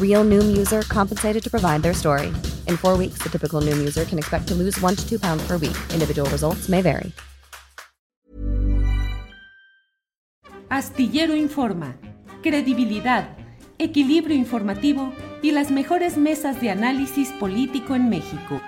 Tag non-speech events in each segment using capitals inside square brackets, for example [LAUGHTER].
Real Noom user compensated to provide their story. In four weeks, the typical Noom user can expect to lose one to two pounds per week. Individual results may vary. Astillero Informa, credibilidad, equilibrio informativo y las mejores mesas de análisis político en México.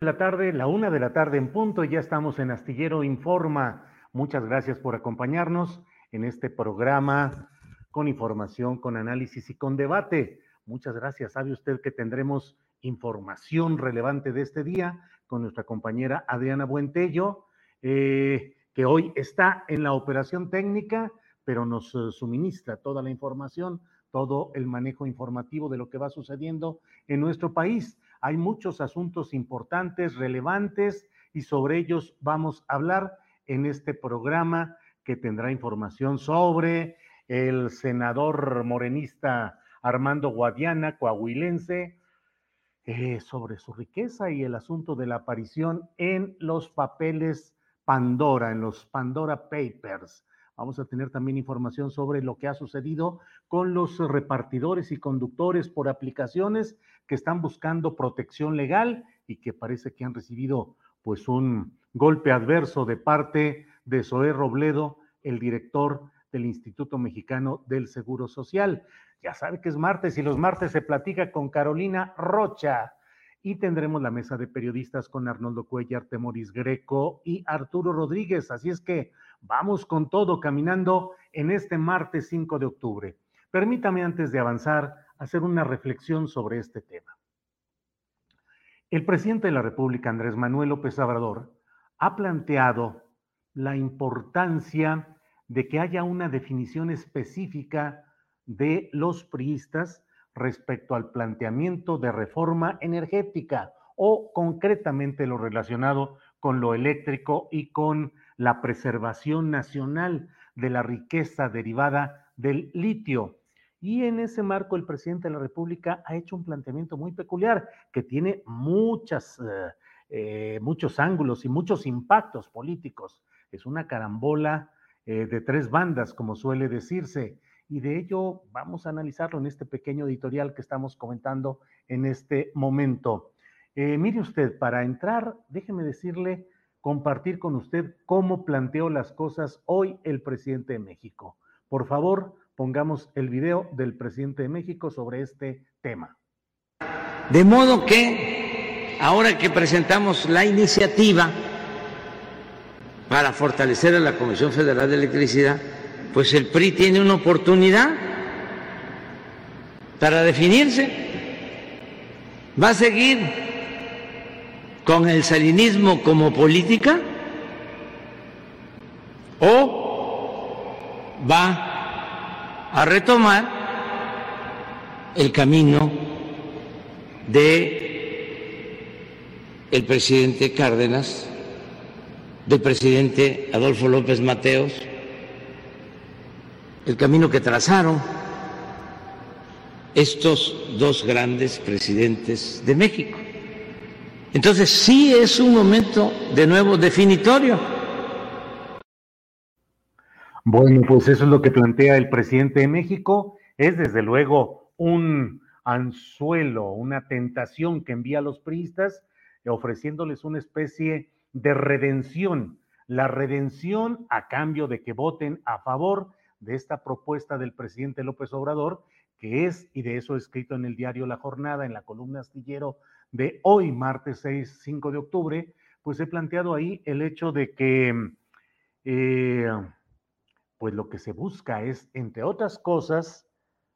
La tarde, la una de la tarde en punto, y ya estamos en Astillero Informa. Muchas gracias por acompañarnos en este programa con información, con análisis y con debate. Muchas gracias. Sabe usted que tendremos información relevante de este día con nuestra compañera Adriana Buentello, eh, que hoy está en la operación técnica, pero nos eh, suministra toda la información, todo el manejo informativo de lo que va sucediendo en nuestro país. Hay muchos asuntos importantes, relevantes, y sobre ellos vamos a hablar en este programa que tendrá información sobre el senador morenista Armando Guadiana, coahuilense, eh, sobre su riqueza y el asunto de la aparición en los papeles Pandora, en los Pandora Papers. Vamos a tener también información sobre lo que ha sucedido con los repartidores y conductores por aplicaciones que están buscando protección legal y que parece que han recibido pues un golpe adverso de parte de Zoé Robledo, el director del Instituto Mexicano del Seguro Social. Ya sabe que es martes y los martes se platica con Carolina Rocha y tendremos la mesa de periodistas con Arnoldo Cuellar, Temoris Greco y Arturo Rodríguez. Así es que vamos con todo caminando en este martes 5 de octubre. Permítame antes de avanzar hacer una reflexión sobre este tema. El presidente de la República, Andrés Manuel López Obrador, ha planteado la importancia de que haya una definición específica de los priistas respecto al planteamiento de reforma energética o concretamente lo relacionado con lo eléctrico y con la preservación nacional de la riqueza derivada del litio. Y en ese marco el presidente de la República ha hecho un planteamiento muy peculiar que tiene muchas, eh, eh, muchos ángulos y muchos impactos políticos. Es una carambola eh, de tres bandas, como suele decirse. Y de ello vamos a analizarlo en este pequeño editorial que estamos comentando en este momento. Eh, mire usted, para entrar, déjeme decirle, compartir con usted cómo planteó las cosas hoy el presidente de México. Por favor, pongamos el video del presidente de México sobre este tema. De modo que ahora que presentamos la iniciativa, para fortalecer a la Comisión Federal de Electricidad, pues el PRI tiene una oportunidad para definirse. ¿Va a seguir con el salinismo como política o va a retomar el camino de el presidente Cárdenas del presidente Adolfo López Mateos, el camino que trazaron estos dos grandes presidentes de México. Entonces sí es un momento de nuevo definitorio. Bueno, pues eso es lo que plantea el presidente de México. Es desde luego un anzuelo, una tentación que envía a los priistas, ofreciéndoles una especie de redención, la redención a cambio de que voten a favor de esta propuesta del presidente López Obrador, que es, y de eso escrito en el diario La Jornada, en la columna astillero de hoy, martes 6, 5 de octubre, pues he planteado ahí el hecho de que, eh, pues lo que se busca es, entre otras cosas,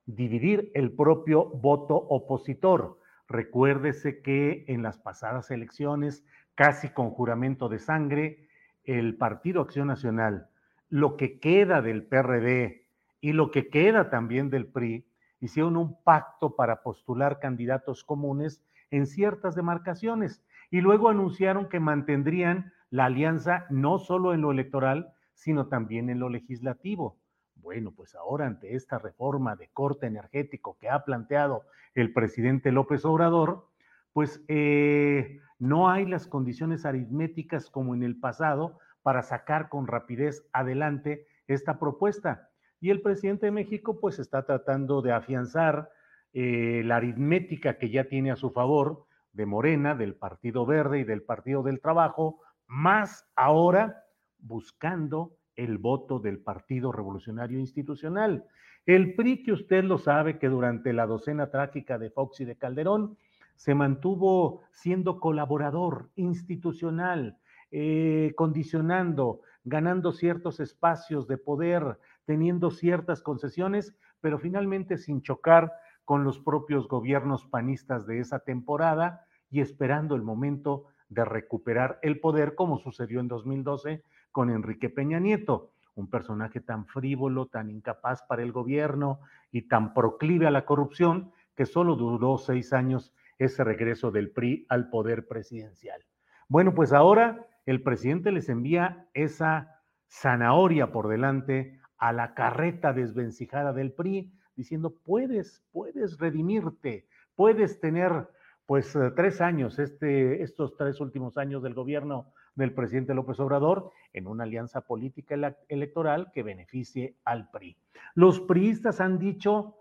dividir el propio voto opositor. Recuérdese que en las pasadas elecciones, casi con juramento de sangre, el Partido Acción Nacional, lo que queda del PRD y lo que queda también del PRI, hicieron un pacto para postular candidatos comunes en ciertas demarcaciones y luego anunciaron que mantendrían la alianza no solo en lo electoral, sino también en lo legislativo. Bueno, pues ahora ante esta reforma de corte energético que ha planteado el presidente López Obrador, pues eh, no hay las condiciones aritméticas como en el pasado para sacar con rapidez adelante esta propuesta. Y el presidente de México pues está tratando de afianzar eh, la aritmética que ya tiene a su favor de Morena, del Partido Verde y del Partido del Trabajo, más ahora buscando el voto del Partido Revolucionario Institucional. El PRI, que usted lo sabe, que durante la docena trágica de Fox y de Calderón se mantuvo siendo colaborador institucional, eh, condicionando, ganando ciertos espacios de poder, teniendo ciertas concesiones, pero finalmente sin chocar con los propios gobiernos panistas de esa temporada y esperando el momento de recuperar el poder, como sucedió en 2012 con Enrique Peña Nieto, un personaje tan frívolo, tan incapaz para el gobierno y tan proclive a la corrupción que solo duró seis años ese regreso del PRI al poder presidencial. Bueno, pues ahora el presidente les envía esa zanahoria por delante a la carreta desvencijada del PRI, diciendo, puedes, puedes redimirte, puedes tener pues tres años, este, estos tres últimos años del gobierno del presidente López Obrador en una alianza política electoral que beneficie al PRI. Los priistas han dicho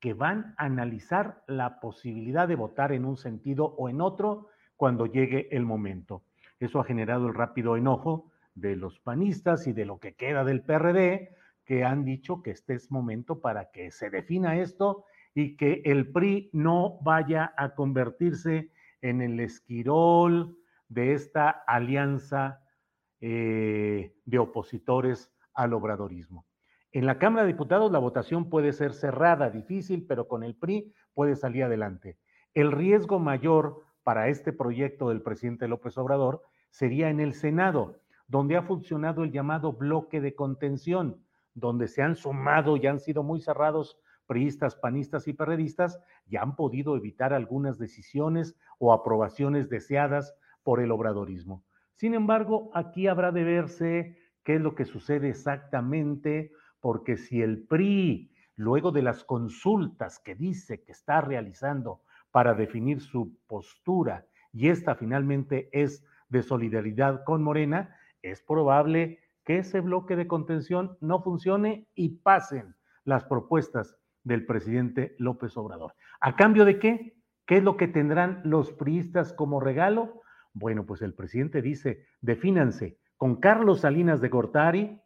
que van a analizar la posibilidad de votar en un sentido o en otro cuando llegue el momento. Eso ha generado el rápido enojo de los panistas y de lo que queda del PRD, que han dicho que este es momento para que se defina esto y que el PRI no vaya a convertirse en el esquirol, de esta alianza eh, de opositores al obradorismo. En la Cámara de Diputados la votación puede ser cerrada, difícil, pero con el PRI puede salir adelante. El riesgo mayor para este proyecto del presidente López Obrador sería en el Senado, donde ha funcionado el llamado bloque de contención, donde se han sumado y han sido muy cerrados priistas, panistas y perredistas, y han podido evitar algunas decisiones o aprobaciones deseadas por el obradorismo. Sin embargo, aquí habrá de verse qué es lo que sucede exactamente, porque si el PRI, luego de las consultas que dice que está realizando para definir su postura, y esta finalmente es de solidaridad con Morena, es probable que ese bloque de contención no funcione y pasen las propuestas del presidente López Obrador. ¿A cambio de qué? ¿Qué es lo que tendrán los priistas como regalo? Bueno, pues el presidente dice, defínanse con Carlos Salinas de Gortari,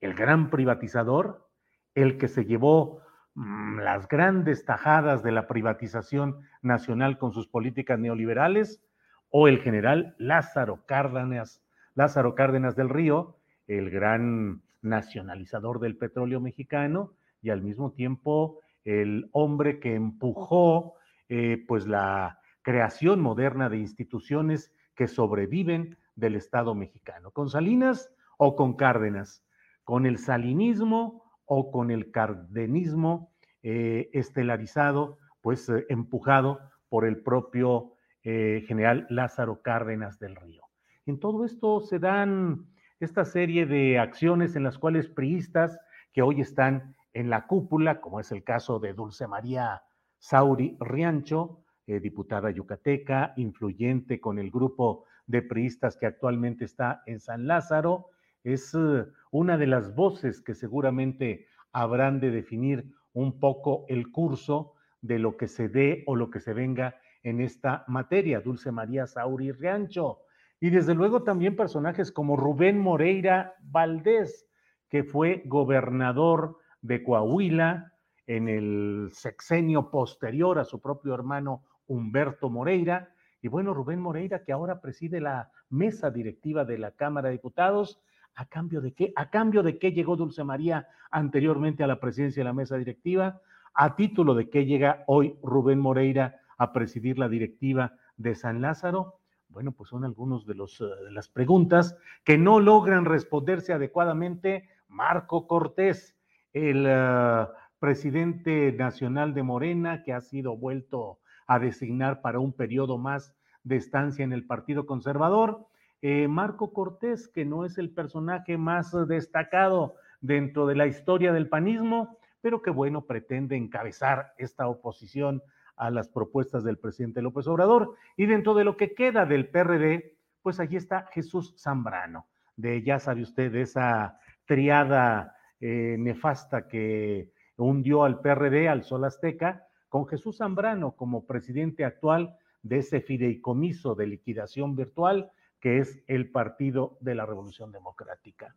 el gran privatizador, el que se llevó mm, las grandes tajadas de la privatización nacional con sus políticas neoliberales, o el general Lázaro Cárdenas, Lázaro Cárdenas del Río, el gran nacionalizador del petróleo mexicano y al mismo tiempo el hombre que empujó eh, pues la creación moderna de instituciones que sobreviven del Estado mexicano, con Salinas o con Cárdenas, con el salinismo o con el cardenismo eh, estelarizado, pues eh, empujado por el propio eh, general Lázaro Cárdenas del Río. En todo esto se dan esta serie de acciones en las cuales priistas que hoy están en la cúpula, como es el caso de Dulce María Sauri Riancho, diputada yucateca, influyente con el grupo de priistas que actualmente está en San Lázaro. Es eh, una de las voces que seguramente habrán de definir un poco el curso de lo que se dé o lo que se venga en esta materia, Dulce María Sauri Riancho. Y desde luego también personajes como Rubén Moreira Valdés, que fue gobernador de Coahuila en el sexenio posterior a su propio hermano Humberto Moreira. Y bueno, Rubén Moreira, que ahora preside la mesa directiva de la Cámara de Diputados, ¿a cambio de qué? ¿A cambio de qué llegó Dulce María anteriormente a la presidencia de la mesa directiva? ¿A título de qué llega hoy Rubén Moreira a presidir la directiva de San Lázaro? Bueno, pues son algunos de, los, eh, de las preguntas que no logran responderse adecuadamente Marco Cortés, el uh, presidente nacional de Morena, que ha sido vuelto a designar para un periodo más de estancia en el Partido Conservador. Eh, Marco Cortés, que no es el personaje más destacado dentro de la historia del panismo, pero que bueno, pretende encabezar esta oposición a las propuestas del presidente López Obrador. Y dentro de lo que queda del PRD, pues allí está Jesús Zambrano, de ya sabe usted, de esa triada eh, nefasta que hundió al PRD, al Sol Azteca, con Jesús Zambrano como presidente actual de ese fideicomiso de liquidación virtual que es el Partido de la Revolución Democrática.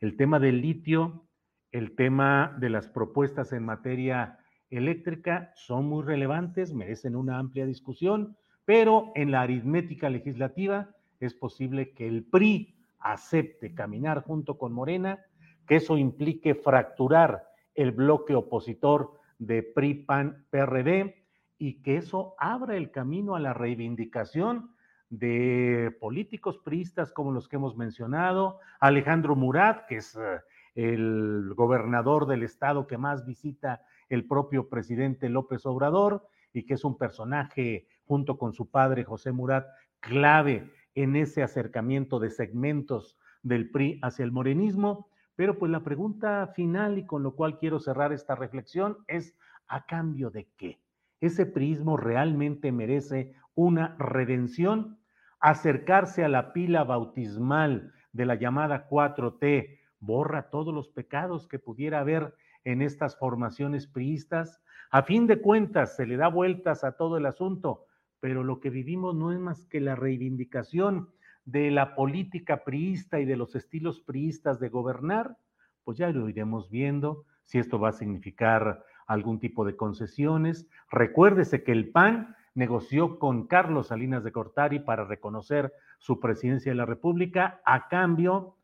El tema del litio, el tema de las propuestas en materia eléctrica son muy relevantes, merecen una amplia discusión, pero en la aritmética legislativa es posible que el PRI acepte caminar junto con Morena, que eso implique fracturar el bloque opositor de PRI, PAN, PRD y que eso abra el camino a la reivindicación de políticos priistas como los que hemos mencionado, Alejandro Murat, que es eh, el gobernador del estado que más visita el propio presidente López Obrador y que es un personaje junto con su padre José Murat clave en ese acercamiento de segmentos del PRI hacia el morenismo. Pero pues la pregunta final y con lo cual quiero cerrar esta reflexión es, ¿a cambio de qué? ¿Ese prismo realmente merece una redención? Acercarse a la pila bautismal de la llamada 4T borra todos los pecados que pudiera haber en estas formaciones priistas. A fin de cuentas, se le da vueltas a todo el asunto, pero lo que vivimos no es más que la reivindicación de la política priista y de los estilos priistas de gobernar, pues ya lo iremos viendo, si esto va a significar algún tipo de concesiones. Recuérdese que el PAN negoció con Carlos Salinas de Cortari para reconocer su presidencia de la República a cambio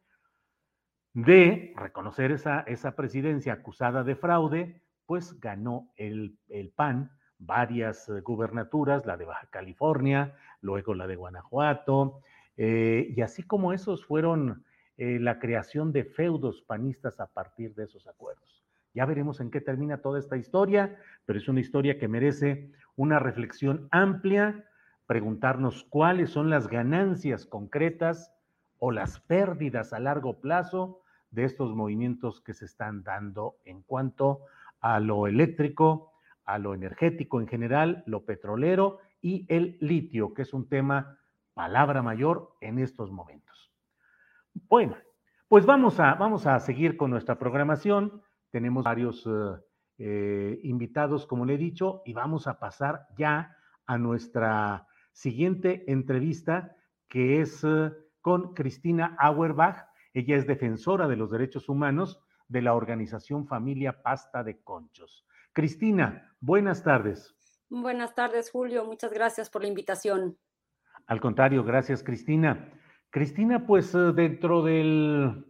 de reconocer esa, esa presidencia acusada de fraude, pues ganó el, el PAN varias eh, gubernaturas, la de Baja California, luego la de Guanajuato, eh, y así como esos fueron eh, la creación de feudos panistas a partir de esos acuerdos. Ya veremos en qué termina toda esta historia, pero es una historia que merece una reflexión amplia, preguntarnos cuáles son las ganancias concretas o las pérdidas a largo plazo de estos movimientos que se están dando en cuanto a lo eléctrico, a lo energético en general, lo petrolero y el litio, que es un tema palabra mayor en estos momentos. Bueno, pues vamos a, vamos a seguir con nuestra programación. Tenemos varios eh, eh, invitados, como le he dicho, y vamos a pasar ya a nuestra siguiente entrevista, que es eh, con Cristina Auerbach. Ella es defensora de los derechos humanos de la organización Familia Pasta de Conchos. Cristina, buenas tardes. Buenas tardes, Julio. Muchas gracias por la invitación. Al contrario, gracias, Cristina. Cristina, pues dentro del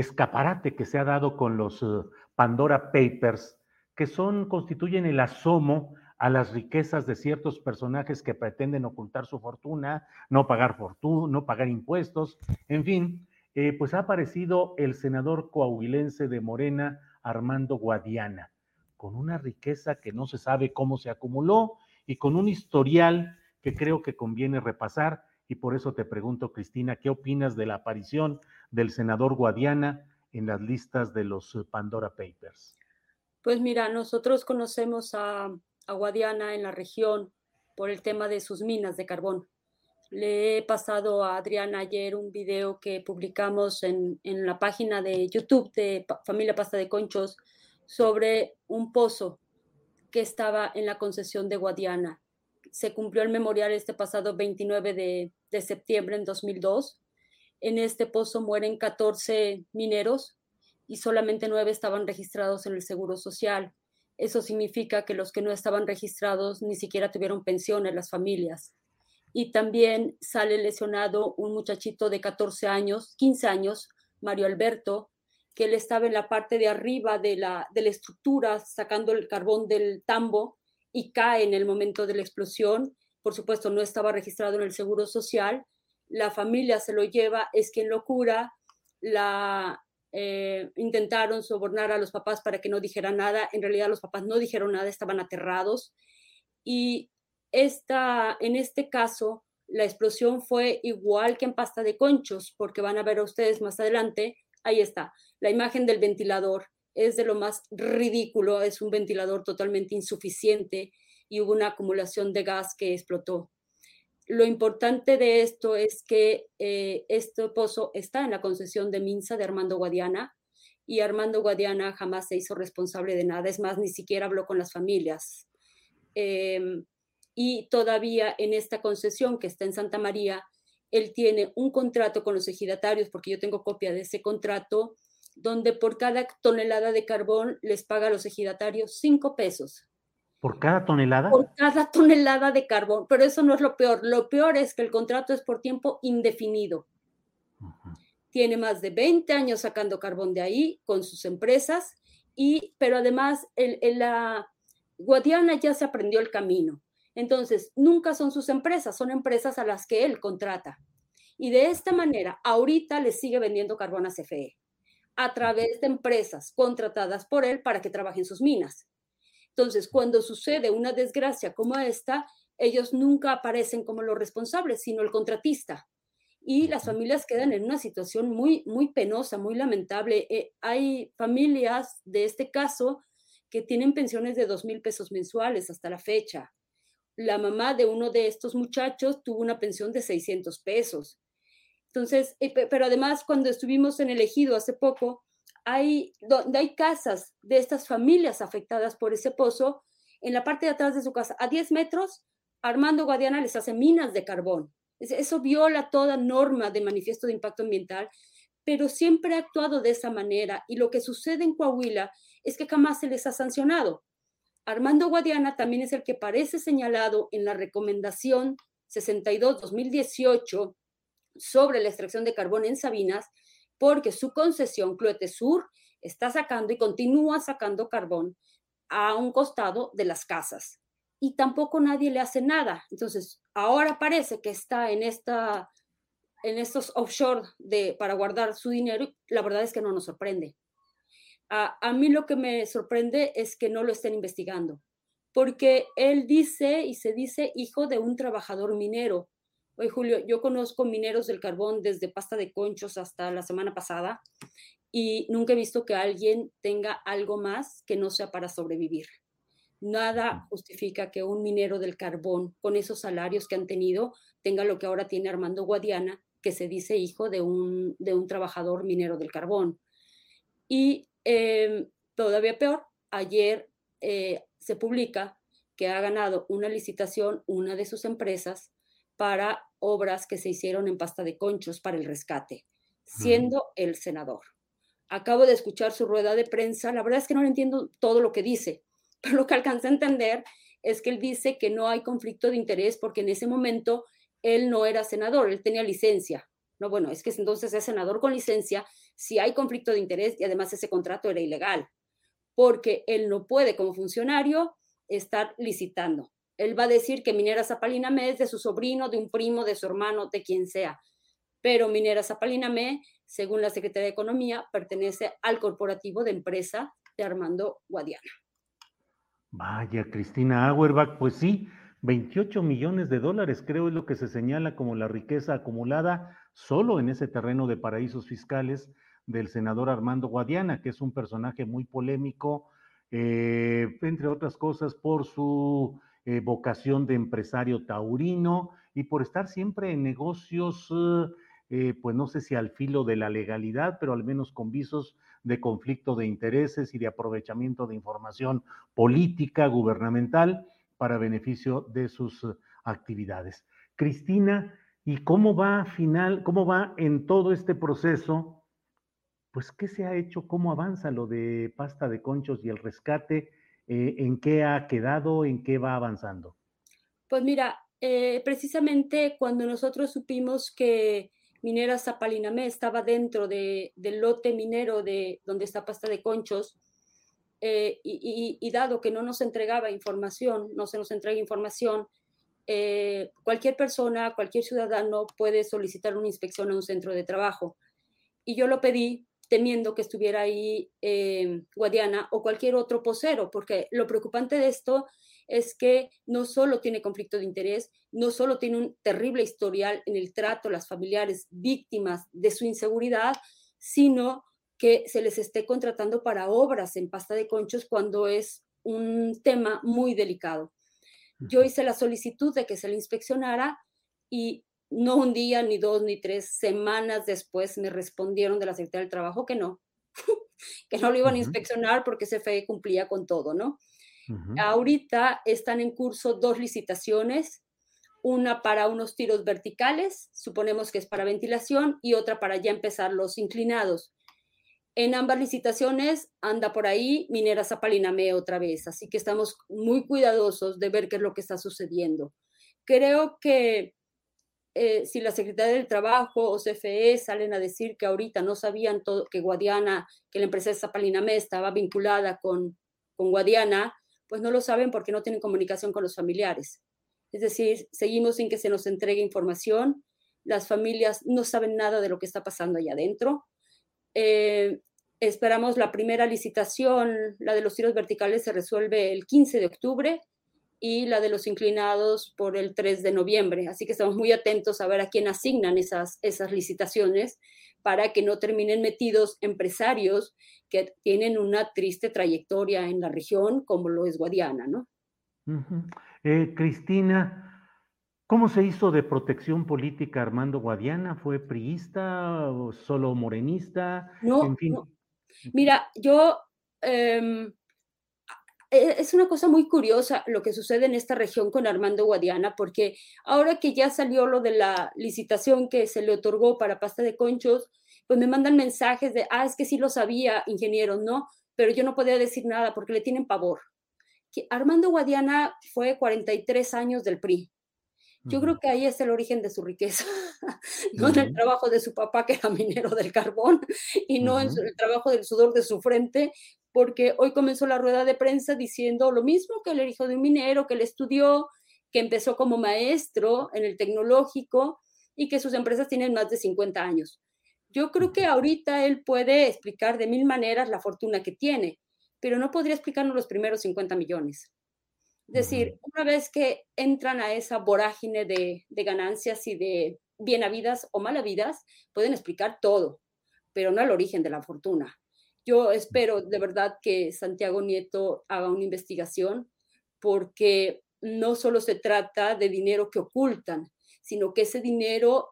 escaparate que se ha dado con los eh, Pandora Papers, que son, constituyen el asomo a las riquezas de ciertos personajes que pretenden ocultar su fortuna, no pagar fortuna, no pagar impuestos, en fin, eh, pues ha aparecido el senador coahuilense de Morena, Armando Guadiana, con una riqueza que no se sabe cómo se acumuló y con un historial que creo que conviene repasar. Y por eso te pregunto, Cristina, ¿qué opinas de la aparición del senador Guadiana en las listas de los eh, Pandora Papers? Pues mira, nosotros conocemos a, Guadiana en la región por el tema de sus minas de carbón. Le he pasado a Adriana ayer un video que publicamos en, en la página de YouTube de Familia Pasta de Conchos sobre un pozo que estaba en la concesión de Guadiana se cumplió el memorial este pasado 29 de, de septiembre en 2002. En este pozo mueren 14 mineros y solamente 9 estaban registrados en el Seguro Social. Eso significa que los que no estaban registrados ni siquiera tuvieron pensión en las familias. Y también sale lesionado un muchachito de 14 años, 15 años, Mario Alberto, que él estaba en la parte de arriba de la estructura sacando el carbón del tambo y cae en el momento de la explosión. Por supuesto, no estaba registrado en el Seguro Social. La familia se lo lleva, es que en locura la eh, intentaron sobornar a los papás para que no dijeran nada. En realidad los papás no dijeron nada, estaban aterrados. Y esta, en este caso, la explosión fue igual que en pasta de conchos, porque van a ver a ustedes más adelante, ahí está, la imagen del ventilador es de lo más ridículo, es un ventilador totalmente insuficiente y hubo una acumulación de gas que explotó. Lo importante de esto es que eh, este pozo está en la concesión de Minsa de Armando Guadiana y Armando Guadiana jamás se hizo responsable de nada, es más, ni siquiera habló con las familias. Em, y todavía en esta concesión que está en Santa María, él tiene un contrato con los ejidatarios, porque yo tengo copia de ese contrato, donde por cada tonelada de carbón les paga a los ejidatarios cinco pesos. ¿Por cada tonelada? Por cada tonelada de carbón, pero eso no es lo peor. Lo peor es que el contrato es por tiempo indefinido. Tiene más de 20 años sacando carbón de ahí con sus empresas, y, pero además el, la Guadiana ya se aprendió el camino. Entonces, nunca son sus empresas, son empresas a las que él contrata. Y de esta manera, ahorita le sigue vendiendo carbón a CFE a través de empresas contratadas por él para que trabajen sus minas. Entonces, cuando sucede una desgracia como esta, ellos nunca aparecen como los responsables, sino el contratista. Y las familias quedan en una situación muy, muy penosa, muy lamentable. Eh, hay familias de este caso que tienen pensiones de dos mil pesos mensuales hasta la fecha la mamá de uno de estos muchachos tuvo una pensión de 600 pesos. Entonces, eh, pero además cuando estuvimos en el ejido hace poco, hay, donde hay casas de estas familias afectadas por ese pozo, en la parte de atrás de su casa, a 10 metros, Armando Guadiana les hace minas de carbón. Eso viola toda norma de manifiesto de impacto ambiental, pero siempre ha actuado de esa manera. Y lo que sucede en Coahuila es que jamás se les ha sancionado. Armando Guadiana también es el que parece señalado en la recomendación 62-2018 sobre la extracción de carbón en Sabinas, porque su concesión Cloete Sur está sacando y continúa sacando carbón a un costado de las casas. Y tampoco nadie le hace nada. Entonces, ahora parece que está en esta en estos offshore para guardar su dinero, la verdad es que no nos sorprende a, mí lo que me sorprende es que no lo estén investigando, porque él dice y se dice hijo de un trabajador minero. Oye, Julio, yo conozco mineros del carbón desde pasta de conchos hasta la semana pasada y nunca he visto que alguien tenga algo más que no sea para sobrevivir. Nada justifica que un minero del carbón, con esos salarios que han tenido, tenga lo que ahora tiene Armando Guadiana, que se dice hijo de un, de un trabajador minero del carbón. Y Em, todavía peor, ayer eh, se publica que ha ganado una licitación una de sus empresas para obras que se hicieron en pasta de conchos para el rescate, siendo el senador. Acabo de escuchar su rueda de prensa, la verdad es que no entiendo todo lo que dice, [LAUGHS] pero lo que alcancé a entender es que él dice que no hay conflicto de interés porque en ese momento él no era senador, él tenía licencia. No, bueno, es que entonces es senador con licencia si hay conflicto de interés y además ese contrato era ilegal, porque él no puede como funcionario estar licitando. Él va a decir que Minera Zapalina Me es de su sobrino, de un primo, de su hermano, de quien sea. Pero Minera Zapalina Me, según la Secretaría de Economía, pertenece al corporativo de empresa de Armando Guadiana. Vaya, Cristina Auerbach, pues sí, 28 millones de dólares creo es lo que se señala como la riqueza acumulada solo en ese terreno de paraísos fiscales del senador Armando Guadiana, que es un personaje muy polémico, eh, entre otras cosas por su eh, vocación de empresario taurino y por estar siempre en negocios, eh, pues no sé si al filo de la legalidad, pero al menos con visos de conflicto de intereses y de aprovechamiento de información política, gubernamental, para beneficio de sus actividades. Cristina, ¿y cómo va final, cómo va en todo este proceso? pues, ¿qué se ha hecho? ¿Cómo avanza lo de pasta de conchos y el rescate? Eh, ¿En qué ha quedado? ¿En qué va avanzando? Pues mira, eh, precisamente cuando nosotros supimos que Minera Zapalinamé estaba dentro de, del lote minero de donde está pasta de conchos, eh, y, dado que no nos entregaba información, no se nos entrega información, cualquier persona, cualquier ciudadano puede solicitar una inspección a un centro de trabajo. Y yo lo pedí temiendo que estuviera ahí eh, Guadiana o cualquier otro posero, porque lo preocupante de esto es que no solo tiene conflicto de interés, no solo tiene un terrible historial en el trato a las familiares víctimas de su inseguridad, sino que se les esté contratando para obras en pasta de conchos cuando es un tema muy delicado. Yo hice la solicitud de que se le inspeccionara y no un día, ni dos, ni tres semanas después me respondieron de la Secretaría del Trabajo que no, [LAUGHS] que no lo iban a inspeccionar porque CFE cumplía con todo, ¿no? Ahorita están en curso dos licitaciones, una para unos tiros verticales, suponemos que es para ventilación, y otra para ya empezar los inclinados. En ambas licitaciones anda por ahí Minera Zapaliname otra vez, así que estamos muy cuidadosos de ver qué es lo que está sucediendo. Creo que eh, si la Secretaría del Trabajo o CFE salen a decir que ahorita no sabían todo, que Guadiana, que la empresa de Zapaliname estaba vinculada con, con Guadiana, pues no lo saben porque no tienen comunicación con los familiares. Es decir, seguimos sin que se nos entregue información, las familias no saben nada de lo que está pasando allá adentro. Eh, Esperamos la primera licitación, la de los tiros verticales se resuelve el 15 de octubre y la de los inclinados por el 3 de noviembre. Así que estamos muy atentos a ver a quién asignan esas, esas licitaciones para que no terminen metidos empresarios que tienen una triste trayectoria en la región, como lo es Guadiana, ¿no? Eh, Cristina, ¿cómo se hizo de protección política Armando Guadiana? ¿Fue priista o solo morenista? No, en fin. no. Mira, yo... Em, es una cosa muy curiosa lo que sucede en esta región con Armando Guadiana, porque ahora que ya salió lo de la licitación que se le otorgó para pasta de conchos, pues me mandan mensajes de, ah, es que sí lo sabía, ingeniero, ¿no? Pero yo no podía decir nada porque le tienen pavor. Que Armando Guadiana fue 43 años del PRI. Yo creo que ahí es el origen de su riqueza, [LAUGHS] no en el trabajo de su papá, que era minero del carbón, y no en el trabajo del sudor de su frente, porque hoy comenzó la rueda de prensa diciendo lo mismo que el hijo de un minero, que él estudió, que empezó como maestro en el tecnológico y que sus empresas tienen más de 50 años. Yo creo que ahorita él puede explicar de mil maneras la fortuna que tiene, pero no podría explicarnos los primeros 50 millones. Es decir, una vez que entran a esa vorágine de, ganancias y de bien habidas o mal habidas, pueden explicar todo, pero no el origen de la fortuna. Yo espero de verdad que Santiago Nieto haga una investigación porque no solo se trata de dinero que ocultan, sino que ese dinero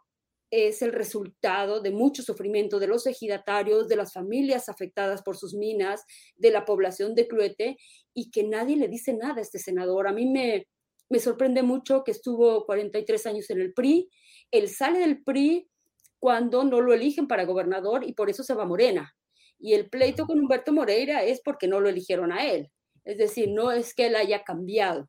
es el resultado de mucho sufrimiento de los ejidatarios, de las familias afectadas por sus minas, de la población de Cluete, y que nadie le dice nada a este senador. A mí me, me sorprende mucho que estuvo 43 años en el PRI. Él sale del PRI cuando no lo eligen para gobernador y por eso se va a Morena. Y el pleito con Humberto Moreira es porque no lo eligieron a él. Es decir, no es que él haya cambiado,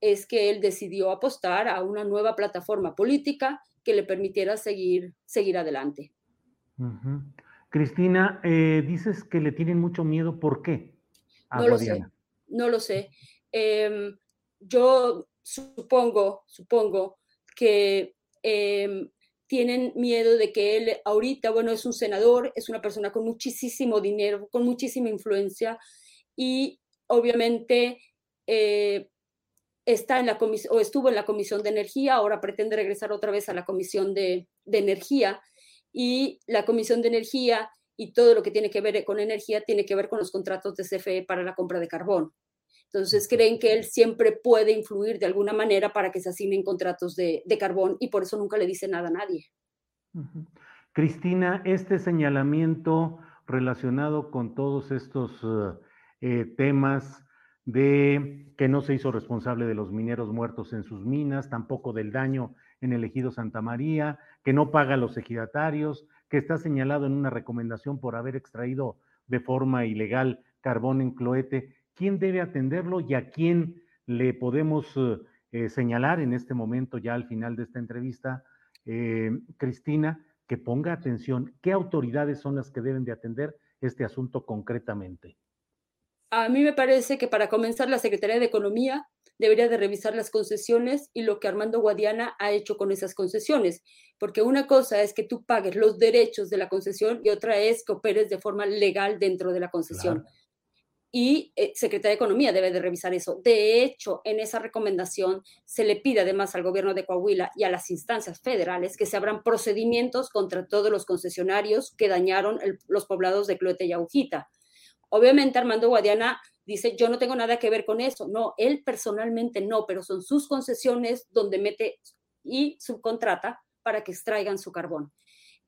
es que él decidió apostar a una nueva plataforma política que le permitiera seguir, seguir adelante. Cristina, eh, dices que le tienen mucho miedo, ¿por qué? no lo sé, no lo sé. Em, yo supongo, supongo que em, tienen miedo de que él ahorita, bueno, es un senador, es una persona con muchísimo dinero, con muchísima influencia y obviamente eh, está en la comisión o estuvo en la comisión de energía, ahora pretende regresar otra vez a la comisión de, energía y la comisión de energía y todo lo que tiene que ver con energía tiene que ver con los contratos de CFE para la compra de carbón. Entonces creen que él siempre puede influir de alguna manera para que se asignen contratos de, carbón y por eso nunca le dice nada a nadie. Cristina, este señalamiento relacionado con todos estos eh, temas de que no se hizo responsable de los mineros muertos en sus minas, tampoco del daño en el ejido Santa María, que no paga a los ejidatarios, que está señalado en una recomendación por haber extraído de forma ilegal carbón en Cloete. Quién debe atenderlo y a quién le podemos eh, señalar en este momento, ya al final de esta entrevista, eh, Cristina, que ponga atención, qué autoridades son las que deben de atender este asunto concretamente. A mí me parece que para comenzar la Secretaría de Economía debería de revisar las concesiones y lo que Armando Guadiana ha hecho con esas concesiones, porque una cosa es que tú pagues los derechos de la concesión y otra es que operes de forma legal dentro de la concesión y eh, Secretaría de Economía debe de revisar eso. De hecho, en esa recomendación se le pide además al gobierno de Coahuila y a las instancias federales que se abran procedimientos contra todos los concesionarios que dañaron los poblados de Cloete y Agujita. Obviamente Armando Guadiana dice, yo no tengo nada que ver con eso. No, él personalmente no, pero son sus concesiones donde mete y subcontrata para que extraigan su carbón.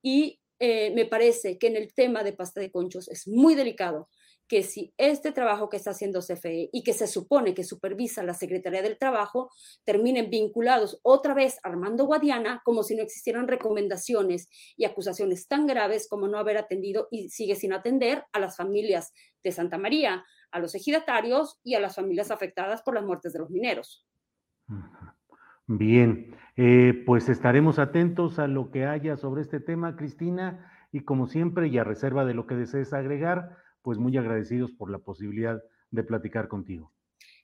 Y eh, me parece que en el tema de pasta de conchos es muy delicado que si este trabajo que está haciendo CFE y que se supone que supervisa la Secretaría del Trabajo terminen vinculados otra vez Armando Guadiana como si no existieran recomendaciones y acusaciones tan graves como no haber atendido y sigue sin atender a las familias de Santa María, a los ejidatarios y a las familias afectadas por las muertes de los mineros. Bien, eh, pues estaremos atentos a lo que haya sobre este tema, Cristina, y como siempre, y a reserva de lo que desees agregar, pues muy agradecidos por la posibilidad de platicar contigo.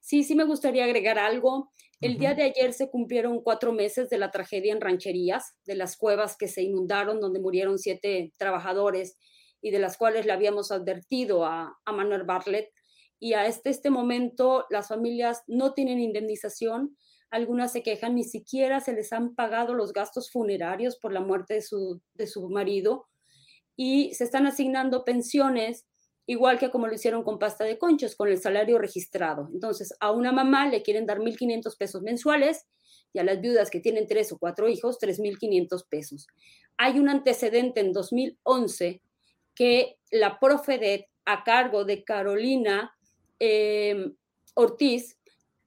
Sí, sí me gustaría agregar algo. El día de ayer se cumplieron cuatro meses de la tragedia en rancherías, de las cuevas que se inundaron, donde murieron siete trabajadores y de las cuales le habíamos advertido a, Manuel Bartlett. Y a este, este momento las familias no tienen indemnización, algunas se quejan, ni siquiera se les han pagado los gastos funerarios por la muerte de su, de su marido y se están asignando pensiones igual que como lo hicieron con pasta de conchos, con el salario registrado. Entonces, a una mamá le quieren dar 1.500 pesos mensuales y a las viudas que tienen tres o cuatro hijos, 3.500 pesos. Hay un antecedente en 2011 que la Profedet, a cargo de Carolina em, Ortiz,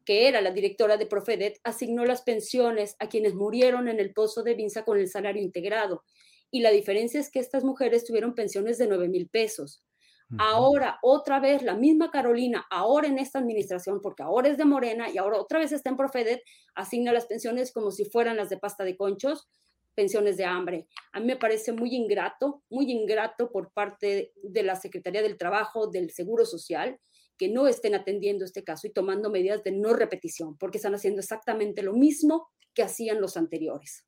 que era la directora de Profedet, asignó las pensiones a quienes murieron en el pozo de Vinza con el salario integrado. Y la diferencia es que estas mujeres tuvieron pensiones de 9 mil pesos. Ahora, otra vez, la misma Carolina, ahora en esta administración, porque ahora es de Morena y ahora otra vez está en Profedet, asigna las pensiones como si fueran las de pasta de conchos, pensiones de hambre. A mí me parece muy ingrato, muy ingrato por parte de la Secretaría del Trabajo, del Seguro Social, que no estén atendiendo este caso y tomando medidas de no repetición, porque están haciendo exactamente lo mismo que hacían los anteriores.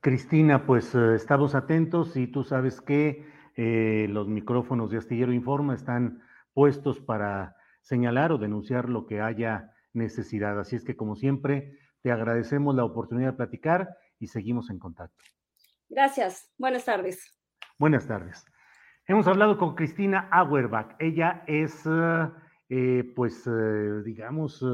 Cristina, pues eh, estamos atentos y tú sabes que eh, los micrófonos de Astillero Informa están puestos para señalar o denunciar lo que haya necesidad. Así es que, como siempre, te agradecemos la oportunidad de platicar y seguimos en contacto. Gracias. Buenas tardes. Buenas tardes. Hemos hablado con Cristina Auerbach. Ella es, eh, pues, eh, digamos,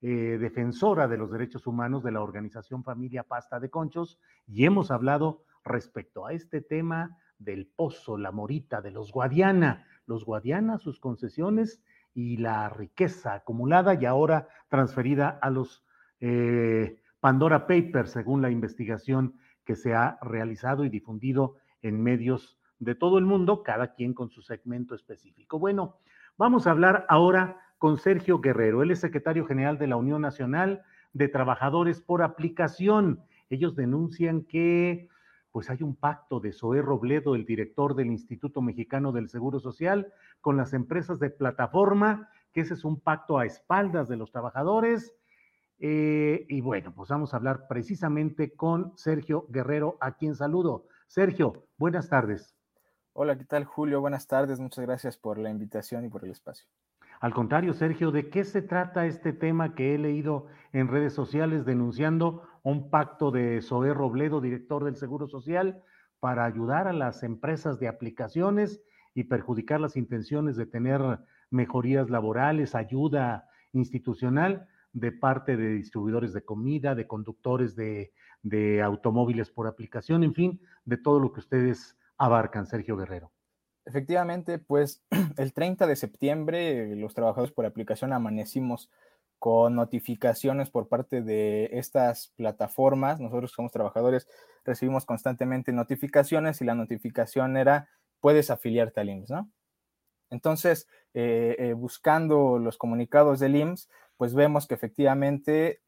defensora de los derechos humanos de la organización Familia Pasta de Conchos y hemos hablado respecto a este tema del Pozo, la Morita, de los Guadiana, los Guadiana, sus concesiones y la riqueza acumulada y ahora transferida a los eh, Pandora Papers, según la investigación que se ha realizado y difundido en medios de todo el mundo, cada quien con su segmento específico. Bueno, vamos a hablar ahora con Sergio Guerrero. Él es secretario general de la Unión Nacional de Trabajadores por Aplicación. Ellos denuncian que pues hay un pacto de Zoé Robledo, el director del Instituto Mexicano del Seguro Social, con las empresas de plataforma, que ese es un pacto a espaldas de los trabajadores. Eh, y bueno, pues vamos a hablar precisamente con Sergio Guerrero, a quien saludo. Sergio, buenas tardes. Hola, ¿qué tal Julio? Buenas tardes, muchas gracias por la invitación y por el espacio. Al contrario, Sergio, ¿de qué se trata este tema que he leído en redes sociales denunciando un pacto de Zoé Robledo, director del Seguro Social, para ayudar a las empresas de aplicaciones y perjudicar las intenciones de tener mejorías laborales, ayuda institucional de parte de distribuidores de comida, de conductores de, de automóviles por aplicación, en fin, de todo lo que ustedes abarcan, Sergio Guerrero. Efectivamente, pues [CLEARS THROAT] el 30 de septiembre los trabajadores por aplicación amanecimos con notificaciones por parte de estas plataformas. Nosotros somos trabajadores recibimos constantemente notificaciones y la notificación era puedes afiliarte al IMSS, ¿no? Entonces, eh, eh, buscando los comunicados del IMSS, pues vemos que efectivamente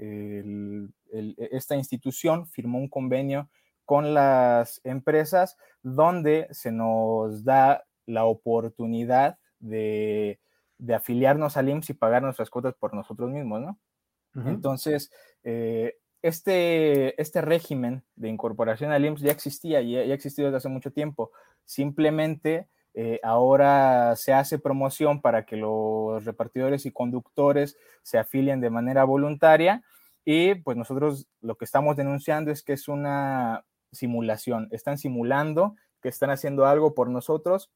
esta institución firmó un convenio con las empresas donde se nos da la oportunidad de, afiliarnos al IMSS y pagar nuestras cuotas por nosotros mismos, ¿no? Entonces, eh, este, este régimen de incorporación al IMSS ya existía, ya, ya ha existido desde hace mucho tiempo. Simplemente eh, ahora se hace promoción para que los repartidores y conductores se afilien de manera voluntaria y pues nosotros lo que estamos denunciando es que es una simulación. Están simulando que están haciendo algo por nosotros,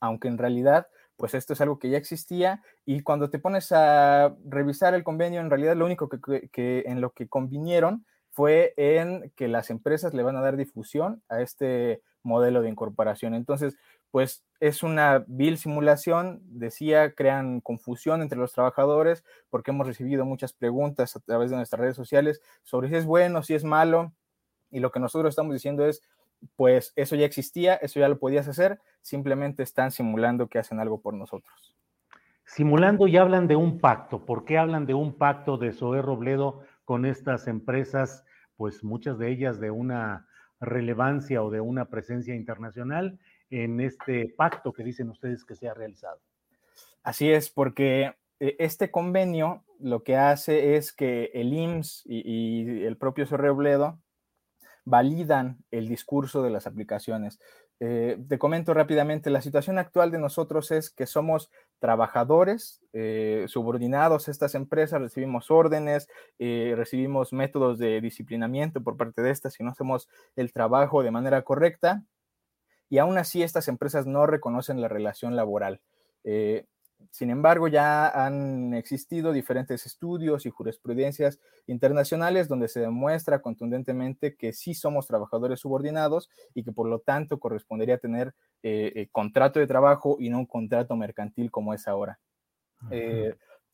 aunque en realidad pues esto es algo que ya existía y cuando te pones a revisar el convenio, en realidad lo único que, en lo que convinieron fue en que las empresas le van a dar difusión a este modelo de incorporación. Entonces, pues es una vil simulación, decía, crean confusión entre los trabajadores porque hemos recibido muchas preguntas a través de nuestras redes sociales sobre si es bueno, si es malo, y lo que nosotros estamos diciendo es, pues eso ya existía, eso ya lo podías hacer, simplemente están simulando que hacen algo por nosotros. Simulando y hablan de un pacto. ¿Por qué hablan de un pacto de Zoé Robledo con estas empresas, pues muchas de ellas de una relevancia o de una presencia internacional en este pacto que dicen ustedes que se ha realizado? Así es, porque eh, este convenio lo que hace es que el IMSS y, el propio Zoé Robledo validan el discurso de las aplicaciones. Eh, te comento rápidamente, la situación actual de nosotros es que somos trabajadores eh, subordinados a estas empresas, recibimos órdenes, eh, recibimos métodos de disciplinamiento por parte de estas si no hacemos el trabajo de manera correcta y aún así estas empresas no reconocen la relación laboral. Sin embargo, ya han existido diferentes estudios y jurisprudencias internacionales donde se demuestra contundentemente que sí somos trabajadores subordinados y que por lo tanto correspondería tener eh, eh, contrato de trabajo y no un contrato mercantil como es ahora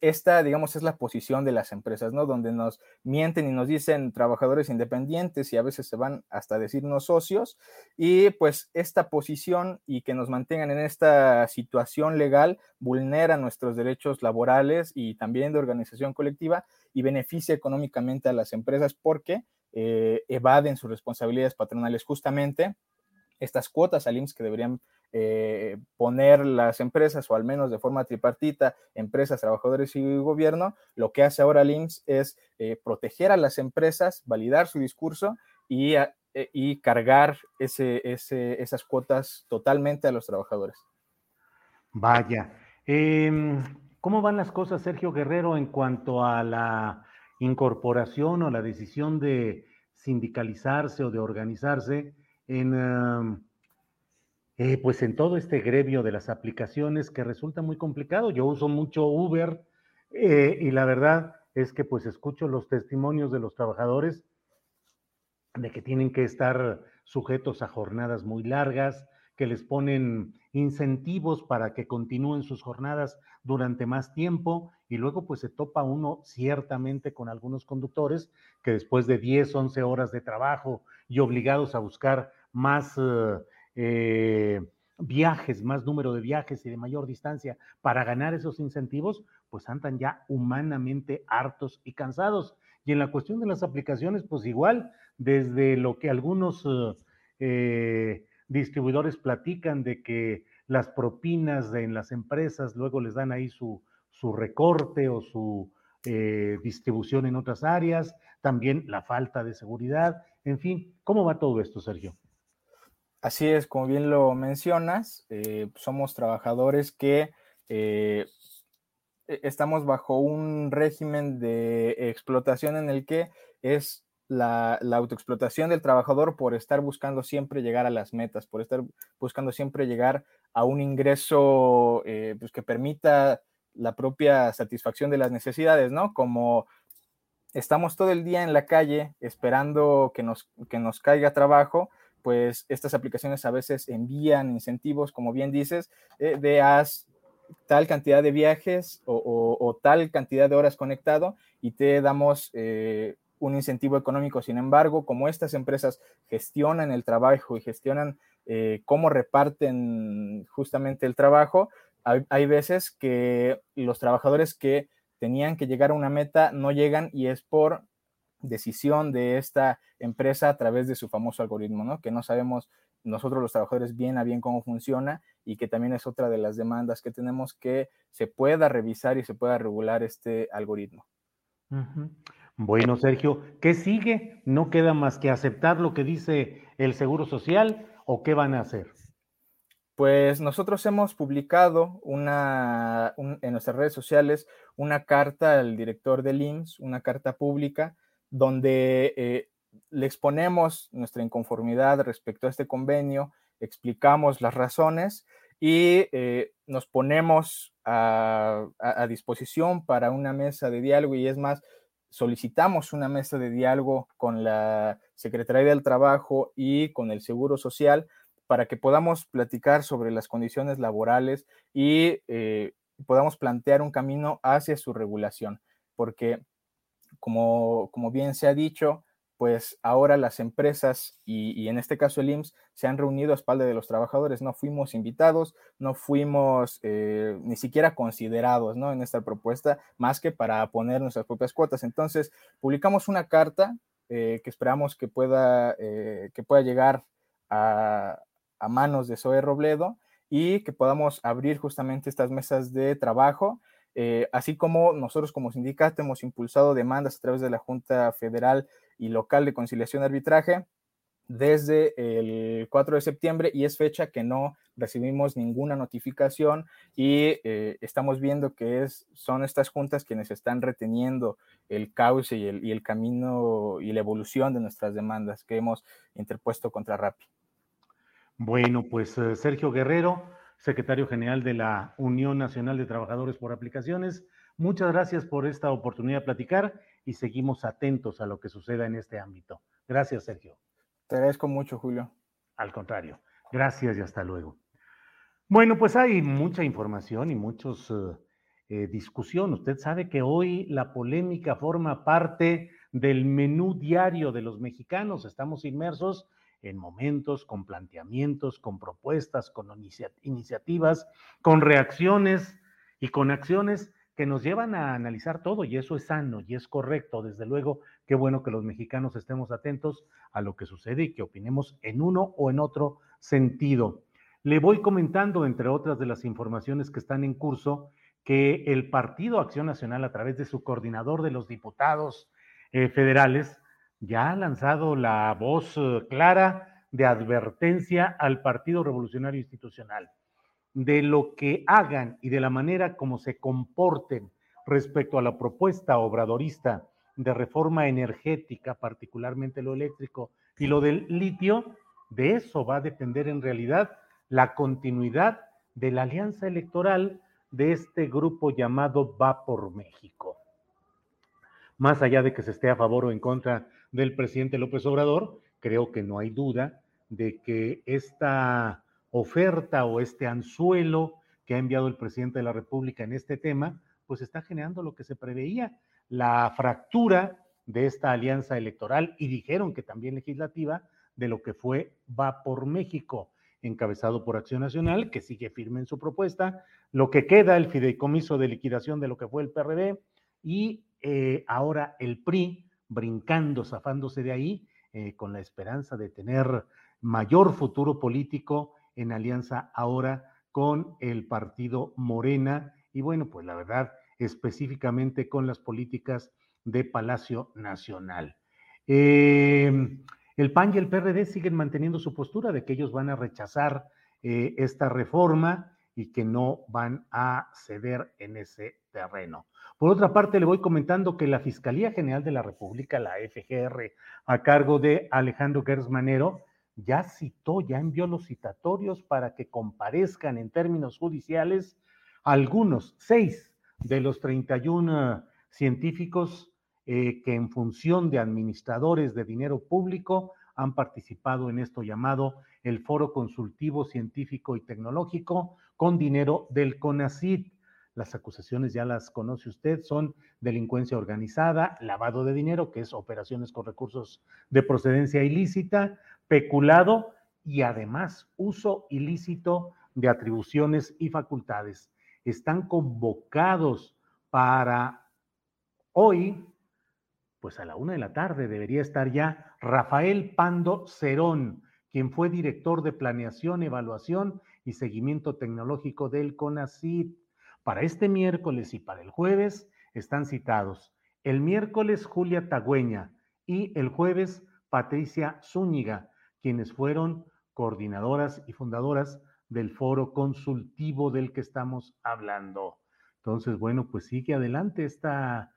esta, digamos, es la posición de las empresas, ¿no? Donde nos mienten y nos dicen trabajadores independientes y a veces se van hasta decirnos socios. Y pues esta posición y que nos mantengan en esta situación legal vulnera nuestros derechos laborales y también de organización colectiva y beneficia económicamente a las empresas porque eh, evaden sus responsabilidades patronales justamente estas cuotas al IMSS que deberían eh, poner las empresas, o al menos de forma tripartita, empresas, trabajadores y gobierno, lo que hace ahora el IMSS es eh, proteger a las empresas, validar su discurso y, eh, y cargar ese, ese, esas cuotas totalmente a los trabajadores. Vaya. Em, ¿Cómo van las cosas, Sergio Guerrero, en cuanto a la incorporación o la decisión de sindicalizarse o de organizarse en, eh, pues en todo este gremio de las aplicaciones que resulta muy complicado. Yo uso mucho Uber eh, y la verdad es que pues escucho los testimonios de los trabajadores de que tienen que estar sujetos a jornadas muy largas, que les ponen incentivos para que continúen sus jornadas durante más tiempo y luego pues se topa uno ciertamente con algunos conductores que después de 10, 11 horas de trabajo y obligados a buscar más eh, eh, viajes, más número de viajes y de mayor distancia para ganar esos incentivos, pues andan ya humanamente hartos y cansados. Y en la cuestión de las aplicaciones, pues igual, desde lo que algunos eh, distribuidores platican de que las propinas en las empresas luego les dan ahí su, su recorte o su distribución en otras áreas, también la falta de seguridad, en fin, ¿cómo va todo esto, Sergio? Así es, como bien lo mencionas, eh, somos trabajadores que eh, e, estamos bajo un régimen de explotación en el que es la, autoexplotación del trabajador por estar buscando siempre llegar a las metas, por estar buscando siempre llegar a un ingreso eh, pues, que permita la propia satisfacción de las necesidades, ¿no? Como estamos todo el día en la calle esperando que nos, que nos caiga trabajo, pues estas aplicaciones a veces envían incentivos, como bien dices, eh, de haz tal cantidad de viajes o, tal cantidad de horas conectado y te damos eh, un incentivo económico. Sin embargo, como estas empresas gestionan el trabajo y gestionan eh, cómo reparten justamente el trabajo, hay, veces que los trabajadores que tenían que llegar a una meta no llegan y es por decisión de esta empresa a través de su famoso algoritmo, ¿no? Que no sabemos nosotros los trabajadores bien a bien cómo funciona y que también es otra de las demandas que tenemos que se pueda revisar y se pueda regular este algoritmo. Bueno, Sergio, ¿qué sigue? ¿No queda más que aceptar lo que dice el Seguro Social o qué van a hacer? Pues nosotros hemos publicado una, en nuestras redes sociales una carta al director del IMSS, una carta pública, donde eh, le exponemos nuestra inconformidad respecto a este convenio, explicamos las razones y eh, nos ponemos a, disposición para una mesa de diálogo. Y es más, solicitamos una mesa de diálogo con la Secretaría del Trabajo y con el Seguro Social para que podamos platicar sobre las condiciones laborales y eh, podamos plantear un camino hacia su regulación, porque como, como bien se ha dicho, pues ahora las empresas y, en este caso el IMSS se han reunido a espalda de los trabajadores, no fuimos invitados, no fuimos eh, ni siquiera considerados ¿no? en esta propuesta, más que para poner nuestras propias cuotas. Entonces, publicamos una carta eh, que esperamos que pueda, eh, que pueda llegar a, a manos de Zoe Robledo y que podamos abrir justamente estas mesas de trabajo así como nosotros como sindicato hemos impulsado demandas a través de la Junta Federal y local de conciliación y arbitraje desde el 4 de septiembre y es fecha que no recibimos ninguna notificación y eh, estamos viendo que es, son estas juntas quienes están reteniendo el cauce y el, y el camino y la evolución de nuestras demandas que hemos interpuesto contra RAPI. Bueno, pues eh, Sergio Guerrero, secretario general de la Unión Nacional de Trabajadores por Aplicaciones, muchas gracias por esta oportunidad de platicar y seguimos atentos a lo que suceda en este ámbito. Gracias, Sergio. Te agradezco mucho, Julio. Al contrario, gracias y hasta luego. Bueno, pues hay mucha información y muchos eh, eh, discusión. Usted sabe que hoy la polémica forma parte del menú diario de los mexicanos. Estamos inmersos en momentos, con planteamientos, con propuestas, con iniciativas, con reacciones y con acciones que nos llevan a analizar todo y eso es sano y es correcto. Desde luego, qué bueno que los mexicanos estemos atentos a lo que sucede y que opinemos en uno o en otro sentido. Le voy comentando, entre otras de las informaciones que están en curso, que el Partido Acción Nacional, a través de su coordinador de los diputados eh, federales, ya ha lanzado la voz eh, clara de advertencia al Partido Revolucionario Institucional de lo que hagan y de la manera como se comporten respecto a la propuesta obradorista de reforma energética, particularmente lo eléctrico y lo del litio, de eso va a depender en realidad la continuidad de la alianza electoral de este grupo llamado Va por México. Más allá de que se esté a favor o en contra del presidente López Obrador, creo que no hay duda de que esta oferta o este anzuelo que ha enviado el presidente de la República en este tema, pues está generando lo que se preveía, la fractura de esta alianza electoral y dijeron que también legislativa de lo que fue Va por México, encabezado por Acción Nacional, que sigue firme en su propuesta, lo que queda el fideicomiso de liquidación de lo que fue el PRD y eh, ahora el PRI brincando, zafándose de ahí, eh, con la esperanza de tener mayor futuro político en alianza ahora con el partido Morena y bueno, pues la verdad, específicamente con las políticas de Palacio Nacional. Em, el PAN y el PRD siguen manteniendo su postura de que ellos van a rechazar eh, esta reforma y que no van a ceder en ese terreno. Por otra parte, le voy comentando que la Fiscalía General de la República, la FGR, a cargo de Alejandro Gersmanero, ya citó, ya envió los citatorios para que comparezcan en términos judiciales algunos, seis de los 31 científicos eh, que en función de administradores de dinero público han participado en esto llamado el Foro Consultivo Científico y Tecnológico con dinero del CONACID. Las acusaciones ya las conoce usted, son delincuencia organizada, lavado de dinero, que es operaciones con recursos de procedencia ilícita, peculado y además uso ilícito de atribuciones y facultades. Están convocados para hoy, pues a la una de la tarde debería estar ya Rafael Pando Cerón, quien fue director de planeación, evaluación y seguimiento tecnológico del CONACYT. Para este miércoles y para el jueves están citados el miércoles Julia Tagüeña y el jueves Patricia Zúñiga, quienes fueron coordinadoras y fundadoras del foro consultivo del que estamos hablando. Entonces, bueno, pues sigue adelante esta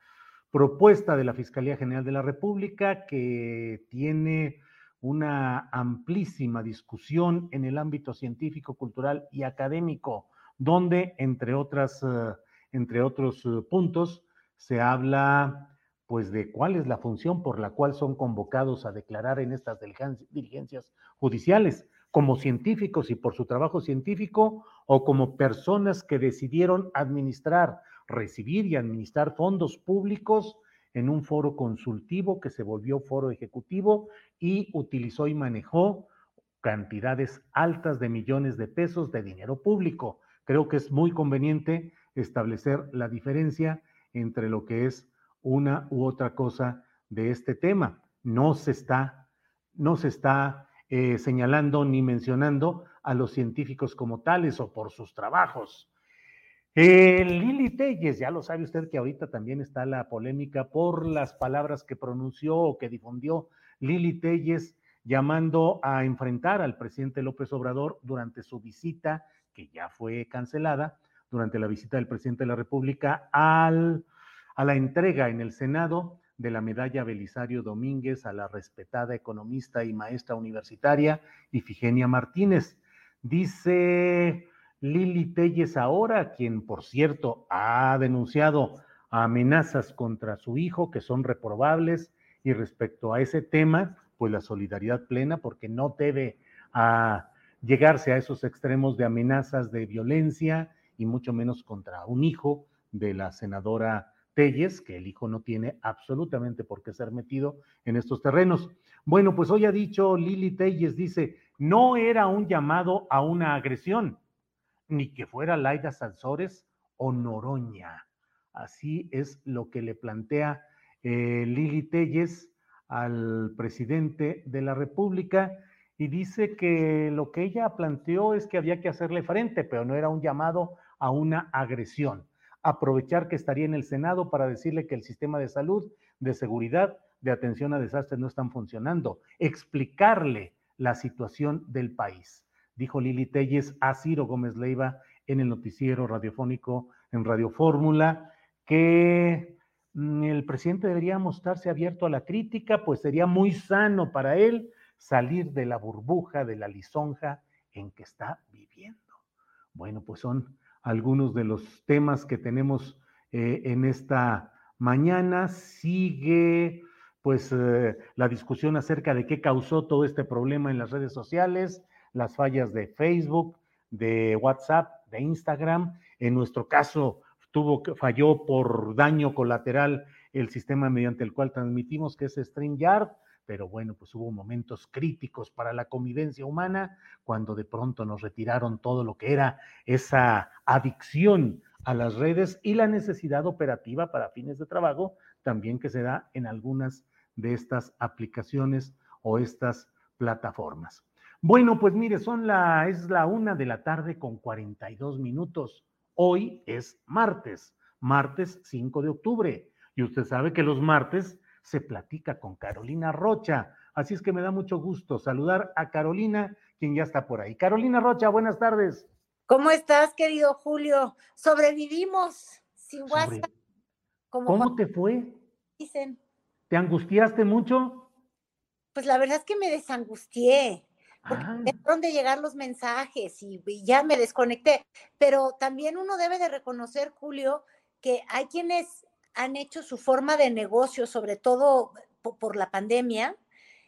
propuesta de la Fiscalía General de la República que tiene una amplísima discusión en el ámbito científico, cultural y académico, donde, entre, otras, eh, entre otros eh, puntos, se habla pues de cuál es la función por la cual son convocados a declarar en estas diligencias judiciales, como científicos y por su trabajo científico, o como personas que decidieron administrar, recibir y administrar fondos públicos en un foro consultivo que se volvió foro ejecutivo y utilizó y manejó cantidades altas de millones de pesos de dinero público. Creo que es muy conveniente establecer la diferencia entre lo que es una u otra cosa de este tema. No se está, no se está eh, señalando ni mencionando a los científicos como tales o por sus trabajos. Lili Telles, ya lo sabe usted que ahorita también está la polémica por las palabras que pronunció o que difundió Lili Telles llamando a enfrentar al presidente López Obrador durante su visita, que ya fue cancelada, durante la visita del presidente de la República al, a la entrega en el Senado de la medalla Belisario Domínguez a la respetada economista y maestra universitaria Ifigenia Martínez. Dice Lili Telles ahora, quien por cierto ha denunciado amenazas contra su hijo que son reprobables y respecto a ese tema, pues la solidaridad plena porque no debe a ah, llegarse a esos extremos de amenazas de violencia y mucho menos contra un hijo de la senadora Telles, que el hijo no tiene absolutamente por qué ser metido en estos terrenos. Bueno, pues hoy ha dicho Lili Telles, dice, no era un llamado a una agresión, ni que fuera Laida Sansores o Noroña. Así es lo que le plantea eh, Lili Telles al presidente de la República y dice que lo que ella planteó es que había que hacerle frente, pero no era un llamado a una agresión. Aprovechar que estaría en el Senado para decirle que el sistema de salud, de seguridad, de atención a desastres no están funcionando. Explicarle la situación del país dijo Lili Telles a Ciro Gómez Leiva en el noticiero radiofónico en Radio Fórmula, que mm, el presidente debería mostrarse abierto a la crítica, pues sería muy sano para él salir de la burbuja, de la lisonja en que está viviendo. Bueno, pues son algunos de los temas que tenemos eh, en esta mañana. Sigue pues eh, la discusión acerca de qué causó todo este problema en las redes sociales las fallas de Facebook, de WhatsApp, de Instagram. En nuestro caso, tuvo falló por daño colateral el sistema mediante el cual transmitimos, que es StreamYard, pero bueno, pues hubo momentos críticos para la convivencia humana cuando de pronto nos retiraron todo lo que era esa adicción a las redes y la necesidad operativa para fines de trabajo también que se da en algunas de estas aplicaciones o estas plataformas. Bueno, pues mire, son la, es la una de la tarde con 42 minutos. Hoy es martes, martes 5 de octubre. Y usted sabe que los martes se platica con Carolina Rocha. Así es que me da mucho gusto saludar a Carolina, quien ya está por ahí. Carolina Rocha, buenas tardes. ¿Cómo estás, querido Julio? Sobrevivimos sin WhatsApp. ¿Cómo te fue? Dicen. ¿Te angustiaste mucho? Pues la verdad es que me desangustié porque ah. dejaron de llegar los mensajes y, ya me desconecté. Pero también uno debe de reconocer, Julio, que hay quienes han hecho su forma de negocio, sobre todo por, la pandemia,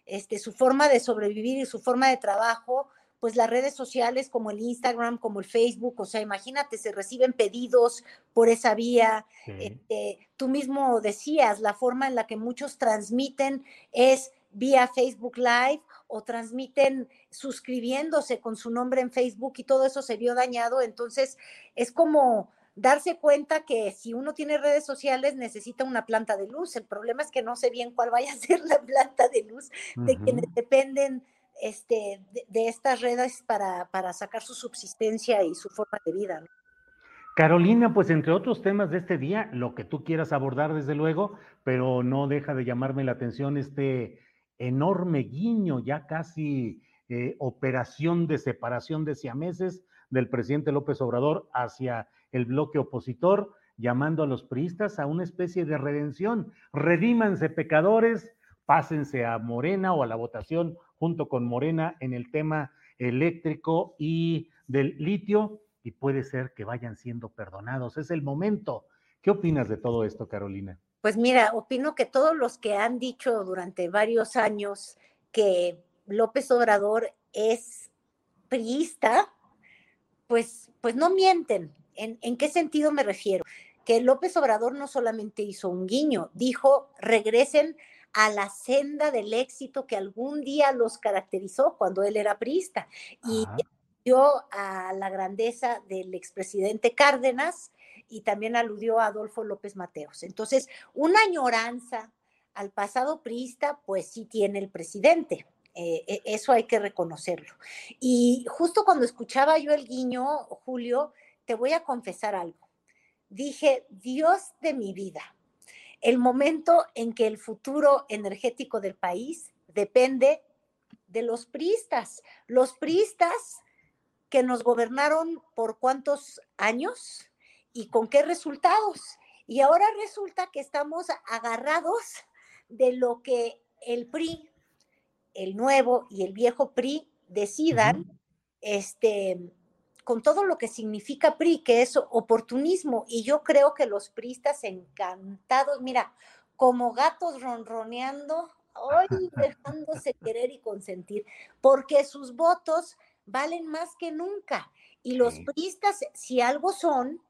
este, su forma de sobrevivir y su forma de trabajo, pues las redes sociales como el Instagram, como el Facebook, o sea, imagínate, se reciben pedidos por esa vía. Este, tú mismo decías, la forma en la que muchos transmiten es vía Facebook Live o transmiten suscribiéndose con su nombre en Facebook y todo eso se vio dañado. Entonces, es como darse cuenta que si uno tiene redes sociales necesita una planta de luz. El problema es que no sé bien cuál vaya a [LAUGHS] ser la planta de luz de quienes dependen este, de, estas redes para, para, sacar su subsistencia y su forma de vida. Carolina, pues entre otros temas de este día, lo que tú quieras abordar desde luego, pero no deja de llamarme la atención este enorme guiño, ya casi eh, operación de separación de siameses del presidente López Obrador hacia el bloque opositor, llamando a los priistas a una especie de redención. Redímanse pecadores, pásense a Morena o a la votación junto con Morena en el tema eléctrico y del litio y puede ser que vayan siendo perdonados. Es el momento. ¿Qué opinas de todo esto, Carolina? Pues mira, opino que todos los que han dicho durante varios años que López Obrador es priista, pues, pues no mienten. ¿En, ¿En qué sentido me refiero? Que López Obrador no solamente hizo un guiño, dijo regresen a la senda del éxito que algún día los caracterizó cuando él era priista. Y dio a la grandeza del expresidente Cárdenas y también aludió a Adolfo López Mateos. Entonces, una añoranza al pasado priista, pues sí tiene el presidente. Eh, e, eso hay que reconocerlo. Y justo cuando escuchaba yo el guiño, Julio, te voy a confesar algo. Dije, Dios de mi vida, el momento en que el futuro energético del país depende de los priistas. Los priistas que nos gobernaron por cuántos años y con qué resultados. Y ahora resulta que estamos agarrados de lo que el PRI, el nuevo y el viejo PRI decidan, este, con todo lo que significa PRI, que es oportunismo, y yo creo que los priistas encantados, mira, como gatos ronroneando, hoy [LAUGHS] dejándose querer y consentir, porque sus votos valen más que nunca. Y los priistas, si algo son,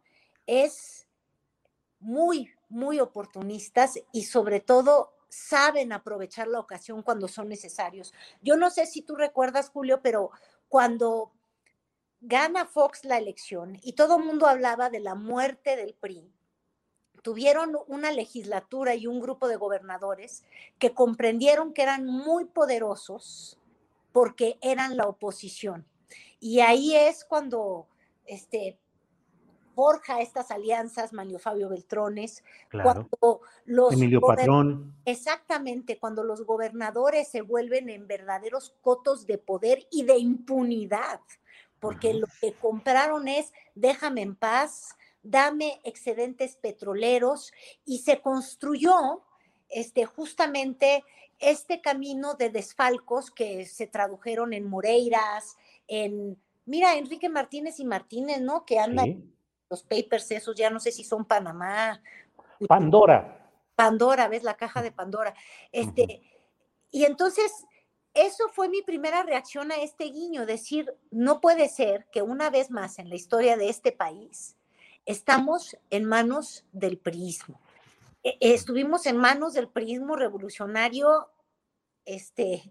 es muy, muy oportunistas y sobre todo saben aprovechar la ocasión cuando son necesarios. Yo no sé si tú recuerdas, Julio, pero cuando gana Fox la elección y todo el mundo hablaba de la muerte del PRI. Tuvieron una legislatura y un grupo de gobernadores que comprendieron que eran muy poderosos porque eran la oposición. Y ahí es cuando este, forja estas alianzas Manlio Fabio Beltrones, cuando los Emilio Patrón. Exactamente, cuando los gobernadores se vuelven en verdaderos cotos de poder y de impunidad porque lo que compraron es déjame en paz, dame excedentes petroleros y se construyó este, justamente este camino de desfalcos que se tradujeron en Moreiras, en, mira, Enrique Martínez y Martínez, ¿no? Que andan los papers esos, ya no sé si son Panamá. Pandora. Pandora, ¿ves? La caja de Pandora. Este, Y entonces eso fue mi primera reacción a este guiño, decir, no puede ser que una vez más en la historia de este país estamos en manos del prismo. E, estuvimos en manos del prismo revolucionario este,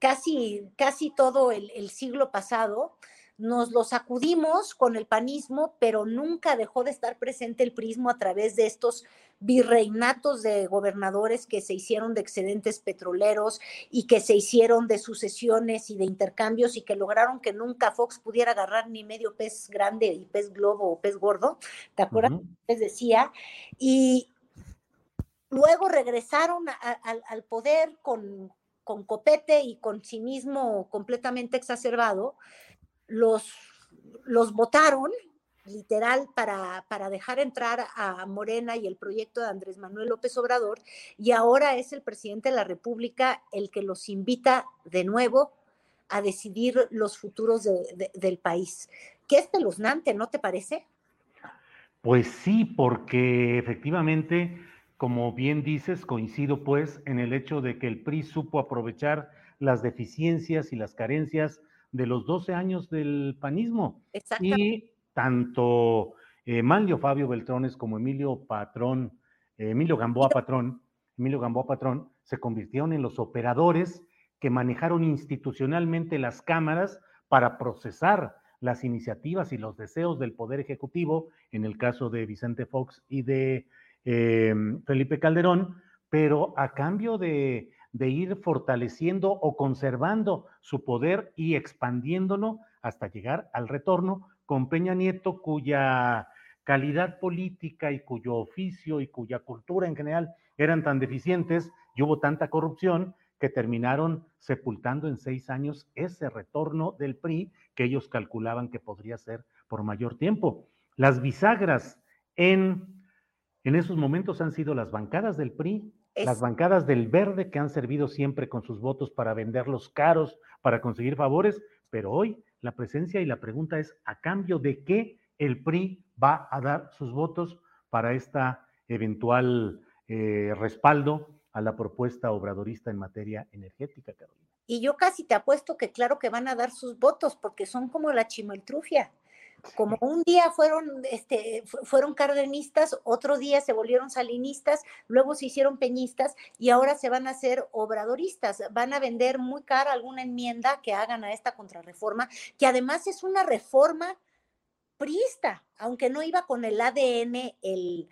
casi, casi todo el, el siglo pasado, nos lo sacudimos con el panismo, pero nunca dejó de estar presente el prismo a través de estos virreinatos de gobernadores que se hicieron de excedentes petroleros y que se hicieron de sucesiones y de intercambios y que lograron que nunca Fox pudiera agarrar ni medio pez grande y pez globo o pez gordo, ¿te acuerdas? Les decía, y luego regresaron al poder con, con copete y con cinismo completamente exacerbado los, los votaron literal para, para, dejar entrar a Morena y el proyecto de Andrés Manuel López Obrador, y ahora es el presidente de la República el que los invita de nuevo a decidir los futuros del país. Qué espeluznante, ¿no te parece? Pues sí, porque efectivamente, como bien dices, coincido pues en el hecho de que el PRI supo aprovechar las deficiencias y las carencias de los 12 años del panismo. Y tanto eh, Manlio Fabio Beltrones como Emilio Patrón, Emilio Gamboa Patrón, Emilio Gamboa Patrón, se convirtieron en los operadores que manejaron institucionalmente las cámaras para procesar las iniciativas y los deseos del Poder Ejecutivo, en el caso de Vicente Fox y de eh, Felipe Calderón, pero a cambio de, de ir fortaleciendo o conservando su poder y expandiéndolo hasta llegar al retorno con Peña Nieto, cuya calidad política y cuyo oficio y cuya cultura en general eran tan deficientes y hubo tanta corrupción que terminaron sepultando en seis años ese retorno del PRI que ellos calculaban que podría ser por mayor tiempo. Las bisagras en, en esos momentos han sido las bancadas del PRI, las bancadas del verde que han servido siempre con sus votos para venderlos caros, para conseguir favores, pero hoy la presencia y la pregunta es a cambio de qué el PRI va a dar sus votos para esta eventual eh, respaldo a la propuesta obradorista en materia energética, Carolina. Y yo casi te apuesto que claro que van a dar sus votos porque son como la chimeltrufia. Como un día fueron, este, fueron cardenistas, otro día se volvieron salinistas, luego se hicieron peñistas y ahora se van a hacer obradoristas. Van a vender muy cara alguna enmienda que hagan a esta contrarreforma, que además es una reforma priista, aunque no iba con el ADN, el,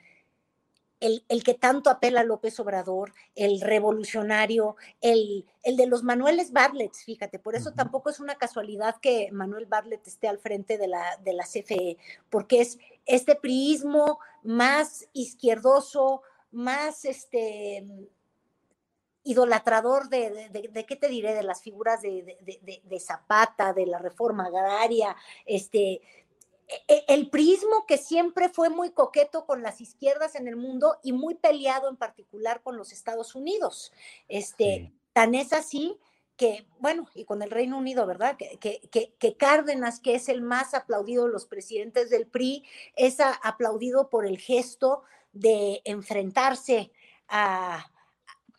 el, que tanto apela a López Obrador, el revolucionario, el, el de los Manueles Bartlett, fíjate, por eso tampoco es una casualidad que Manuel Bartlett esté al frente de la, de la CFE, porque es este priismo más izquierdoso, más este idolatrador de, de, ¿qué te diré? De las figuras de, de, Zapata, de la reforma agraria, este, el prismo que siempre fue muy coqueto con las izquierdas en el mundo y muy peleado en particular con los Estados Unidos. Este, Tan es así que, bueno, y con el Reino Unido, ¿verdad? Que, que, que, Cárdenas, que es el más aplaudido de los presidentes del PRI, es aplaudido por el gesto de enfrentarse a,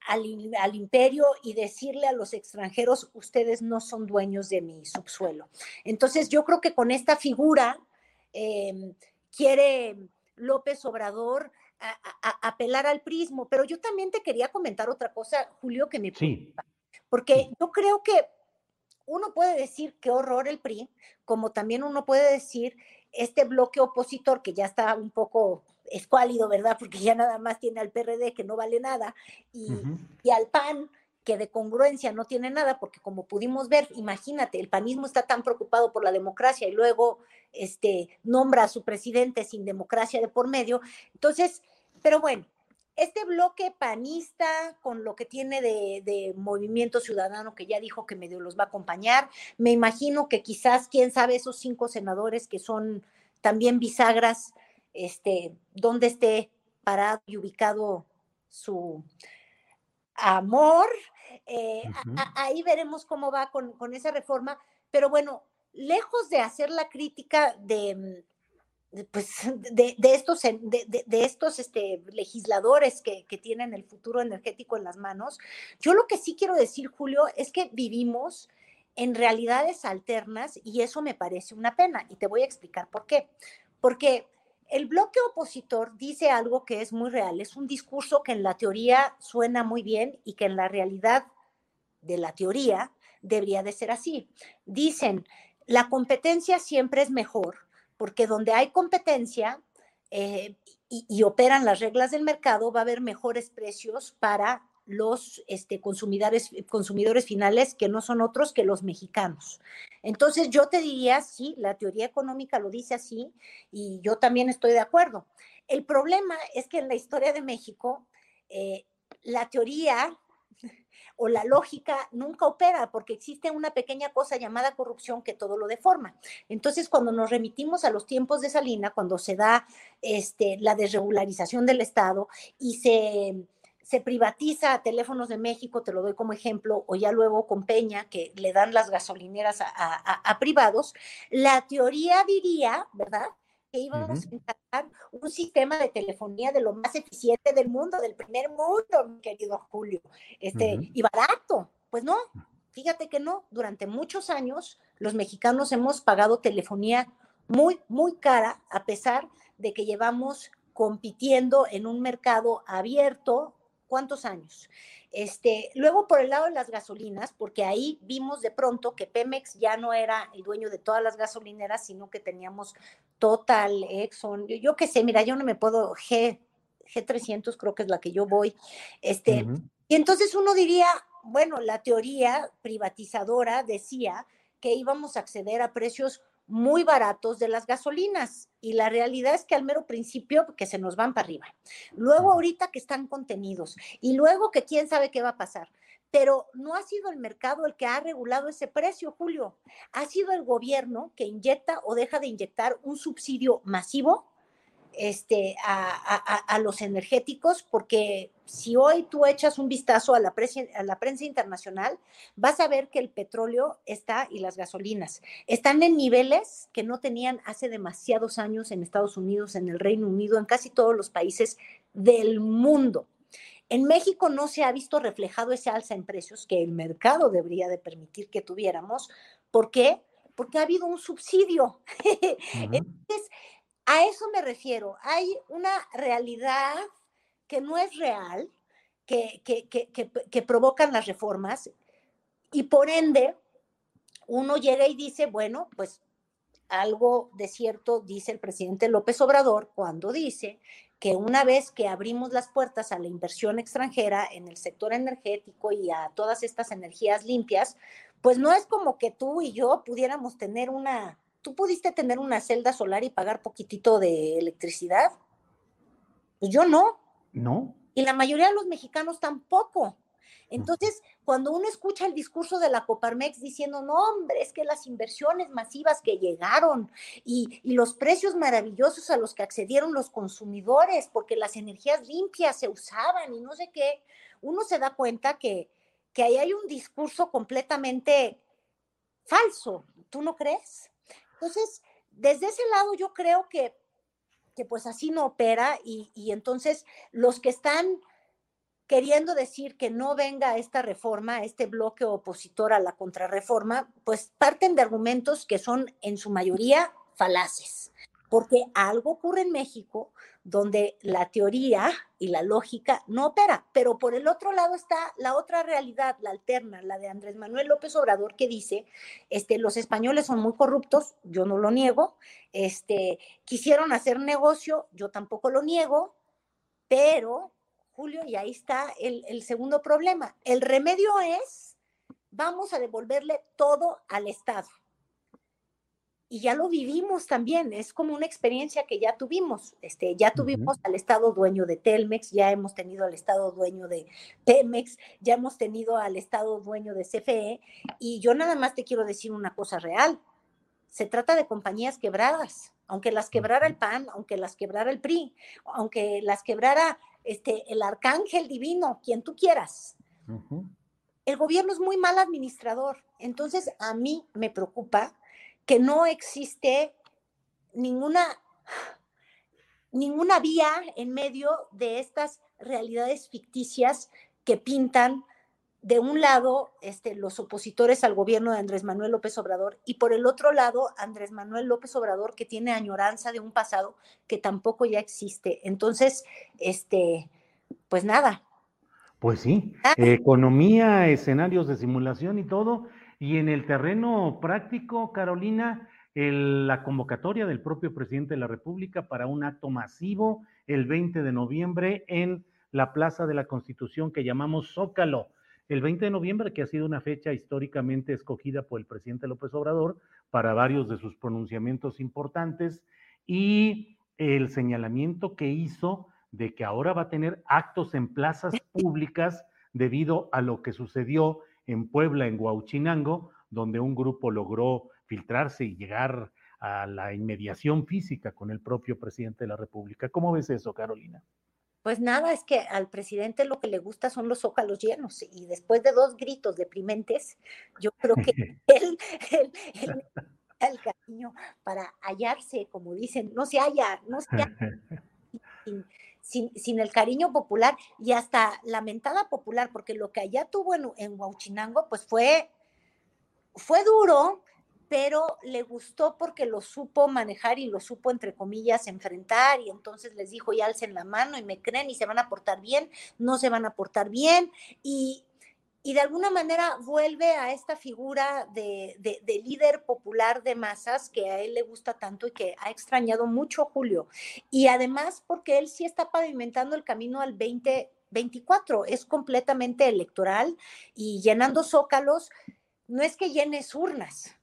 al, al, imperio y decirle a los extranjeros, ustedes no son dueños de mi subsuelo. Entonces, yo creo que con esta figura Em, quiere López Obrador apelar al prismo, pero yo también te quería comentar otra cosa, Julio, que me preocupa, porque yo creo que uno puede decir qué horror el PRI, como también uno puede decir este bloque opositor que ya está un poco escuálido, ¿verdad? Porque ya nada más tiene al PRD que no vale nada y, y al PAN que de congruencia no tiene nada, porque como pudimos ver, imagínate, el panismo está tan preocupado por la democracia y luego este, nombra a su presidente sin democracia de por medio. Entonces, pero bueno, este bloque panista con lo que tiene de, movimiento ciudadano que ya dijo que medio los va a acompañar, me imagino que quizás, quién sabe, esos cinco senadores que son también bisagras, este, donde esté parado y ubicado su, amor. Eh, ahí veremos cómo va con, esa reforma, pero bueno, lejos de hacer la crítica de, mm, pues, [LAUGHS] de, estos, de, estos este, legisladores que, que, tienen el futuro energético en las manos, yo lo que sí quiero decir, Julio, es que vivimos en realidades alternas y eso me parece una pena y te voy a explicar por qué. Porque el bloque opositor dice algo que es muy real, es un discurso que en la teoría suena muy bien y que en la realidad de la teoría debería de ser así. Dicen, la competencia siempre es mejor, porque donde hay competencia eh, y, y, operan las reglas del mercado, va a haber mejores precios para los este, consumidores, consumidores finales que no son otros que los mexicanos. Entonces yo te diría, sí, la teoría económica lo dice así y yo también estoy de acuerdo. El problema es que en la historia de México eh, la teoría [LAUGHS] o la lógica nunca opera porque existe una pequeña cosa llamada corrupción que todo lo deforma. Entonces, cuando nos remitimos a los tiempos de Salina, cuando se da este, la desregularización del Estado y se se privatiza a Teléfonos de México, te lo doy como ejemplo, o ya luego con Peña, que le dan las gasolineras a, privados, la teoría diría, ¿verdad? Que íbamos a instalar un sistema de telefonía de lo más eficiente del mundo, del primer mundo, mi querido Julio, este, y barato. Pues no, fíjate que no, durante muchos años los mexicanos hemos pagado telefonía muy, muy cara, a pesar de que llevamos compitiendo en un mercado abierto, cuántos años. Este, luego por el lado de las gasolinas, porque ahí vimos de pronto que Pemex ya no era el dueño de todas las gasolineras, sino que teníamos Total, Exxon, yo, qué sé, mira, yo no me puedo, G, G300 creo que es la que yo voy. Este, Y entonces uno diría, bueno, la teoría privatizadora decía que íbamos a acceder a precios muy baratos de las gasolinas y la realidad es que al mero principio que se nos van para arriba. Luego ahorita que están contenidos y luego que quién sabe qué va a pasar. Pero no ha sido el mercado el que ha regulado ese precio, Julio. Ha sido el gobierno que inyecta o deja de inyectar un subsidio masivo este, a, los energéticos, porque si hoy tú echas un vistazo a la, prensa, a la prensa internacional, vas a ver que el petróleo está y las gasolinas están en niveles que no tenían hace demasiados años en Estados Unidos, en el Reino Unido, en casi todos los países del mundo. En México no se ha visto reflejado ese alza en precios que el mercado debería de permitir que tuviéramos. ¿Por qué? Porque ha habido un subsidio. [LAUGHS] Entonces, a eso me refiero. Hay una realidad que no es real, que, que, provocan las reformas y por ende uno llega y dice, bueno, pues algo de cierto dice el presidente López Obrador cuando dice que una vez que abrimos las puertas a la inversión extranjera en el sector energético y a todas estas energías limpias, pues no es como que tú y yo pudiéramos tener una ¿Tú pudiste tener una celda solar y pagar poquitito de electricidad? Pues yo no. No. Y la mayoría de los mexicanos tampoco. Entonces, cuando uno escucha el discurso de la Coparmex diciendo, no, hombre, es que las inversiones masivas que llegaron y, y, los precios maravillosos a los que accedieron los consumidores, porque las energías limpias se usaban y no sé qué, uno se da cuenta que, que ahí hay un discurso completamente falso. ¿Tú no crees? Entonces, desde ese lado yo creo que, que pues así no opera y, y entonces los que están queriendo decir que no venga esta reforma, este bloque opositor a la contrarreforma, pues parten de argumentos que son en su mayoría falaces porque algo ocurre en México donde la teoría y la lógica no opera, pero por el otro lado está la otra realidad, la alterna, la de Andrés Manuel López Obrador que dice, este los españoles son muy corruptos, yo no lo niego, este quisieron hacer negocio, yo tampoco lo niego, pero Julio, y ahí está el, el segundo problema, el remedio es vamos a devolverle todo al Estado y ya lo vivimos también, es como una experiencia que ya tuvimos, este, ya tuvimos al Estado dueño de Telmex, ya hemos tenido al Estado dueño de Pemex, ya hemos tenido al Estado dueño de CFE, y yo nada más te quiero decir una cosa real, se trata de compañías quebradas, aunque las quebrara el PAN, aunque las quebrara el PRI, aunque las quebrara este, el Arcángel Divino, quien tú quieras. El gobierno es muy mal administrador, entonces a mí me preocupa que no existe ninguna, ninguna vía en medio de estas realidades ficticias que pintan de un lado este, los opositores al gobierno de Andrés Manuel López Obrador y por el otro lado Andrés Manuel López Obrador que tiene añoranza de un pasado que tampoco ya existe. Entonces, este, pues nada. Pues sí, economía, escenarios de simulación y todo, y en el terreno práctico, Carolina, la convocatoria del propio presidente de la República para un acto masivo el 20 de noviembre en la Plaza de la Constitución que llamamos Zócalo. El 20 de noviembre, que ha sido una fecha históricamente escogida por el presidente López Obrador para varios de sus pronunciamientos importantes y el señalamiento que hizo de que ahora va a tener actos en plazas públicas debido a lo que sucedió en Puebla, en Huauchinango, donde un grupo logró filtrarse y llegar a la inmediación física con el propio presidente de la República. ¿Cómo ves eso, Carolina? Pues nada, es que al presidente lo que le gusta son los zócalos llenos y después de dos gritos deprimentes, yo creo que [LAUGHS] [LAUGHS] él, el cariño para hallarse, como dicen, no se halla, no se halla [LAUGHS] sin, el cariño popular y hasta lamentada popular, porque lo que allá tuvo en, en Huachinango, pues fue, fue duro, pero le gustó porque lo supo manejar y lo supo, entre comillas, enfrentar y entonces les dijo, y alcen la mano y me creen y se van a portar bien, no se van a portar bien y, y de alguna manera vuelve a esta figura de, de, líder popular de masas que a él le gusta tanto y que ha extrañado mucho Julio. Y además porque él sí está pavimentando el camino al 2024, es completamente electoral y llenando zócalos, no es que llenes urnas,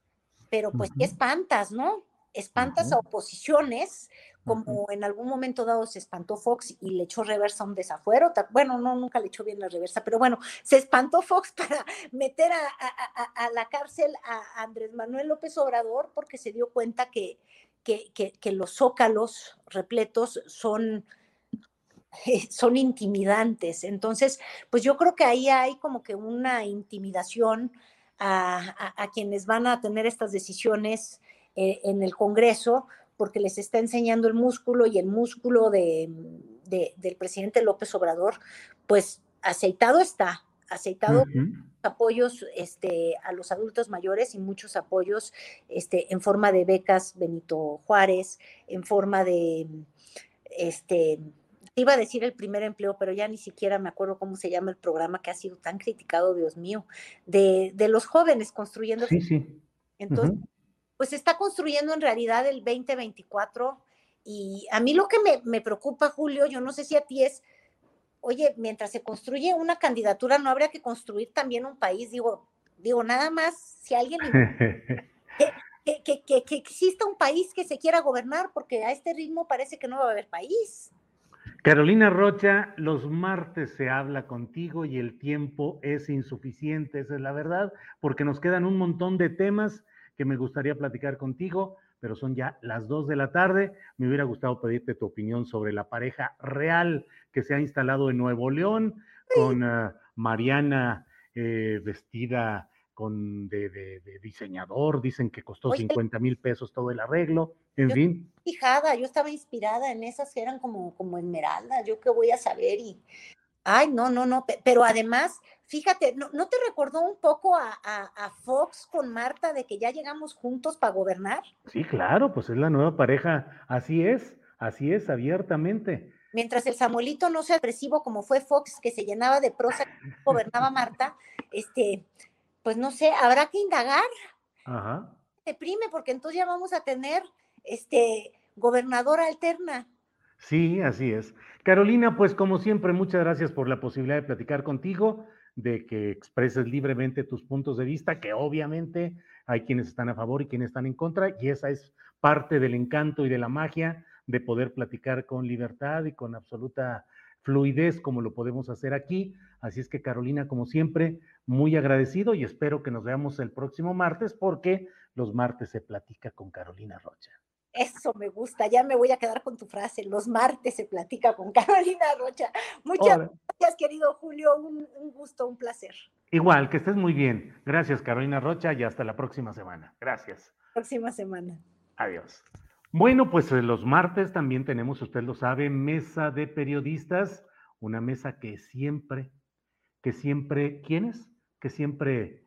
pero pues uh espantas, ¿no? Espantas a oposiciones como en algún momento dado se espantó Fox y le echó reversa un desafuero. Bueno, no, nunca le echó bien la reversa, pero bueno, se espantó Fox [LAUGHS] para meter a, la cárcel a Andrés Manuel López Obrador porque se dio cuenta que, que, los zócalos repletos son, [LAUGHS] son intimidantes. Entonces, pues yo creo que ahí hay como que una intimidación a, quienes van a tener estas decisiones eh, en el Congreso, porque les está enseñando el músculo y el músculo de, del presidente López Obrador, pues aceitado está, aceitado apoyos este, a los adultos mayores y muchos apoyos este, en forma de becas Benito Juárez, en forma de, este, iba a decir el primer empleo, pero ya ni siquiera me acuerdo cómo se llama el programa que ha sido tan criticado, Dios mío, de, de los jóvenes construyendo. Sí, sí. Entonces, pues se está construyendo en realidad el 2024 y a mí lo que me, preocupa, Julio, yo no sé si a ti es, oye, mientras se construye una candidatura, ¿no habría que construir también un país? Digo, digo, nada más si alguien... [LAUGHS] que, que, que, que, exista un país que se quiera gobernar, porque a este ritmo parece que no va a haber país. Carolina Rocha, los martes se habla contigo y el tiempo es insuficiente, esa es la verdad, porque nos quedan un montón de temas que me gustaría platicar contigo, pero son ya las dos de la tarde. Me hubiera gustado pedirte tu opinión sobre la pareja real que se ha instalado en Nuevo León con ah, Mariana eh, vestida con de, diseñador, dicen que costó 50 mil pesos todo el arreglo, en fin. Fijada, yo estaba inspirada en esas que eran como, como esmeraldas, yo qué voy a saber y, ay, no, no, no, pero además Fíjate, ¿no, te recordó un poco a, Fox con Marta de que ya llegamos juntos para gobernar? Sí, claro, pues es la nueva pareja, así es, así es, abiertamente. Mientras el Samuelito no sea agresivo como fue Fox, que se llenaba de prosa, [LAUGHS] gobernaba Marta, este, pues no sé, habrá que indagar. Ajá. Deprime, porque entonces ya vamos a tener este gobernadora alterna. Sí, así es. Carolina, pues como siempre, muchas gracias por la posibilidad de platicar contigo de que expreses libremente tus puntos de vista, que obviamente hay quienes están a favor y quienes están en contra, y esa es parte del encanto y de la magia de poder platicar con libertad y con absoluta fluidez como lo podemos hacer aquí. Así es que Carolina, como siempre, muy agradecido y espero que nos veamos el próximo martes porque los martes se platica con Carolina Rocha. Eso me gusta, ya me voy a quedar con tu frase. Los martes se platica con [LAUGHS] Carolina Rocha. Muchas gracias, querido Julio. Un, gusto, un placer. Igual, que estés muy bien. Gracias, Carolina Rocha, y hasta la próxima semana. Gracias. Próxima semana. Adiós. Bueno, pues eh, los martes también tenemos, usted lo sabe, mesa de periodistas, una mesa que siempre, que siempre, ¿quiénes? Que siempre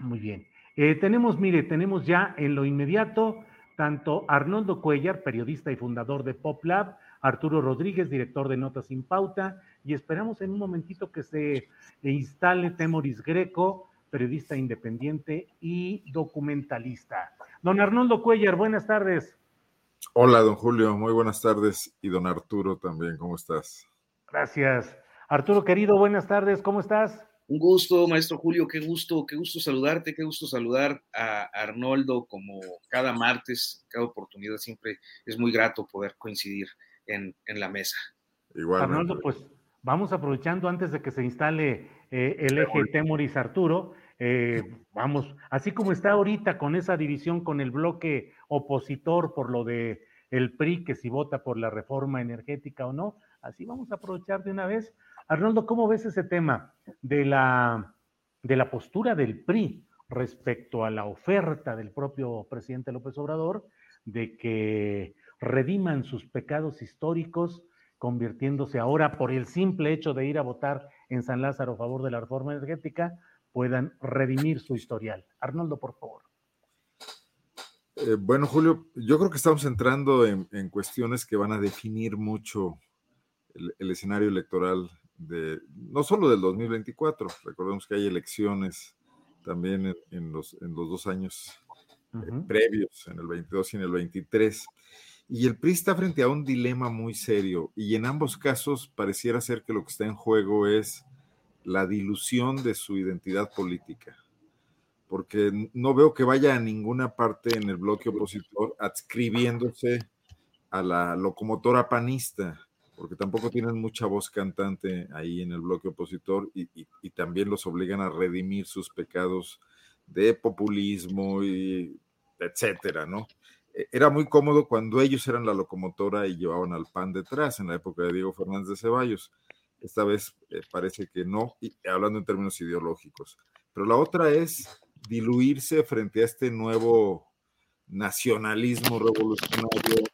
Ah, muy bien. Eh, tenemos, mire, tenemos ya en lo inmediato tanto Arnoldo Cuellar, periodista y fundador de PopLab, Arturo Rodríguez, director de Notas sin Pauta, y esperamos en un momentito que se instale Temoris Greco, periodista independiente y documentalista. Don Arnoldo Cuellar, buenas tardes. Hola, don Julio, muy buenas tardes. Y don Arturo también, ¿cómo estás? Gracias. Arturo, querido, buenas tardes, ¿cómo estás? Un gusto, maestro Julio, qué gusto, qué gusto saludarte, qué gusto saludar a Arnoldo como cada martes, cada oportunidad, siempre es muy grato poder coincidir en, la mesa. Igual. Arnoldo, pues vamos aprovechando antes de que se instale eh, el eje Temoris Arturo, eh, vamos, así como está ahorita con esa división con el bloque opositor por lo de el PRI, que si vota por la reforma energética o no, así vamos a aprovechar de una vez. Arnoldo, ¿cómo ves ese tema de la, de la postura del PRI respecto a la oferta del propio presidente López Obrador de que rediman sus pecados históricos, convirtiéndose ahora por el simple hecho de ir a votar en San Lázaro a favor de la reforma energética, puedan redimir su historial. Arnoldo, por favor. Eh, bueno, Julio, yo creo que estamos entrando en, cuestiones que van a definir mucho el, escenario electoral de no solo del 2024, recordemos que hay elecciones también en, los, en los, dos años eh, previos, en el 22 y en el 23. Y el PRI está frente a un dilema muy serio y en ambos casos pareciera ser que lo que está en juego es la dilución de su identidad política, porque no veo que vaya a ninguna parte en el bloque opositor adscribiéndose a la locomotora panista, porque tampoco tienen mucha voz cantante ahí en el bloque opositor y, también los obligan a redimir sus pecados de populismo y etcétera, ¿no? E, era muy cómodo cuando ellos eran la locomotora y llevaban al pan detrás en la época de Diego Fernández de Ceballos. Esta vez eh, parece que no, y, hablando en términos ideológicos. Pero la otra es diluirse frente a este nuevo nacionalismo revolucionario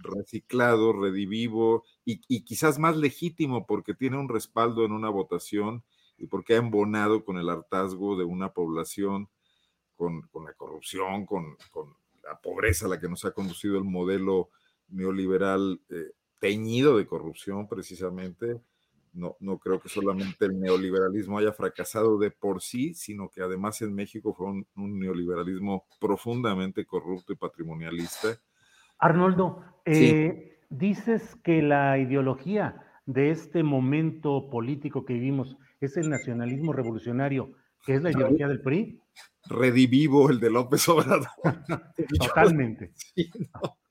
reciclado, redivivo y, quizás más legítimo porque tiene un respaldo en una votación y porque ha embonado con el hartazgo de una población, con, con la corrupción, con, con, la pobreza a la que nos ha conducido el modelo neoliberal eh, teñido de corrupción precisamente, no, no creo que solamente el neoliberalismo haya fracasado de por sí, sino que además en México fue un, neoliberalismo profundamente corrupto y patrimonialista. Arnoldo, eh, dices que la ideología de este momento político que vivimos es el nacionalismo revolucionario, que es la ideología del PRI. Redivivo el de López Obrador. [LAUGHS] Totalmente. [LAUGHS]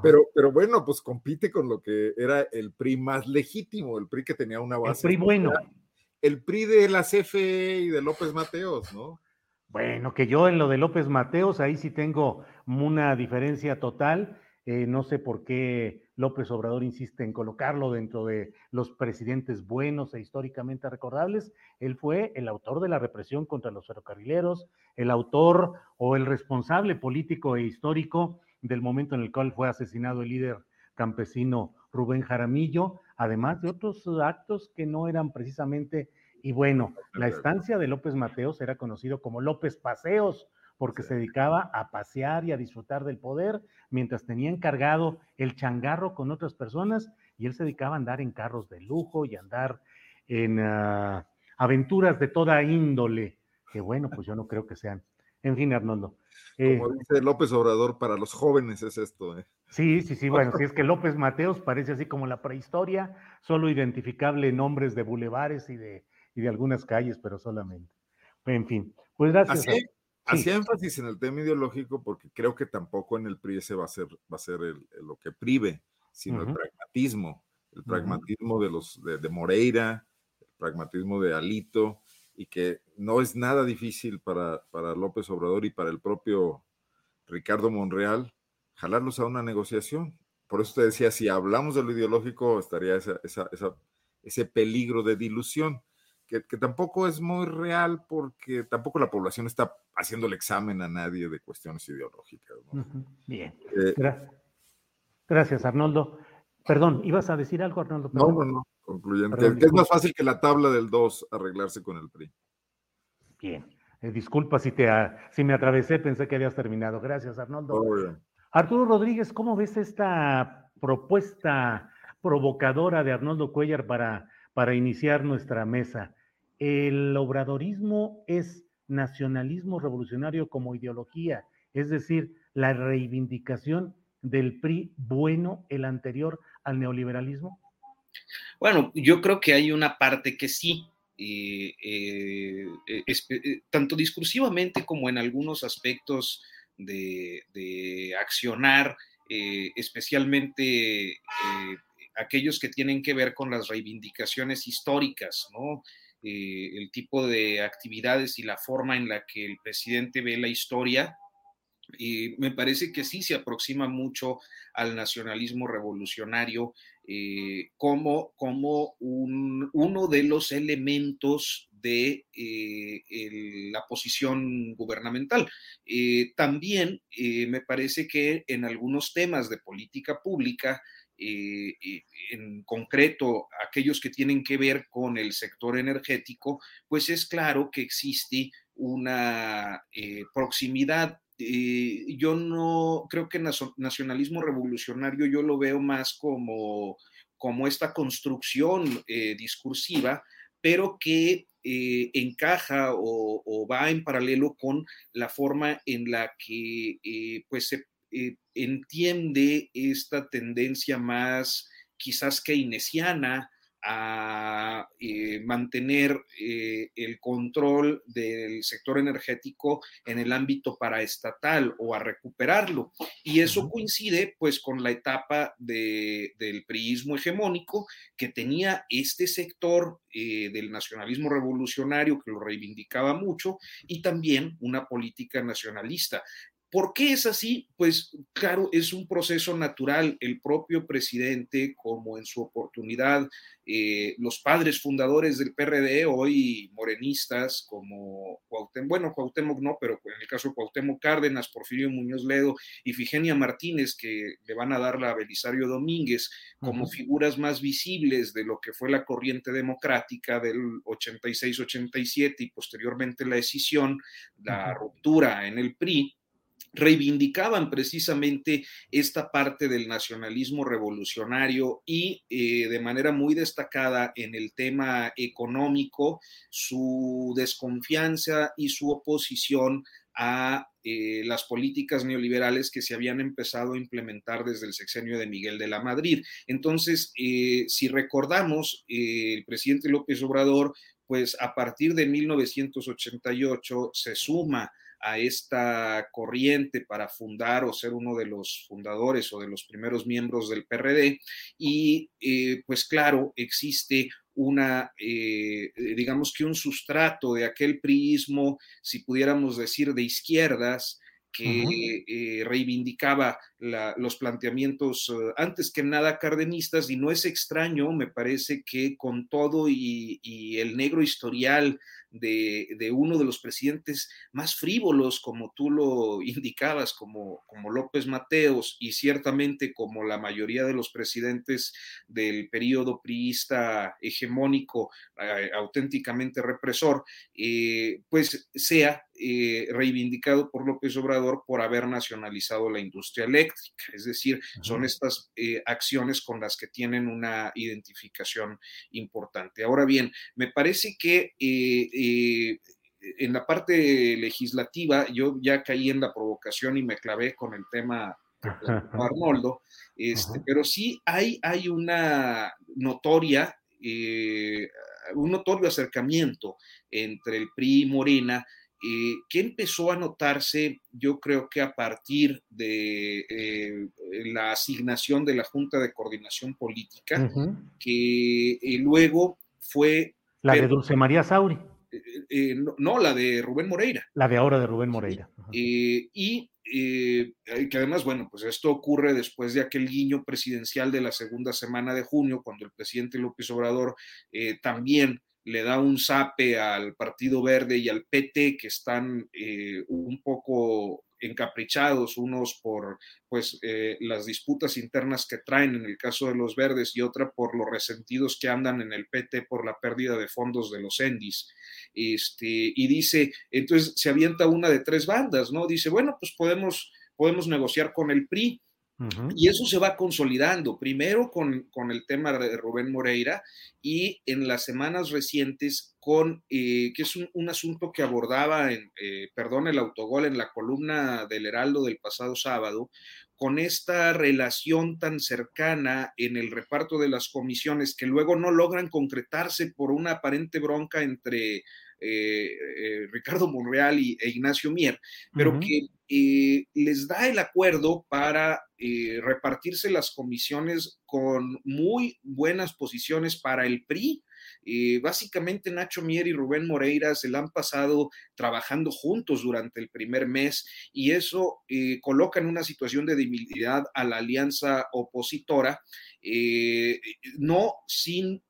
Pero, pero bueno, pues compite con lo que era el PRI más legítimo, el PRI que tenía una base. El PRI bueno. El PRI de la CFE y de López Mateos, ¿no? Bueno, que yo en lo de López Mateos, ahí sí tengo una diferencia total. Eh, no sé por qué López Obrador insiste en colocarlo dentro de los presidentes buenos e históricamente recordables. Él fue el autor de la represión contra los ferrocarrileros, el autor o el responsable político e histórico del momento en el cual fue asesinado el líder campesino Rubén Jaramillo, además de otros actos que no eran precisamente, y bueno, la estancia de López Mateos era conocido como López Paseos, porque se dedicaba a pasear y a disfrutar del poder, mientras tenía encargado el changarro con otras personas, y él se dedicaba a andar en carros de lujo y andar en ah, aventuras de toda índole, que bueno, pues yo no creo que sean en fin, Arnoldo. Como eh, dice López Obrador, para los jóvenes es esto. ¿eh? Sí, sí, sí. Bueno, [LAUGHS] si es que López Mateos parece así como la prehistoria, solo identificable en nombres de bulevares y de, y de algunas calles, pero solamente. En fin, pues gracias. Hacía énfasis en el tema ideológico porque creo que tampoco en el PRI ese va a ser, va a ser lo que prive, sino el pragmatismo. El pragmatismo de los de, de Moreira, el pragmatismo de Alito, y que no es nada difícil para, para López Obrador y para el propio Ricardo Monreal jalarlos a una negociación. Por eso te decía, si hablamos de lo ideológico, estaría esa, esa, ese peligro de dilución, que, que, tampoco es muy real porque tampoco la población está haciendo el examen a nadie de cuestiones ideológicas. Bien. Eh, Gracias, Arnoldo. Perdón, ¿ibas a decir algo, Arnoldo? No, no, no. Concluyente. es más fácil que la tabla del 2 arreglarse con el PRI. Bien. Eh, disculpa si, te, si me atravesé, pensé que habías terminado. Gracias, Arnoldo. Arturo Rodríguez, ¿cómo ves esta propuesta provocadora de Arnoldo Cuellar para, para iniciar nuestra mesa? ¿El obradorismo es nacionalismo revolucionario como ideología es decir, la reivindicación del PRI bueno, el anterior al neoliberalismo? Bueno, yo creo que hay una parte que sí, eh, eh, eh, tanto discursivamente como en algunos aspectos de, accionar, especialmente aquellos que tienen que ver con las reivindicaciones históricas, ¿no? El tipo de actividades y la forma en la que el presidente ve la historia, y me parece que sí se aproxima mucho al nacionalismo revolucionario eh, como, como un, uno de los elementos de eh, la posición gubernamental. Eh, también me parece que en algunos temas de política pública, en concreto aquellos que tienen que ver con el sector energético, pues es claro que existe una proximidad. Eh, yo no creo que nacionalismo revolucionario yo lo veo más como, como esta construcción eh, discursiva, pero que eh, encaja o, va en paralelo con la forma en la que pues se entiende esta tendencia más quizás keynesiana a eh, mantener eh, el control del sector energético en el ámbito paraestatal o a recuperarlo. Y eso coincide pues con la etapa del priismo hegemónico que tenía este sector eh, del nacionalismo revolucionario que lo reivindicaba mucho y también una política nacionalista. ¿Por qué es así? Pues claro, es un proceso natural. El propio presidente, como en su oportunidad, eh, los padres fundadores del PRD, hoy morenistas, como Cuauhtémoc, bueno, Cuauhtémoc no, pero en el caso de Cuauhtémoc Cárdenas, Porfirio Muñoz Ledo y Figenia Martínez, que le van a dar la Belisario Domínguez, como figuras más visibles de lo que fue la corriente democrática del 86-87 y posteriormente la decisión, la ruptura en el PRI reivindicaban precisamente esta parte del nacionalismo revolucionario y eh, de manera muy destacada en el tema económico su desconfianza y su oposición a eh, las políticas neoliberales que se habían empezado a implementar desde el sexenio de Miguel de la Madrid. Entonces, eh, si recordamos, el presidente López Obrador, pues a partir de 1988 se suma a esta corriente para fundar o ser uno de los fundadores o de los primeros miembros del PRD. Y eh, pues claro, existe una, eh, digamos que un sustrato de aquel priismo, si pudiéramos decir, de izquierdas, que eh, reivindicaba los planteamientos antes que nada cardenistas y no es extraño, me parece que con todo y, el negro historial de, uno de los presidentes más frívolos, como tú lo [LAUGHS] indicabas, como, como López Mateos, y ciertamente como la mayoría de los presidentes del periodo priista hegemónico, eh, auténticamente represor, eh, pues sea eh, reivindicado por López Obrador por haber nacionalizado la industria eléctrica. Es decir, son estas acciones con las que tienen una identificación importante. Ahora bien, me parece que eh, en la parte legislativa yo ya caí en la provocación y me clavé con el tema [LAUGHS] Arnoldo, este, pero sí hay, hay una notoria, eh, un notorio acercamiento entre el PRI y Morena, eh, que empezó a notarse, yo creo que a partir de la asignación de la Junta de Coordinación Política, que luego fue... La de Dulce María Sauri. Eh, no, la de Rubén Moreira. La de ahora de Rubén Moreira. Eh, y eh, que además, bueno, pues esto ocurre después de aquel guiño presidencial de la segunda semana de junio, cuando el presidente López Obrador también le da un zape al Partido Verde y al PT, que están un poco encaprichados, unos por pues eh, las disputas internas que traen en el caso de los verdes y otra por los resentidos que andan en el PT por la pérdida de fondos de los Endis. Este, y dice, entonces se avienta una de tres bandas, ¿no? Dice, bueno, pues podemos, podemos negociar con el PRI. Y eso se va consolidando, primero con, con, el tema de Rubén Moreira y en las semanas recientes con, que es un, asunto que abordaba, en, perdón, el autogol en la columna del Heraldo del pasado sábado, con esta relación tan cercana en el reparto de las comisiones que luego no logran concretarse por una aparente bronca entre eh, eh, Ricardo Monreal y, e Ignacio Mier, pero que eh, les da el acuerdo para repartirse las comisiones con muy buenas posiciones para el PRI eh, básicamente Nacho Mier y Rubén Moreira se la han pasado trabajando juntos durante el primer mes y eso eh, coloca en una situación de debilidad a la alianza opositora, eh, no sin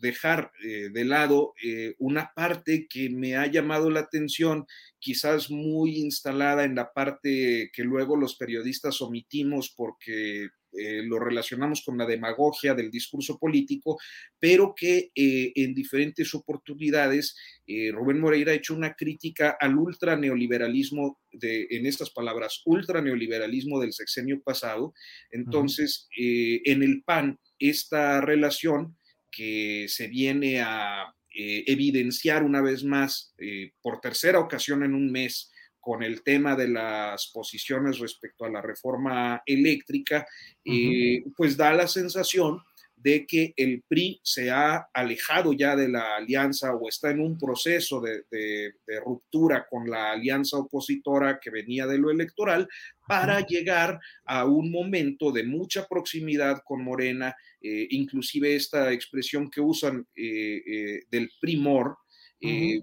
dejar de lado una parte que me ha llamado la atención, quizás muy instalada en la parte que luego los periodistas omitimos porque eh, lo relacionamos con la demagogia del discurso político, pero que eh, en diferentes oportunidades eh, Rubén Moreira ha hecho una crítica al ultraneoliberalismo, de, en estas palabras, ultraneoliberalismo del sexenio pasado. Entonces, en el PAN, esta relación que se viene a evidenciar una vez más por tercera ocasión en un mes, con el tema de las posiciones respecto a la reforma eléctrica, eh, pues da la sensación de que el PRI se ha alejado ya de la alianza o está en un proceso de, ruptura con la alianza opositora que venía de lo electoral para llegar a un momento de mucha proximidad con Morena, eh, inclusive esta expresión que usan eh, del primor, eh,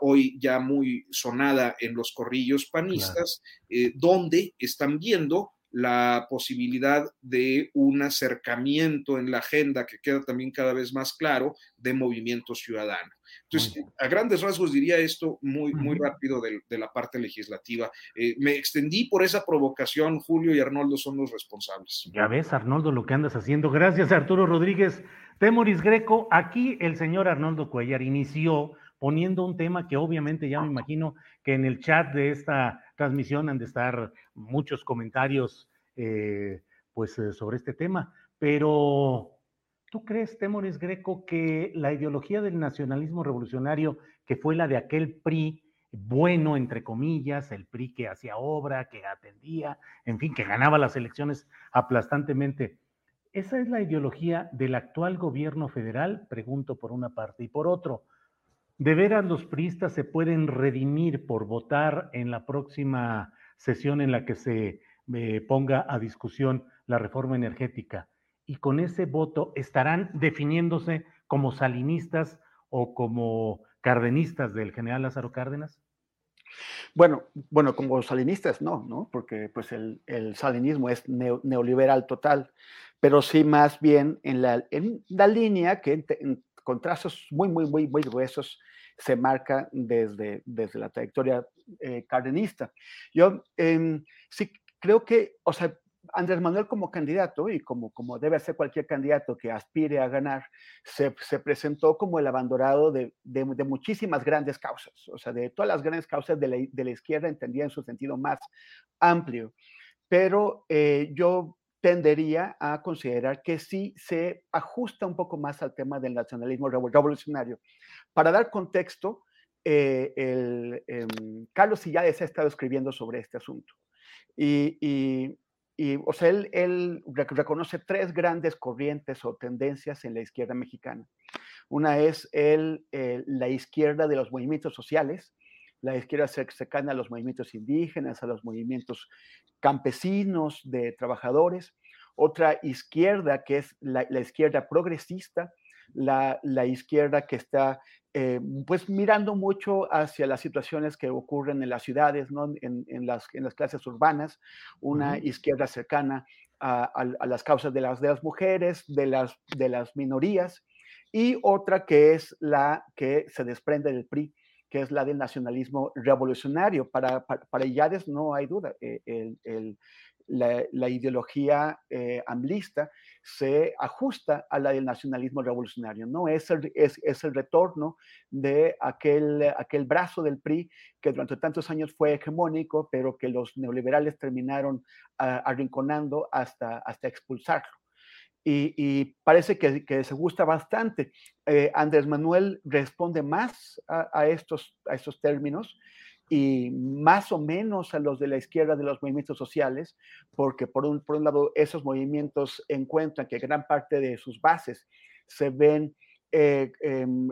hoy ya muy sonada en los corrillos panistas, eh, donde están viendo la posibilidad de un acercamiento en la agenda que queda también cada vez más claro de movimiento ciudadano. Entonces, a grandes rasgos diría esto muy, muy rápido de, la parte legislativa. Eh, me extendí por esa provocación, Julio y Arnoldo son los responsables. Ya ves, Arnoldo, lo que andas haciendo. Gracias, Arturo Rodríguez. Temoris Greco, aquí el señor Arnoldo Cuellar inició poniendo un tema que obviamente ya me imagino que en el chat de esta transmisión han de estar muchos comentarios eh, pues eh, sobre este tema, pero ¿tú crees, Temoris Greco, que la ideología del nacionalismo revolucionario, que fue la de aquel PRI, bueno, entre comillas, el PRI que hacía obra, que atendía, en fin, que ganaba las elecciones aplastantemente. ¿Esa es la ideología del actual gobierno federal? Pregunto por una parte. Y por otro, ¿De veras los priistas se pueden redimir por votar en la próxima sesión en la que se eh, ponga a discusión la reforma energética? Y con ese voto estarán definiéndose como salinistas o como cardenistas del general Lázaro Cárdenas? Bueno, bueno, como salinistas no, ¿no? Porque pues el, salinismo es neoliberal total, pero sí más bien en la, en la línea que con trazos muy, muy, muy, muy gruesos se marca desde, desde la trayectoria eh, cardenista. Yo em, sí creo que, o sea, Andrés Manuel como candidato y como, como debe ser cualquier candidato que aspire a ganar, se, se presentó como el abandonado de, de, muchísimas grandes causas, o sea, de todas las grandes causas de la, de la izquierda entendía en su sentido más amplio. Pero eh, yo tendería a considerar que sí se ajusta un poco más al tema del nacionalismo revolucionario. Para dar contexto, eh, em, Carlos Sillades ha estado escribiendo sobre este asunto. Y, o sea, él, reconoce tres grandes corrientes o tendencias en la izquierda mexicana. Una es el, la izquierda de los movimientos sociales, la izquierda cercana a los movimientos indígenas, a los movimientos campesinos de trabajadores, otra izquierda que es la, izquierda progresista, la, izquierda que está eh, pues mirando mucho hacia las situaciones que ocurren en las ciudades, ¿no? en, las, en las clases urbanas, una izquierda cercana a, las causas de las, de las mujeres, de las, de las minorías, y otra que es la que se desprende del PRI, que es la del nacionalismo revolucionario. Para, para, para no hay duda, eh, el, la, ideología eh, amlista se ajusta a la del nacionalismo revolucionario, ¿no? Es el, es, el retorno de aquel, aquel brazo del PRI que durante tantos años fue hegemónico, pero que los neoliberales terminaron ah, arrinconando hasta, hasta expulsarlo. Y, parece que, se gusta bastante. Eh, Andrés Manuel responde más a, estos, a estos términos y más o menos a los de la izquierda de los movimientos sociales, porque por un, por un lado esos movimientos encuentran que gran parte de sus bases se ven eh, em,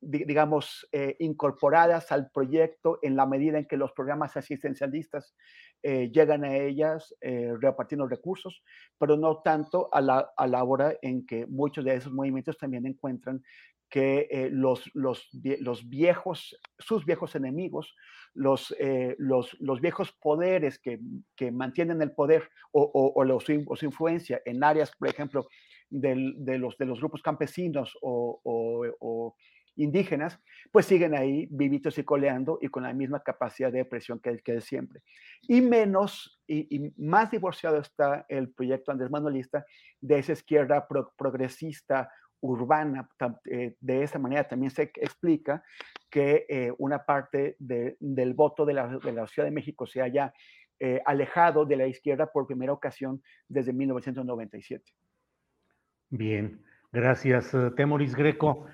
digamos, eh, incorporadas al proyecto en la medida en que los programas asistencialistas eh, llegan a ellas repartiendo recursos, pero no tanto a la, a la hora en que muchos de esos movimientos también encuentran que los, los, los, viejos, sus viejos enemigos, los, los, los viejos poderes que, que, mantienen el poder o, o, o, su influencia en áreas, por ejemplo, de, los, de los grupos campesinos o, indígenas, pues siguen ahí vivitos y coleando y con la misma capacidad de presión que, que siempre. Y menos y, más divorciado está el proyecto Andrés Manuelista de esa izquierda progresista urbana. Eh, de esa manera también se explica que eh, una parte del voto de la, de la, Ciudad de México se haya eh, alejado de la izquierda por primera ocasión desde 1997. Bien, gracias, Temoris Greco.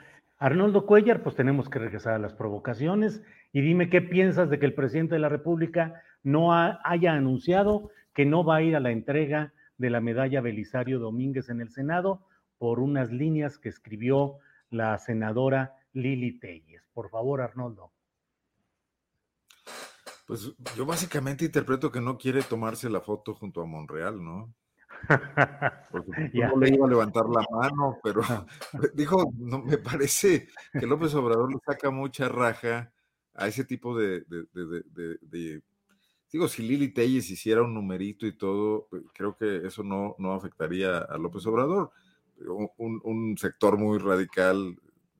Arnoldo Cuellar, pues tenemos que regresar a las provocaciones y dime qué piensas de que el presidente de la República no haya anunciado que no va a ir a la entrega de la medalla Belisario Domínguez en el Senado por unas líneas que escribió la senadora Lili Telles. Por favor, Arnoldo. Pues yo básicamente interpreto que no quiere tomarse la foto junto a Monreal, ¿no? Porque [LAUGHS] no le iba a levantar la mano, pero [LAUGHS] dijo, no, me parece que López Obrador le saca mucha raja a ese tipo de, digo, si Lili Telles hiciera un numerito y todo, creo que eso no, no afectaría a López Obrador. Un, un sector muy radical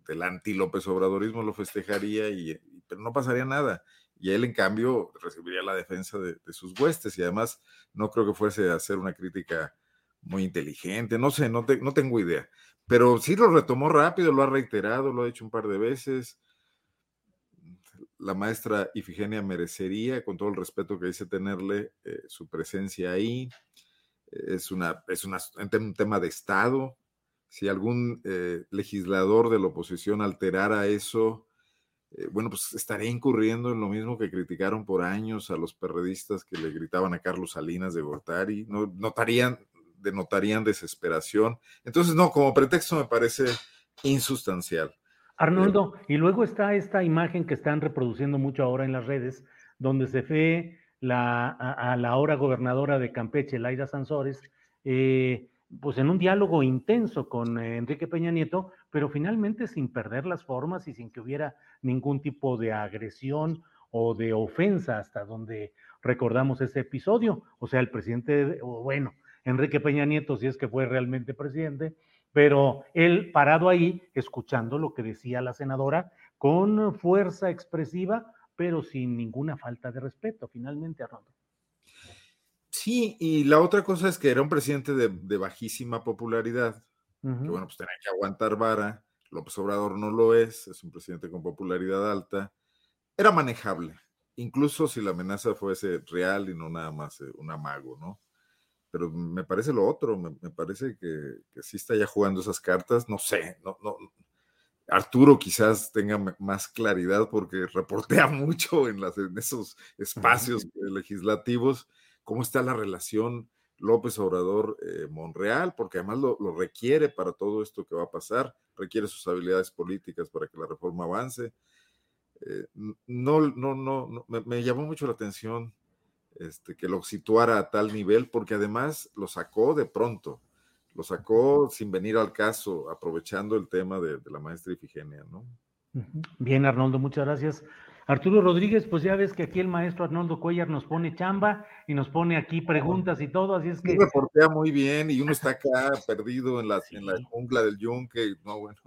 del anti-López Obradorismo lo festejaría, y, pero no pasaría nada y él en cambio recibiría la defensa de, sus huestes y además no creo que fuese a hacer una crítica muy inteligente, no sé, no, no tengo idea, pero sí lo retomó rápido, lo ha reiterado, lo ha hecho un par de veces. La maestra Ifigenia merecería, con todo el respeto que dice tenerle, eh, su presencia ahí. Es, una, es un tema de Estado. Si algún eh, legislador de la oposición alterara eso, eh, bueno, pues estaría incurriendo en lo mismo que criticaron por años a los perredistas que le gritaban a Carlos Salinas de Gortari, no, notarían, denotarían desesperación. Entonces, no, como pretexto me parece insustancial. Arnoldo, y luego está esta imagen que están reproduciendo mucho ahora en las redes, donde se ve la, a, la ahora gobernadora de Campeche, Laida Sansores, eh, pues en un diálogo intenso con eh, Enrique Peña Nieto, pero finalmente sin perder las formas y sin que hubiera ningún tipo de agresión o de ofensa hasta donde recordamos ese episodio. O sea, el presidente, bueno, Enrique Peña Nieto, si es que fue realmente presidente, pero él parado ahí, escuchando lo que decía la senadora, con fuerza expresiva, pero sin ninguna falta de respeto, finalmente, Arnoldo. Sí, y la otra cosa es que era un presidente de, bajísima popularidad, que bueno, pues tenía que aguantar vara. López Obrador no lo es, es un presidente con popularidad alta. Era manejable, incluso si la amenaza fuese real y no nada más eh, un amago, ¿no? Pero me parece lo otro, me, parece que, que, sí está ya jugando esas cartas, no sé, no, no. Arturo quizás tenga más claridad porque reportea [LAUGHS] mucho en, las, en esos espacios legislativos cómo está la relación López Obrador-Monreal, eh, porque además lo, requiere para todo esto que va a pasar, requiere sus habilidades políticas para que la reforma avance. Eh, no, no, no, me, llamó mucho la atención este, que lo situara a tal nivel, porque además lo sacó de pronto, lo sacó sin venir al caso, aprovechando el tema de, de la maestra Ifigenia, ¿no? Bien, Arnoldo, muchas gracias. Arturo Rodríguez, pues ya ves que aquí el maestro Arnoldo Cuellar nos pone chamba y nos pone aquí preguntas y todo, así es que. reportea muy bien y uno está acá [LAUGHS] perdido en la, en la jungla del yunque, no, bueno.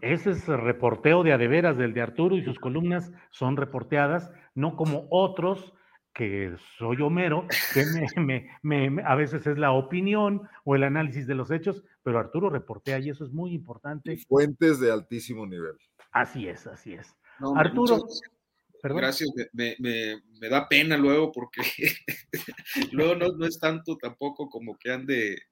Ese es reporteo de adeveras del de Arturo y sus columnas son reporteadas, no como otros que soy Homero, que [LAUGHS] me, a veces es la opinión o el análisis de los hechos, pero Arturo reportea y eso es muy importante. fuentes de altísimo nivel. Así es, así es. Arturo, Gracias, me, da pena luego porque [LAUGHS] luego no, es tanto tampoco como que ande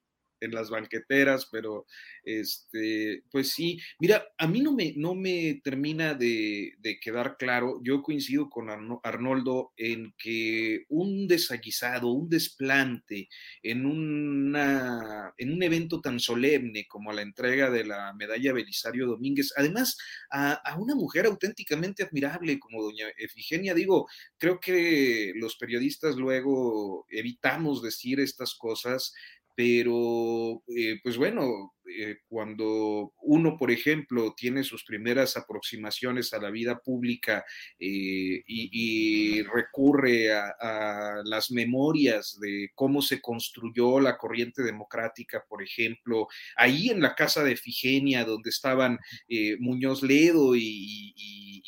en las banqueteras, pero este, pues sí, mira, a mí no me, no me termina de, quedar claro, yo coincido con Arnoldo en que un desaguisado, un desplante en, una, en un evento tan solemne como la entrega de la medalla Belisario Domínguez, además a, a una mujer auténticamente admirable como doña Efigenia, digo, creo que los periodistas luego evitamos decir estas cosas pero eh, pues bueno, eh, cuando uno, por ejemplo, tiene sus primeras aproximaciones a la vida pública eh, y, recurre a, las memorias de cómo se construyó la corriente democrática, por ejemplo, ahí en la casa de Figenia, donde estaban Muñoz Ledo y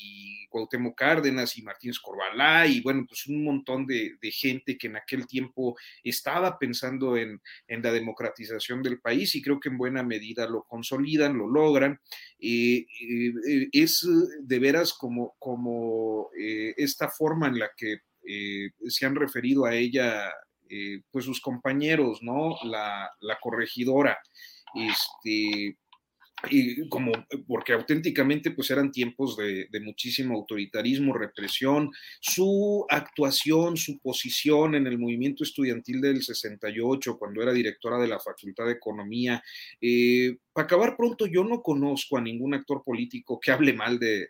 Cuauhtémoc Cárdenas y Martínez Corbalá y bueno, pues un montón de, gente que en aquel tiempo estaba pensando en, la democratización del país y creo que en buena medida lo consolidan, lo logran. Eh, eh, es de veras como, como eh, esta forma en la que se han referido a ella pues sus compañeros, ¿no? La, la corregidora. Este, y como porque auténticamente pues eran tiempos de, muchísimo autoritarismo, represión, su actuación, su posición en el movimiento estudiantil del 68, cuando era directora de la Facultad de Economía. Eh, para acabar pronto, yo no conozco a ningún actor político que hable mal de,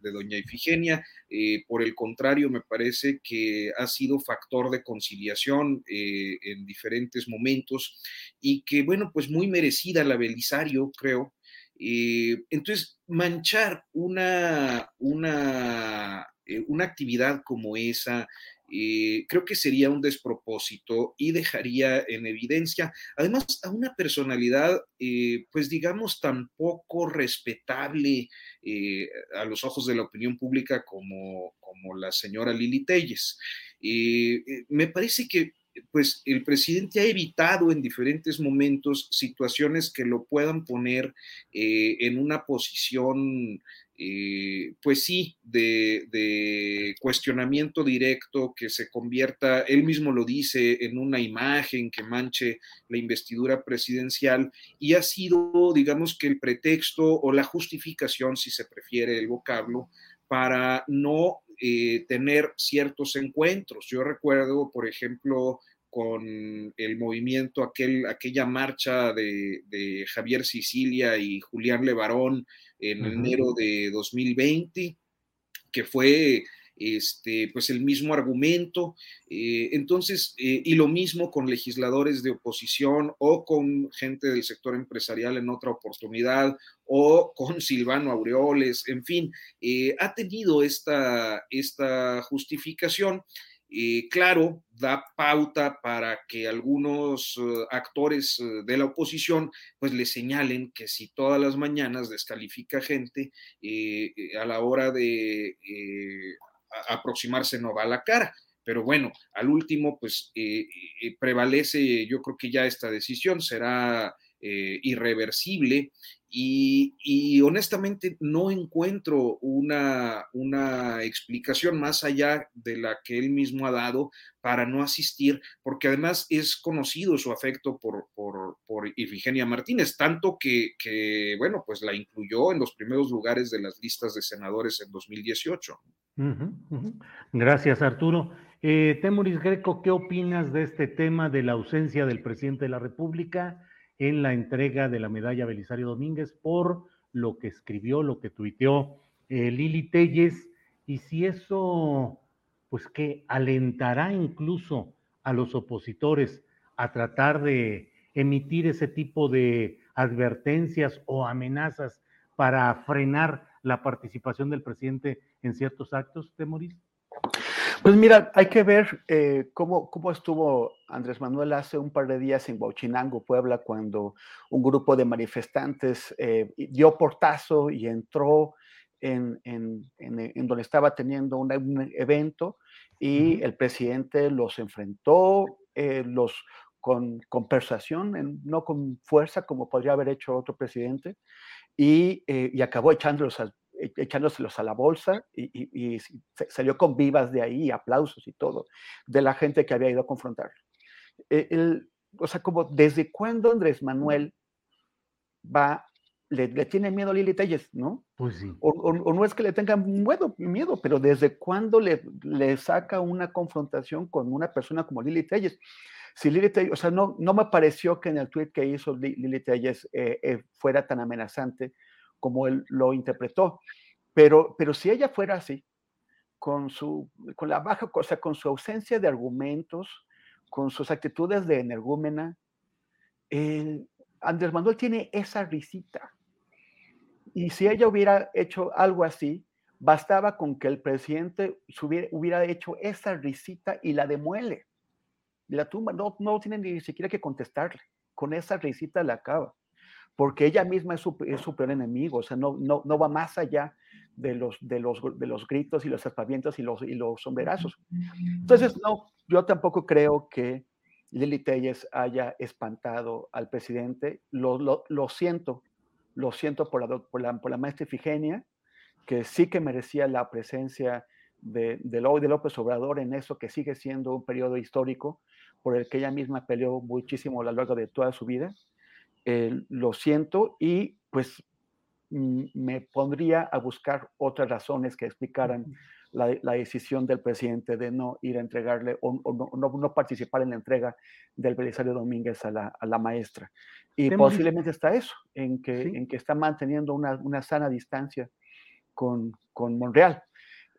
doña Ifigenia, eh, por el contrario, me parece que ha sido factor de conciliación eh, en diferentes momentos y que, bueno, pues muy merecida la Belisario, creo, eh, entonces, manchar una, una, eh, una actividad como esa, eh, creo que sería un despropósito y dejaría en evidencia, además, a una personalidad, pues digamos, tan poco respetable a los ojos de la opinión pública como, como la señora Lili Telles. me parece que pues el presidente ha evitado en diferentes momentos situaciones que lo puedan poner eh, en una posición, eh, pues sí, de, cuestionamiento directo, que se convierta, él mismo lo dice, en una imagen que manche la investidura presidencial y ha sido, digamos que el pretexto o la justificación, si se prefiere el vocablo, para no eh, tener ciertos encuentros. Yo recuerdo, por ejemplo, con el movimiento, aquel, aquella marcha de, Javier Sicilia y Julián Levarón en enero de 2020, que fue este, pues el mismo argumento. Eh, entonces, eh, y lo mismo con legisladores de oposición o con gente del sector empresarial en otra oportunidad o con Silvano Aureoles, en fin, eh, ha tenido esta, esta justificación. claro, da pauta para que algunos actores de la oposición pues le señalen que si todas las mañanas descalifica gente a la hora de aproximarse no va a la cara. Pero bueno, al último, pues eh, eh, prevalece, yo creo que ya esta decisión será eh, irreversible y, honestamente no encuentro una, una, explicación más allá de la que él mismo ha dado para no asistir, porque además es conocido su afecto por, por, por Ifigenia Martínez, tanto que, bueno, pues la incluyó en los primeros lugares de las listas de senadores en 2018. Gracias, Arturo. Eh, Temuris Greco, ¿qué opinas de este tema de la ausencia del presidente de la República? En la entrega de la medalla Belisario Domínguez por lo que escribió, lo que tuiteó eh, Lili Telles, y si eso, pues que alentará incluso a los opositores a tratar de emitir ese tipo de advertencias o amenazas para frenar la participación del presidente en ciertos actos, Temoris? Pues mira, hay que ver eh, cómo, cómo, estuvo Andrés Manuel hace un par de días en Huachinango, Puebla, cuando un grupo de manifestantes eh, dio portazo y entró en, en, en, donde estaba teniendo un, evento y el presidente los enfrentó, eh, los con, con persuasión, no con fuerza como podría haber hecho otro presidente, y, y acabó echándolos al echándoselos a la bolsa y, salió con vivas de ahí, aplausos y todo, de la gente que había ido a confrontar. E-, o sea, como desde cuándo Andrés Manuel va, le, tiene miedo a Lili Telles, ¿no? Pues sí. O, no es que le tenga miedo, miedo pero desde cuándo le, le saca una confrontación con una persona como Lili Telles. Si Lili Telles, o sea, no, no me pareció que en el tweet que hizo Lili Telles eh, eh, fuera tan amenazante como él lo interpretó. Pero, pero si ella fuera así, con, su, con la baja, o sea, con su ausencia de argumentos, con sus actitudes de energúmena, Andrés Manuel tiene esa risita. Y si ella hubiera hecho algo así, bastaba con que el presidente hubiera, hubiera hecho esa risita y la demuele. La tumba no, no tiene ni siquiera que contestarle. Con esa risita la acaba. Porque ella misma es su, es su peor enemigo. O sea, no, no, no va más allá de los, de los, de los gritos y los aspavientos y los, y los sombrerazos. Entonces, no, yo tampoco creo que Lili Telles haya espantado al presidente. Lo, lo, lo siento, lo siento por la, por la, por la, maestra Ifigenia, que sí que merecía la presencia de, de, López Obrador en eso que sigue siendo un periodo histórico por el que ella misma peleó muchísimo a lo largo de toda su vida. Eh, lo siento y pues me pondría a buscar otras razones que explicaran la, la decisión del presidente de no ir a entregarle o, o no, no, participar en la entrega del Belisario Domínguez a la, a la maestra. Y posiblemente está eso, en que, ¿Sí? en que está manteniendo una, una sana distancia con, con Monreal.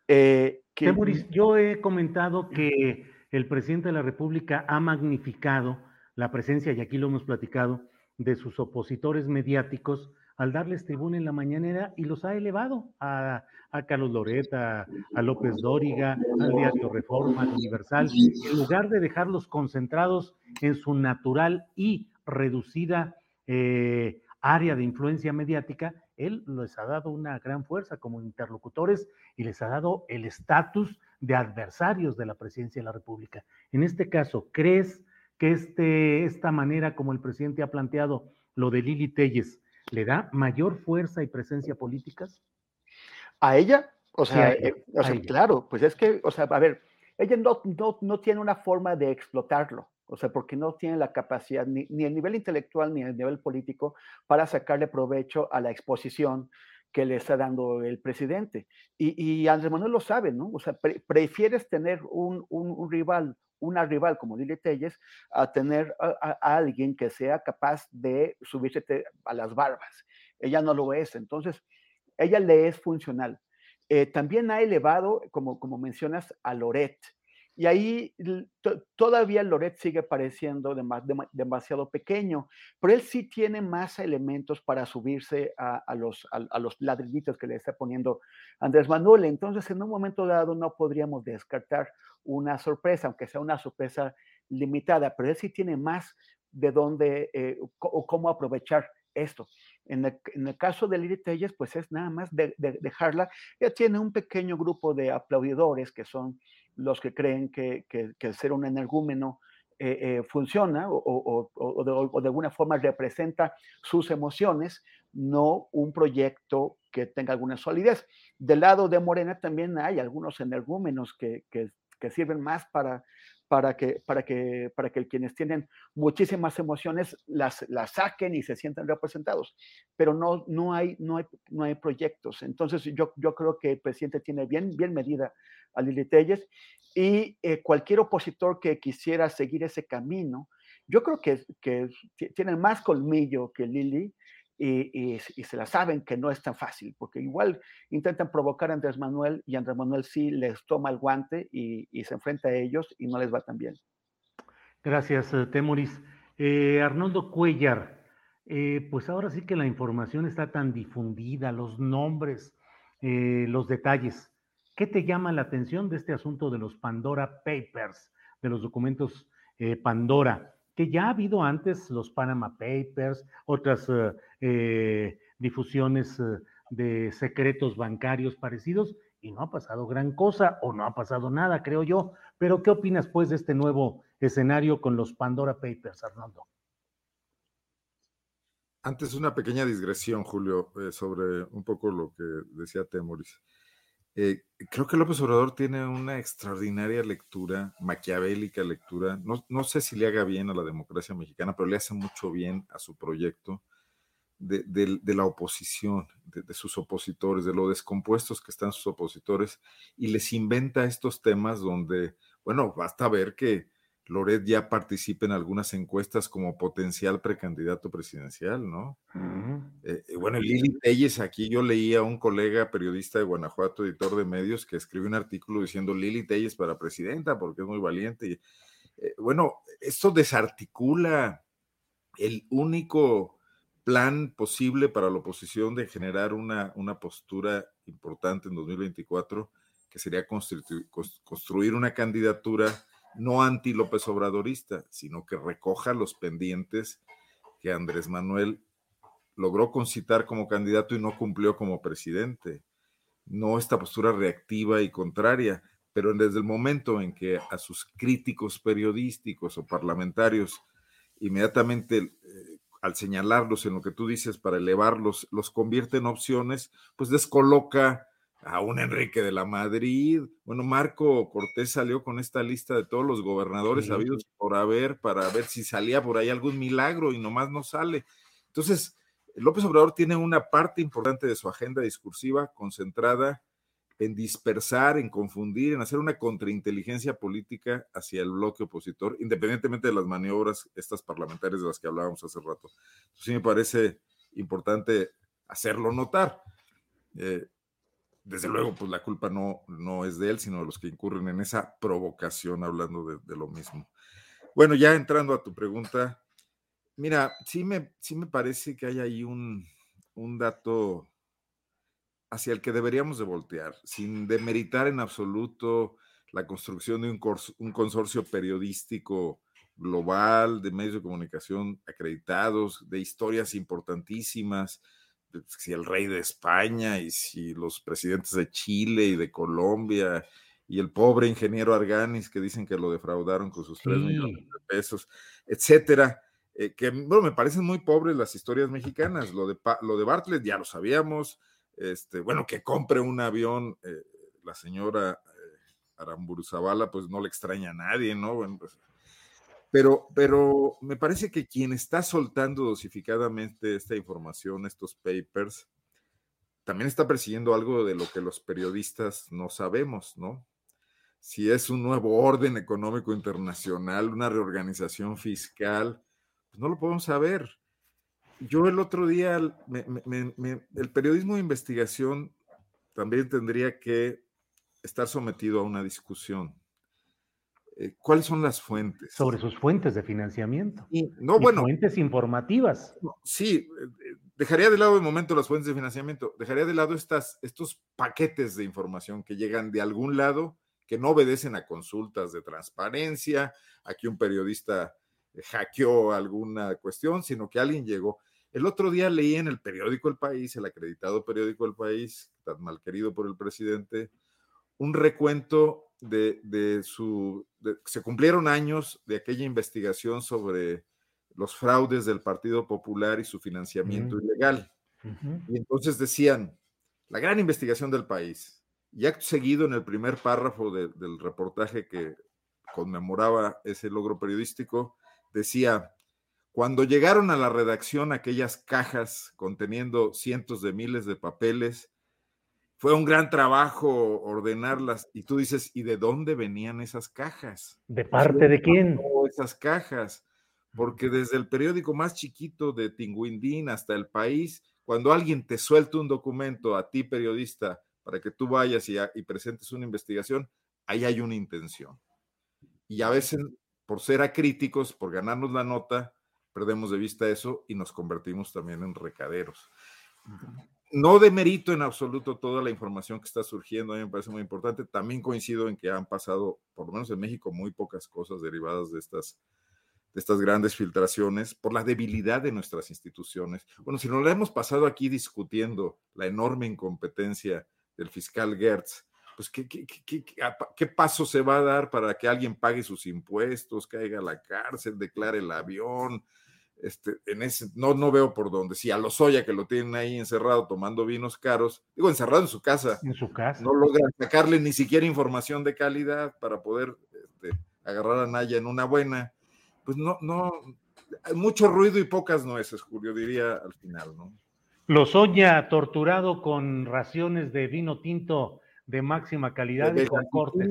Eh, que, Temuris, yo he comentado que el presidente de la República ha magnificado la presencia, y aquí lo hemos platicado, de sus opositores mediáticos al darles tribuna en la mañanera y los ha elevado a, a Carlos Loreta, a, López Dóriga, al Diario Reforma, al Universal, en lugar de dejarlos concentrados en su natural y reducida eh, área de influencia mediática, él les ha dado una gran fuerza como interlocutores y les ha dado el estatus de adversarios de la presidencia de la República. En este caso, ¿crees que este, esta manera como el presidente ha planteado lo de Lili Telles, le da mayor fuerza y presencia políticas? A ella, o sea, sí, ella, eh, o sea ella. claro, pues es que, o sea, a ver, ella no, no, no, tiene una forma de explotarlo, o sea, porque no tiene la capacidad, ni, ni el nivel intelectual ni el nivel político, para sacarle provecho a la exposición que le está dando el presidente. Y, y Andrés Manuel lo sabe, ¿no? O sea, pre prefieres tener un, un, un rival una rival como Lili Telles a tener a, alguien que sea capaz de subirse a las barbas. Ella no lo es, entonces ella le es funcional. Eh, también ha elevado, como, como mencionas, a Loret. Y ahí todavía Loret sigue pareciendo dem dem demasiado pequeño, pero él sí tiene más elementos para subirse a, a los, a, a, los ladrillitos que le está poniendo Andrés Manuel. Entonces, en un momento dado no podríamos descartar una sorpresa, aunque sea una sorpresa limitada, pero él sí tiene más de dónde eh, o cómo aprovechar esto. En el, en el, caso de Lili Telles, pues es nada más de, de, dejarla. Ya tiene un pequeño grupo de aplaudidores que son los que creen que, que, ser un energúmeno eh, eh, funciona o, o, o, de, o, de, alguna forma representa sus emociones, no un proyecto que tenga alguna solidez. Del lado de Morena también hay algunos energúmenos que, que que sirven más para, para, que, para, que, para que quienes tienen muchísimas emociones las, las saquen y se sientan representados. Pero no, no, hay, no, hay, no hay proyectos. Entonces yo, yo creo que el presidente tiene bien, bien medida a Lili Telles y eh, cualquier opositor que quisiera seguir ese camino, yo creo que, que tienen más colmillo que Lili y, se la saben que no es tan fácil, porque igual intentan provocar a Andrés Manuel y Andrés Manuel sí les toma el guante y, se enfrenta a ellos y no les va tan bien. Gracias, eh, Temoris. Eh, Arnoldo Cuellar, eh, pues ahora sí que la información está tan difundida, los nombres, eh, los detalles. ¿Qué te llama la atención de este asunto de los Pandora Papers, de los documentos Pandora? Que ya ha habido antes los Panama Papers, otras uh, eh, difusiones uh, de secretos bancarios parecidos, y no ha pasado gran cosa o no ha pasado nada, creo yo. Pero, ¿qué opinas, pues, de este nuevo escenario con los Pandora Papers, Arnoldo? Antes, una pequeña digresión, Julio, eh, sobre un poco lo que decía Temoris. Eh, creo que López Obrador tiene una extraordinaria lectura, maquiavélica lectura. No, sé si le haga bien a la democracia mexicana, pero le hace mucho bien a su proyecto de, la oposición, de, de, sus opositores, de lo descompuestos que están sus opositores, y les inventa estos temas donde, bueno, basta ver que Loret ya participa en algunas encuestas como potencial precandidato presidencial, ¿no? Eh, eh, bueno, Lili Telles, aquí yo leía a un colega periodista de Guanajuato, editor de medios, que escribió un artículo diciendo Lili Telles para presidenta porque es muy valiente. Eh, bueno, esto desarticula el único plan posible para la oposición de generar una, una postura importante en 2024, que sería construir una candidatura no anti López Obradorista, sino que recoja los pendientes que Andrés Manuel logró concitar como candidato y no cumplió como presidente. No esta postura reactiva y contraria, pero desde el momento en que a sus críticos periodísticos o parlamentarios, inmediatamente eh, al señalarlos en lo que tú dices para elevarlos, los convierte en opciones, pues descoloca a un Enrique de la Madrid. Bueno, Marco Cortés salió con esta lista de todos los gobernadores habidos por haber para ver si salía por ahí algún milagro y nomás no sale. Entonces, López Obrador tiene una parte importante de su agenda discursiva concentrada en dispersar, en confundir, en hacer una contrainteligencia política hacia el bloque opositor, independientemente de las maniobras estas parlamentarias de las que hablábamos hace rato. sí me parece importante hacerlo notar. Eh, desde luego, pues la culpa no, no es de él, sino de los que incurren en esa provocación hablando de, lo mismo. Bueno, ya entrando a tu pregunta, mira, sí me, sí me parece que hay ahí un, dato hacia el que deberíamos de voltear, sin demeritar en absoluto la construcción de un, un consorcio periodístico global, de medios de comunicación acreditados, de historias importantísimas, si el rey de España y si los presidentes de Chile y de Colombia y el pobre ingeniero Arganis que dicen que lo defraudaron con sus tres millones de pesos, etcétera. Eh, que bueno, me parecen muy pobres las historias mexicanas. Lo de, lo de Bartlett ya lo sabíamos. Este, bueno, que compre un avión eh, la señora eh, Aramburu Zavala, pues no le extraña a nadie, ¿no? Bueno, pues pero, pero me parece que quien está soltando dosificadamente esta información, estos papers, también está persiguiendo algo de lo que los periodistas no sabemos, ¿no? Si es un nuevo orden económico internacional, una reorganización fiscal, pues no lo podemos saber. Yo el otro día, el periodismo de investigación también tendría que estar sometido a una discusión eh, ¿Cuáles son las fuentes? Sobre sus fuentes de financiamiento. Y, no, bueno. Fuentes informativas. Sí, eh, dejaría de lado de momento las fuentes de financiamiento, dejaría de lado estas, estos paquetes de información que llegan de algún lado, que no obedecen a consultas de transparencia, aquí un periodista eh, hackeó alguna cuestión, sino que alguien llegó. El otro día leí en el periódico El País, el acreditado periódico El País, tan mal querido por el presidente, un recuento de, su, se cumplieron años de aquella investigación sobre los fraudes del Partido Popular y su financiamiento ilegal. Y entonces decían, la gran investigación del país. Y acto seguido, en el primer párrafo del reportaje que conmemoraba ese logro periodístico, decía, cuando llegaron a la redacción aquellas cajas conteniendo cientos de miles de papeles, fue un gran trabajo ordenarlas. Y tú dices, ¿y de dónde venían esas cajas? ¿De parte de quién? Esas cajas. Porque desde el periódico más chiquito de Tinguindín hasta el país, cuando alguien te suelta un documento a ti, periodista, para que tú vayas y, y presentes una investigación, ahí hay una intención. Y a veces, por ser acríticos, por ganarnos la nota, perdemos de vista eso y nos convertimos también en recaderos no demerito en absoluto toda la información que está surgiendo, a mí me parece muy importante. También coincido en que han pasado, por lo menos en México, muy pocas cosas derivadas de estas, de estas grandes filtraciones por la debilidad de nuestras instituciones. Bueno, si nos la hemos pasado aquí discutiendo la enorme incompetencia del fiscal Gertz, pues ¿qué, qué, qué, qué, paso se va a dar para que alguien pague sus impuestos, caiga a la cárcel, declare el avión, este, en ese, no, no veo por dónde. Si a Lozoya, que lo tienen ahí encerrado tomando vinos caros, digo, encerrado en su casa. En su casa. No logran sacarle ni siquiera información de calidad para poder este, agarrar a Naya en una buena. Pues no, no, mucho ruido y pocas nueces, Julio, diría al final, ¿no? Lozoya torturado con raciones de vino tinto de máxima calidad y con cortes.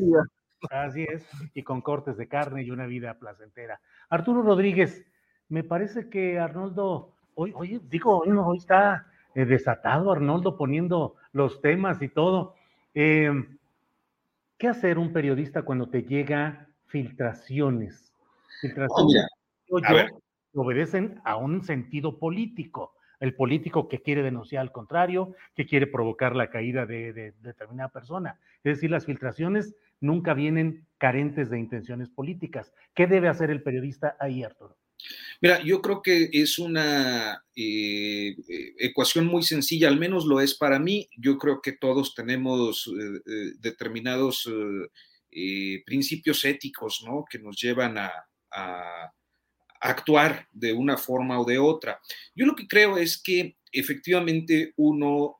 Así es, y con cortes de carne y una vida placentera. Arturo Rodríguez, me parece que Arnoldo, hoy, hoy digo, hoy, hoy está eh, desatado Arnoldo poniendo los temas y todo. Eh, ¿Qué hacer un periodista cuando te llega filtraciones? Filtraciones obedecen a un sentido político. El político que quiere denunciar al contrario, que quiere provocar la caída de, de determinada persona. Es decir, las filtraciones nunca vienen carentes de intenciones políticas. ¿Qué debe hacer el periodista ahí, Arturo? Mira, yo creo que es una eh, eh, ecuación muy sencilla, al menos lo es para mí. Yo creo que todos tenemos eh, determinados principios éticos, ¿no? Que nos llevan a, actuar de una forma o de otra. Yo lo que creo es que efectivamente uno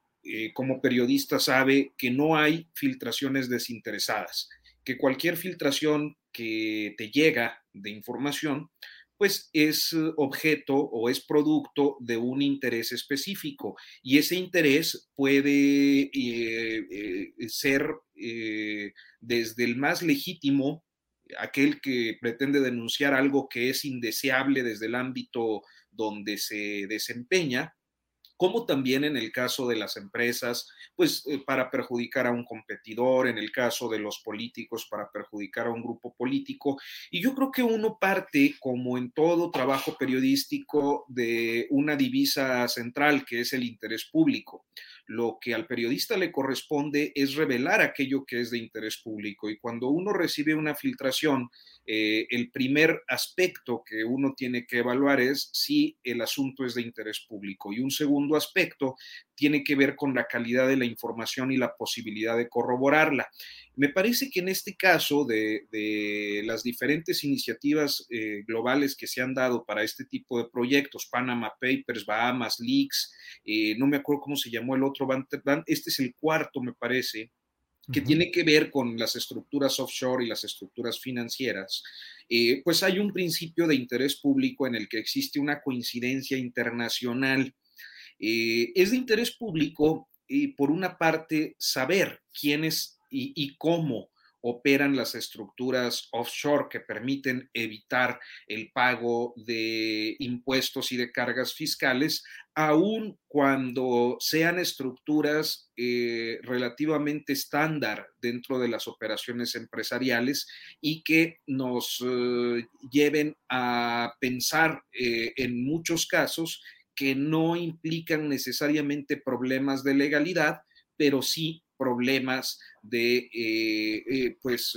como periodista sabe que no hay filtraciones desinteresadas, que cualquier filtración que te llega de información, pues es eh, objeto o es producto de un interés específico y ese interés puede eh, eh, ser desde el más legítimo, aquel que pretende denunciar algo que es indeseable desde el ámbito donde se desempeña, como también en el caso de las empresas, pues eh, para perjudicar a un competidor, en el caso de los políticos, para perjudicar a un grupo político. Y yo creo que uno parte, como en todo trabajo periodístico, de una divisa central, que es el interés público lo que al periodista le corresponde es revelar aquello que es de interés público. Y cuando uno recibe una filtración, eh, el primer aspecto que uno tiene que evaluar es si el asunto es de interés público. Y un segundo aspecto tiene que ver con la calidad de la información y la posibilidad de corroborarla. Me parece que en este caso de, las diferentes iniciativas eh, globales que se han dado para este tipo de proyectos, Panama Papers, Bahamas Leaks, eh, no me acuerdo cómo se llamó el otro, este es el cuarto, me parece, que tiene que ver con las estructuras offshore y las estructuras financieras, eh, pues hay un principio de interés público en el que existe una coincidencia internacional eh, es de interés público, y por una parte, saber quiénes y, cómo operan las estructuras offshore que permiten evitar el pago de impuestos y de cargas fiscales, aun cuando sean estructuras eh, relativamente estándar dentro de las operaciones empresariales y que nos eh, lleven a pensar en muchos casos que no implican necesariamente problemas de legalidad, pero sí problemas de eh, eh, pues,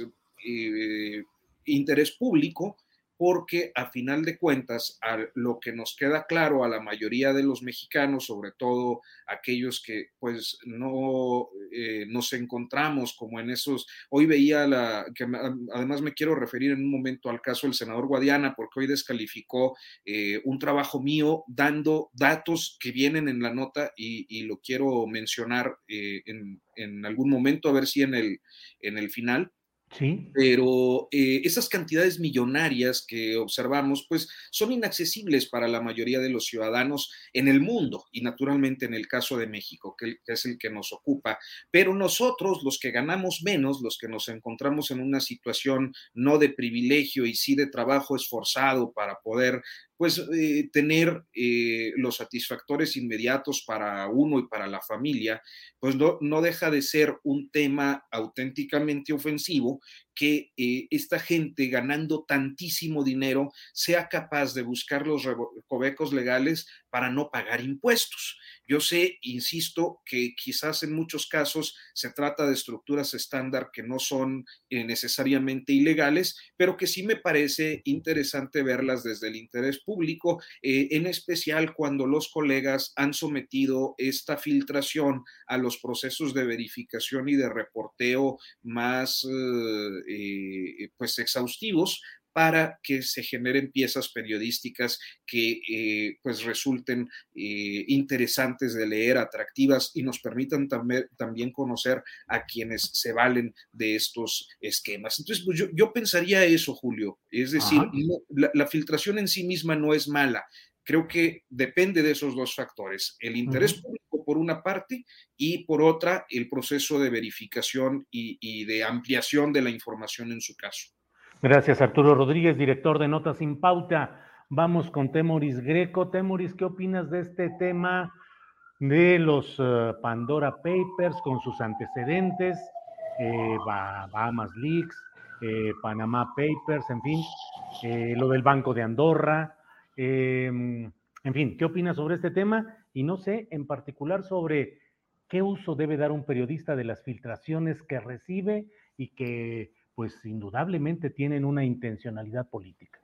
eh, interés público porque a final de cuentas, a lo que nos queda claro a la mayoría de los mexicanos, sobre todo aquellos que pues no eh, nos encontramos como en esos, hoy veía la, que además me quiero referir en un momento al caso del senador Guadiana, porque hoy descalificó eh, un trabajo mío dando datos que vienen en la nota y, lo quiero mencionar eh, en, en, algún momento, a ver si en el, en el final Sí. Pero eh, esas cantidades millonarias que observamos, pues son inaccesibles para la mayoría de los ciudadanos en el mundo y naturalmente en el caso de México, que, es el que nos ocupa. Pero nosotros, los que ganamos menos, los que nos encontramos en una situación no de privilegio y sí de trabajo esforzado para poder pues eh, tener eh, los satisfactores inmediatos para uno y para la familia, pues no, no deja de ser un tema auténticamente ofensivo que eh, esta gente ganando tantísimo dinero sea capaz de buscar los recovecos legales para no pagar impuestos. Yo sé, insisto, que quizás en muchos casos se trata de estructuras estándar que no son eh, necesariamente ilegales, pero que sí me parece interesante verlas desde el interés público, eh, en especial cuando los colegas han sometido esta filtración a los procesos de verificación y de reporteo más pues exhaustivos para que se generen piezas periodísticas que eh, pues resulten eh, interesantes de leer, atractivas y nos permitan también, también conocer a quienes se valen de estos esquemas. Entonces, pues yo, pensaría eso, Julio. Es decir, la, filtración en sí misma no es mala. Creo que depende de esos dos factores, el interés público por una parte y por otra el proceso de verificación y de ampliación de la información en su caso. Gracias, Arturo Rodríguez, director de Notas sin Pauta. Vamos con Temoris Greco. Temoris, ¿qué opinas de este tema de los eh, Pandora Papers con sus antecedentes, eh, Bahamas Leaks, eh, Panamá Papers, en fin, lo del Banco de Andorra? En fin, ¿qué opinas sobre este tema? Y no sé, en particular sobre qué uso debe dar un periodista de las filtraciones que recibe y que pues indudablemente tienen una intencionalidad política.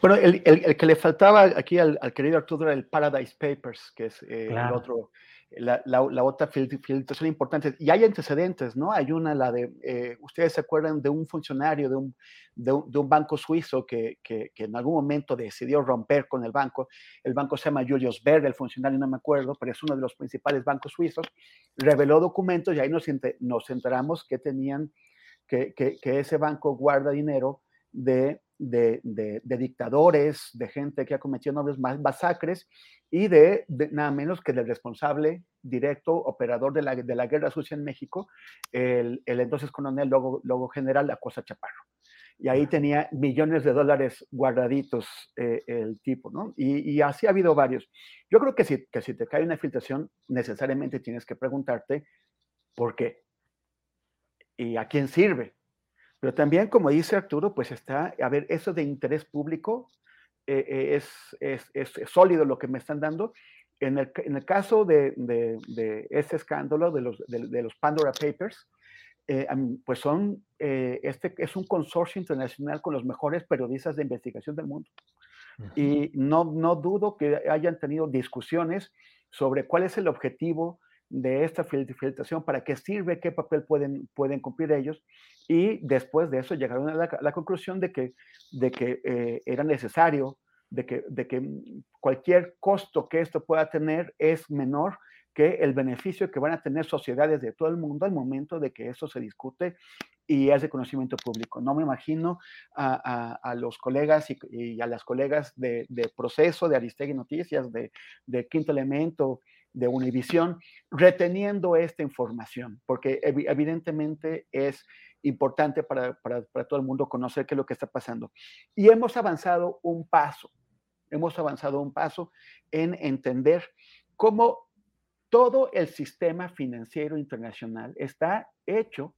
Bueno, el, que le faltaba aquí al, querido Arturo era el Paradise Papers, que es eh, el otro, la, otra filtración importante. Y hay antecedentes, ¿no? Hay una, la de, eh, ustedes se acuerdan de un funcionario de un, de un, banco suizo que, que, en algún momento decidió romper con el banco. El banco se llama Julius Baer, el funcionario no me acuerdo, pero es uno de los principales bancos suizos. Reveló documentos y ahí nos, nos enteramos que tenían que, ese banco guarda dinero de, dictadores, de gente que ha cometido nobles masacres y de, nada menos que del responsable directo, operador de la, de la guerra sucia en México, el, entonces coronel, luego, general la Cosa Chaparro. Y ahí tenía millones de dólares guardaditos eh, el tipo, ¿no? Y, así ha habido varios. Yo creo que si, que si te cae una filtración, necesariamente tienes que preguntarte por qué y a quién sirve. Pero también, como dice Arturo, pues está, a ver, eso de interés público eh, eh, es, es, es, sólido lo que me están dando. En el, en el caso de, de, de, este escándalo de los, de, los Pandora Papers, eh, pues son, este es un consorcio internacional con los mejores periodistas de investigación del mundo. Y no, no dudo que hayan tenido discusiones sobre cuál es el objetivo de esta filtración, para qué sirve, qué papel pueden, pueden cumplir ellos. Y después de eso llegaron a la, conclusión de que, de que eh, era necesario, de que, de que cualquier costo que esto pueda tener es menor que el beneficio que van a tener sociedades de todo el mundo al momento de que eso se discute y es de conocimiento público. No me imagino a, a, los colegas y, a las colegas de, de, Proceso, de Aristegui Noticias, de, de Quinto Elemento, de Univisión, reteniendo esta información, porque evidentemente es importante para, todo el mundo conocer qué es lo que está pasando. Y hemos avanzado un paso, hemos avanzado un paso en entender cómo todo el sistema financiero internacional está hecho,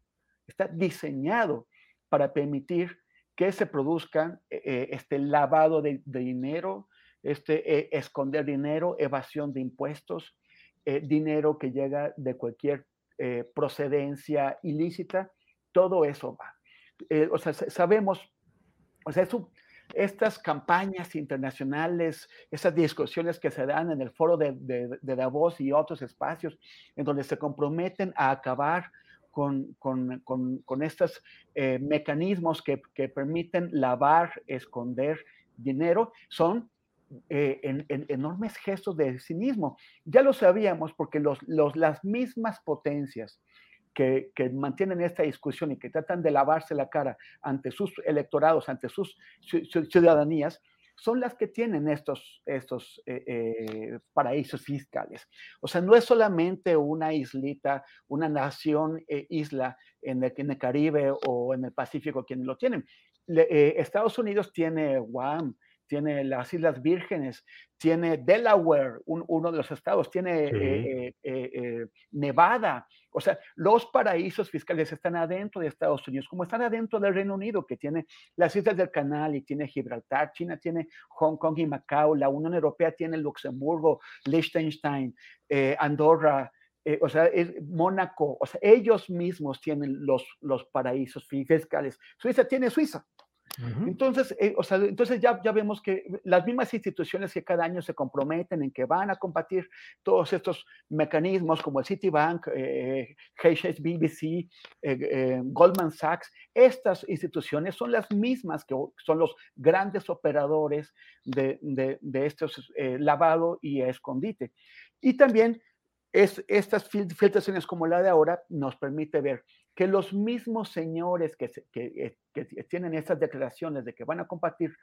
está diseñado para permitir que se produzcan eh, este lavado de, dinero, este, eh, esconder dinero, evasión de impuestos, eh, dinero que llega de cualquier eh, procedencia ilícita, todo eso va. Eh, o sea, sabemos, o sea, estas campañas internacionales, esas discusiones que se dan en el foro de, de, Davos y otros espacios, en donde se comprometen a acabar con, con, con, con estos mecanismos que, que, permiten lavar, esconder dinero, son eh, en, enormes gestos de cinismo. Ya lo sabíamos porque los, los, las mismas potencias que, mantienen esta discusión y que tratan de lavarse la cara ante sus electorados, ante sus ciudadanías, son las que tienen estos, estos eh, eh, paraísos fiscales. O sea, no es solamente una islita, una nación isla en el, en el, Caribe o en el Pacífico quienes lo tienen. Estados Unidos tiene Guam, tiene las Islas Vírgenes, tiene Delaware, uno de los estados, tiene eh, eh, eh, Nevada. O sea, los paraísos fiscales están adentro de Estados Unidos, como están adentro del Reino Unido, que tiene las Islas del Canal y tiene Gibraltar, China tiene Hong Kong y Macao, la Unión Europea tiene Luxemburgo, Liechtenstein, Andorra, o sea, es Mónaco, o sea, ellos mismos tienen los, los paraísos fiscales. Suiza tiene Suiza, Entonces, eh, o sea, entonces ya, ya vemos que las mismas instituciones que cada año se comprometen en que van a combatir todos estos mecanismos como el Citibank, eh, HSBC, eh, eh, Goldman Sachs, estas instituciones son las mismas que son los grandes operadores de, de, de estos lavado y escondite. Y también es, estas filtraciones como la de ahora nos permite ver que los mismos señores que, que, que tienen estas declaraciones de que van a combatir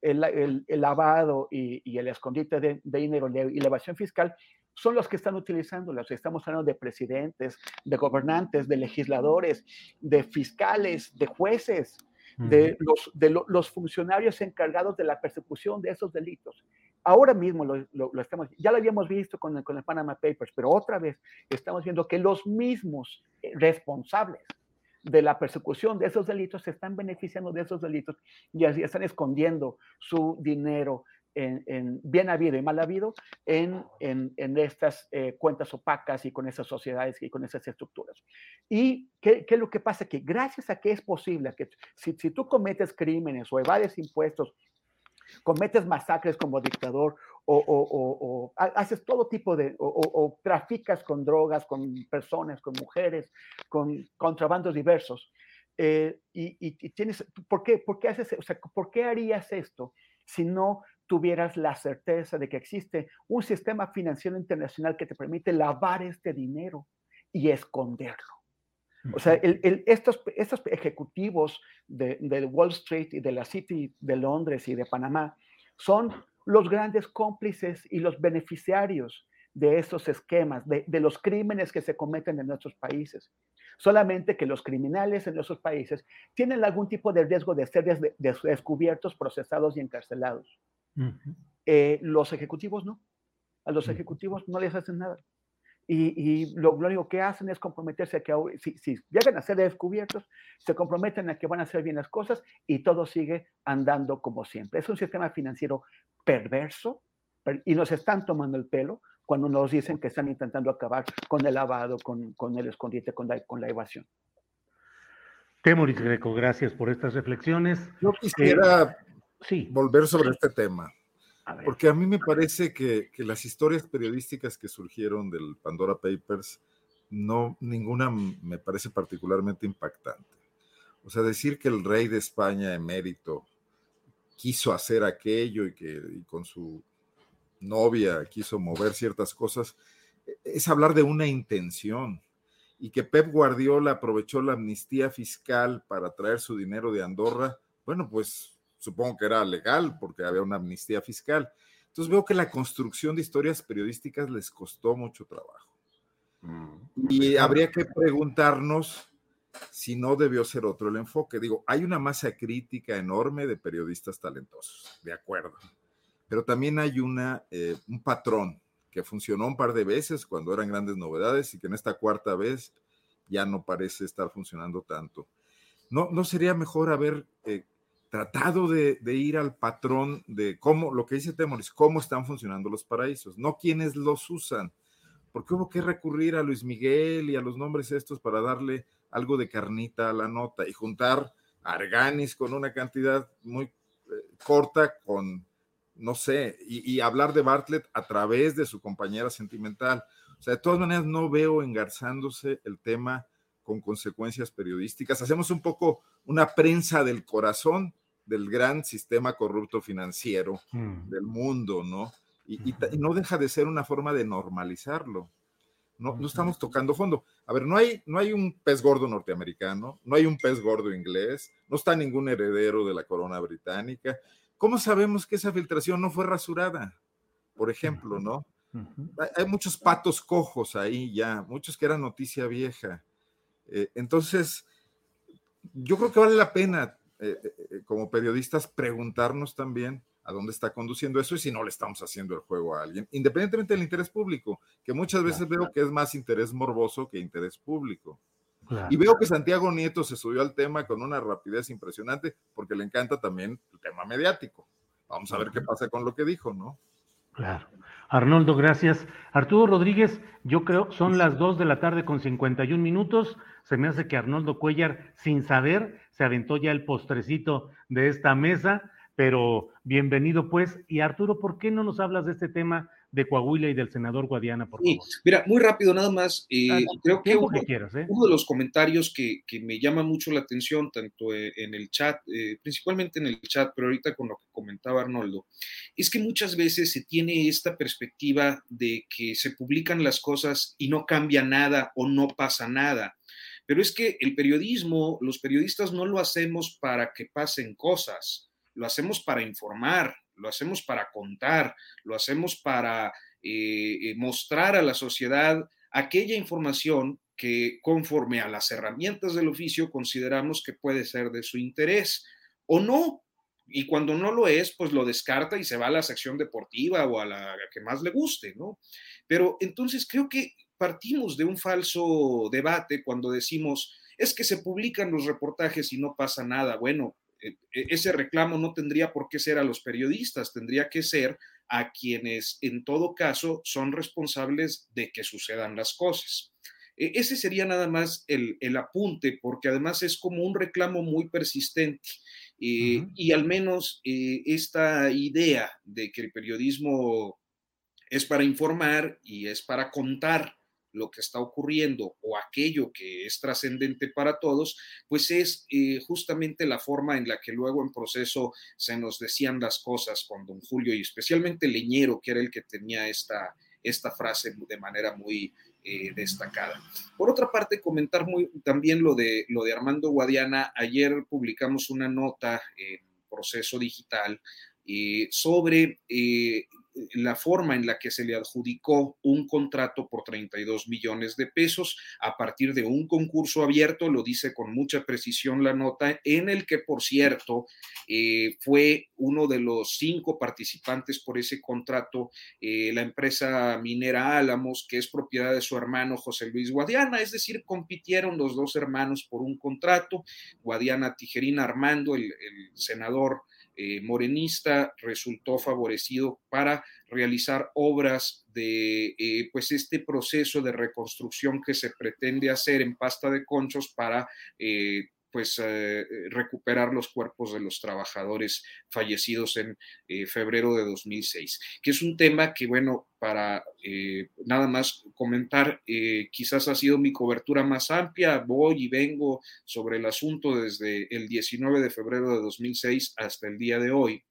el, el, el lavado y, y, el escondite de, de dinero y la evasión fiscal son los que están utilizándolas. Estamos hablando de presidentes, de gobernantes, de legisladores, de fiscales, de jueces, de, los, de lo, los funcionarios encargados de la persecución de esos delitos. Ahora mismo lo, lo, lo, estamos, ya lo habíamos visto con el, con el Panama Papers, pero otra vez estamos viendo que los mismos eh, responsables de la persecución de esos delitos se están beneficiando de esos delitos y así están escondiendo su dinero en, en bien habido y mal habido en, en, en estas eh, cuentas opacas y con esas sociedades y con esas estructuras. ¿Y qué, qué, es lo que pasa? Que gracias a que es posible que si, si tú cometes crímenes o evades impuestos cometes masacres como dictador o, o, haces todo tipo de, o, traficas con drogas, con personas, con mujeres, con contrabandos diversos. Eh, y, y, tienes, ¿por qué, ¿por qué haces, o sea, por qué harías esto si no tuvieras la certeza de que existe un sistema financiero internacional que te permite lavar este dinero y esconderlo? O sea, el, el, estos, estos, ejecutivos de, de, Wall Street y de la City de Londres y de Panamá son los grandes cómplices y los beneficiarios de estos esquemas, de, de, los crímenes que se cometen en nuestros países. Solamente que los criminales en nuestros países tienen algún tipo de riesgo de ser des, de, descubiertos, procesados y encarcelados. Uh -huh. eh, los ejecutivos no. A los ejecutivos no les hacen nada. Y, y lo, lo, único que hacen es comprometerse a que si, si, llegan a ser descubiertos, se comprometen a que van a hacer bien las cosas y todo sigue andando como siempre. Es un sistema financiero perverso y nos están tomando el pelo cuando nos dicen que están intentando acabar con el lavado, con, con el escondite, con la, con la evasión. Temoris Greco, gracias por estas reflexiones. Yo quisiera eh, sí. volver sobre este tema. Porque a mí me parece que, que, las historias periodísticas que surgieron del Pandora Papers, no, ninguna me parece particularmente impactante. O sea, decir que el rey de España emérito quiso hacer aquello y que con su novia quiso mover ciertas cosas, es hablar de una intención. Y que Pep Guardiola aprovechó la amnistía fiscal para traer su dinero de Andorra, bueno, pues supongo que era legal porque había una amnistía fiscal. Entonces veo que la construcción de historias periodísticas les costó mucho trabajo. Mm. Y habría que preguntarnos si no debió ser otro el enfoque. Digo, hay una masa crítica enorme de periodistas talentosos, de acuerdo. Pero también hay una, eh, un patrón que funcionó un par de veces cuando eran grandes novedades y que en esta cuarta vez ya no parece estar funcionando tanto. ¿No, no sería mejor haber eh, tratado de, ir al patrón de cómo, lo que dice Temoris, cómo están funcionando los paraísos, no quienes los usan, porque hubo que recurrir a Luis Miguel y a los nombres estos para darle algo de carnita a la nota y juntar Arganis con una cantidad muy eh, corta con, no sé, y, y, hablar de Bartlett a través de su compañera sentimental. O sea, de todas maneras no veo engarzándose el tema con consecuencias periodísticas. Hacemos un poco una prensa del corazón del gran sistema corrupto financiero mm. del mundo, ¿no? Y, y, y, no deja de ser una forma de normalizarlo. No, no, estamos tocando fondo. A ver, no hay, no hay un pez gordo norteamericano, no hay un pez gordo inglés, no está ningún heredero de la corona británica. ¿Cómo sabemos que esa filtración no fue rasurada? Por ejemplo, ¿no? Hay, muchos patos cojos ahí ya, muchos que eran noticia vieja. Eh, entonces, yo creo que vale la pena eh, eh, como periodistas preguntarnos también a dónde está conduciendo eso y si no le estamos haciendo el juego a alguien, independientemente del interés público, que muchas veces claro, veo claro. que es más interés morboso que interés público. Claro. Y veo que Santiago Nieto se subió al tema con una rapidez impresionante porque le encanta también el tema mediático. Vamos a ver qué pasa con lo que dijo, ¿no? Claro. Arnoldo, gracias. Arturo Rodríguez, yo creo son las 2 de la tarde con 51 minutos. Se me hace que Arnoldo Cuellar, sin saber, se aventó ya el postrecito de esta mesa, pero bienvenido pues. Y Arturo, ¿por qué no nos hablas de este tema de Coahuila y del senador Guadiana, por favor. mira, muy rápido nada más. Eh, ah, creo que, uno, ¿eh? uno, de los comentarios que, que, me llama mucho la atención, tanto eh, en el chat, principalmente en el chat, pero ahorita con lo que comentaba Arnoldo, es que muchas veces se tiene esta perspectiva de que se publican las cosas y no cambia nada o no pasa nada. Pero es que el periodismo, los periodistas no lo hacemos para que pasen cosas, lo hacemos para informar, lo hacemos para contar, lo hacemos para eh, eh, mostrar a la sociedad aquella información que conforme a las herramientas del oficio consideramos que puede ser de su interés o no. Y cuando no lo es, pues lo descarta y se va a la sección deportiva o a la que más le guste, ¿no? Pero entonces creo que partimos de un falso debate cuando decimos, es que se publican los reportajes y no pasa nada. Bueno, ese reclamo no tendría por qué ser a los periodistas, tendría que ser a quienes en todo caso son responsables de que sucedan las cosas. E, ese sería nada más el, apunte, porque además es como un reclamo muy persistente. Y al menos eh, esta idea de que el periodismo es para informar y es para contar lo que está ocurriendo o aquello que es trascendente para todos, pues es eh, justamente la forma en la que luego en proceso se nos decían las cosas con don Julio y especialmente Leñero, que era el que tenía esta, esta frase de manera muy eh, destacada. Por otra parte, comentar muy, también lo de, lo de Armando Guadiana. Ayer publicamos una nota en proceso digital eh, sobre la forma en la que se le adjudicó un contrato por 32 millones de pesos a partir de un concurso abierto, lo dice con mucha precisión la nota, en el que, por cierto, eh, fue uno de los cinco participantes por ese contrato, eh, la empresa minera Álamos, que es propiedad de su hermano José Luis Guadiana, es decir, compitieron los dos hermanos por un contrato, Guadiana Tijerina Armando, el senador eh, morenista resultó favorecido para realizar obras de eh, pues este proceso de reconstrucción que se pretende hacer en pasta de conchos para eh, pues eh, recuperar los cuerpos de los trabajadores fallecidos en eh, febrero de 2006, que es un tema que, bueno, para eh, nada más comentar, quizás ha sido mi cobertura más amplia, voy y vengo sobre el asunto desde el 19 de febrero de 2006 hasta el día de hoy.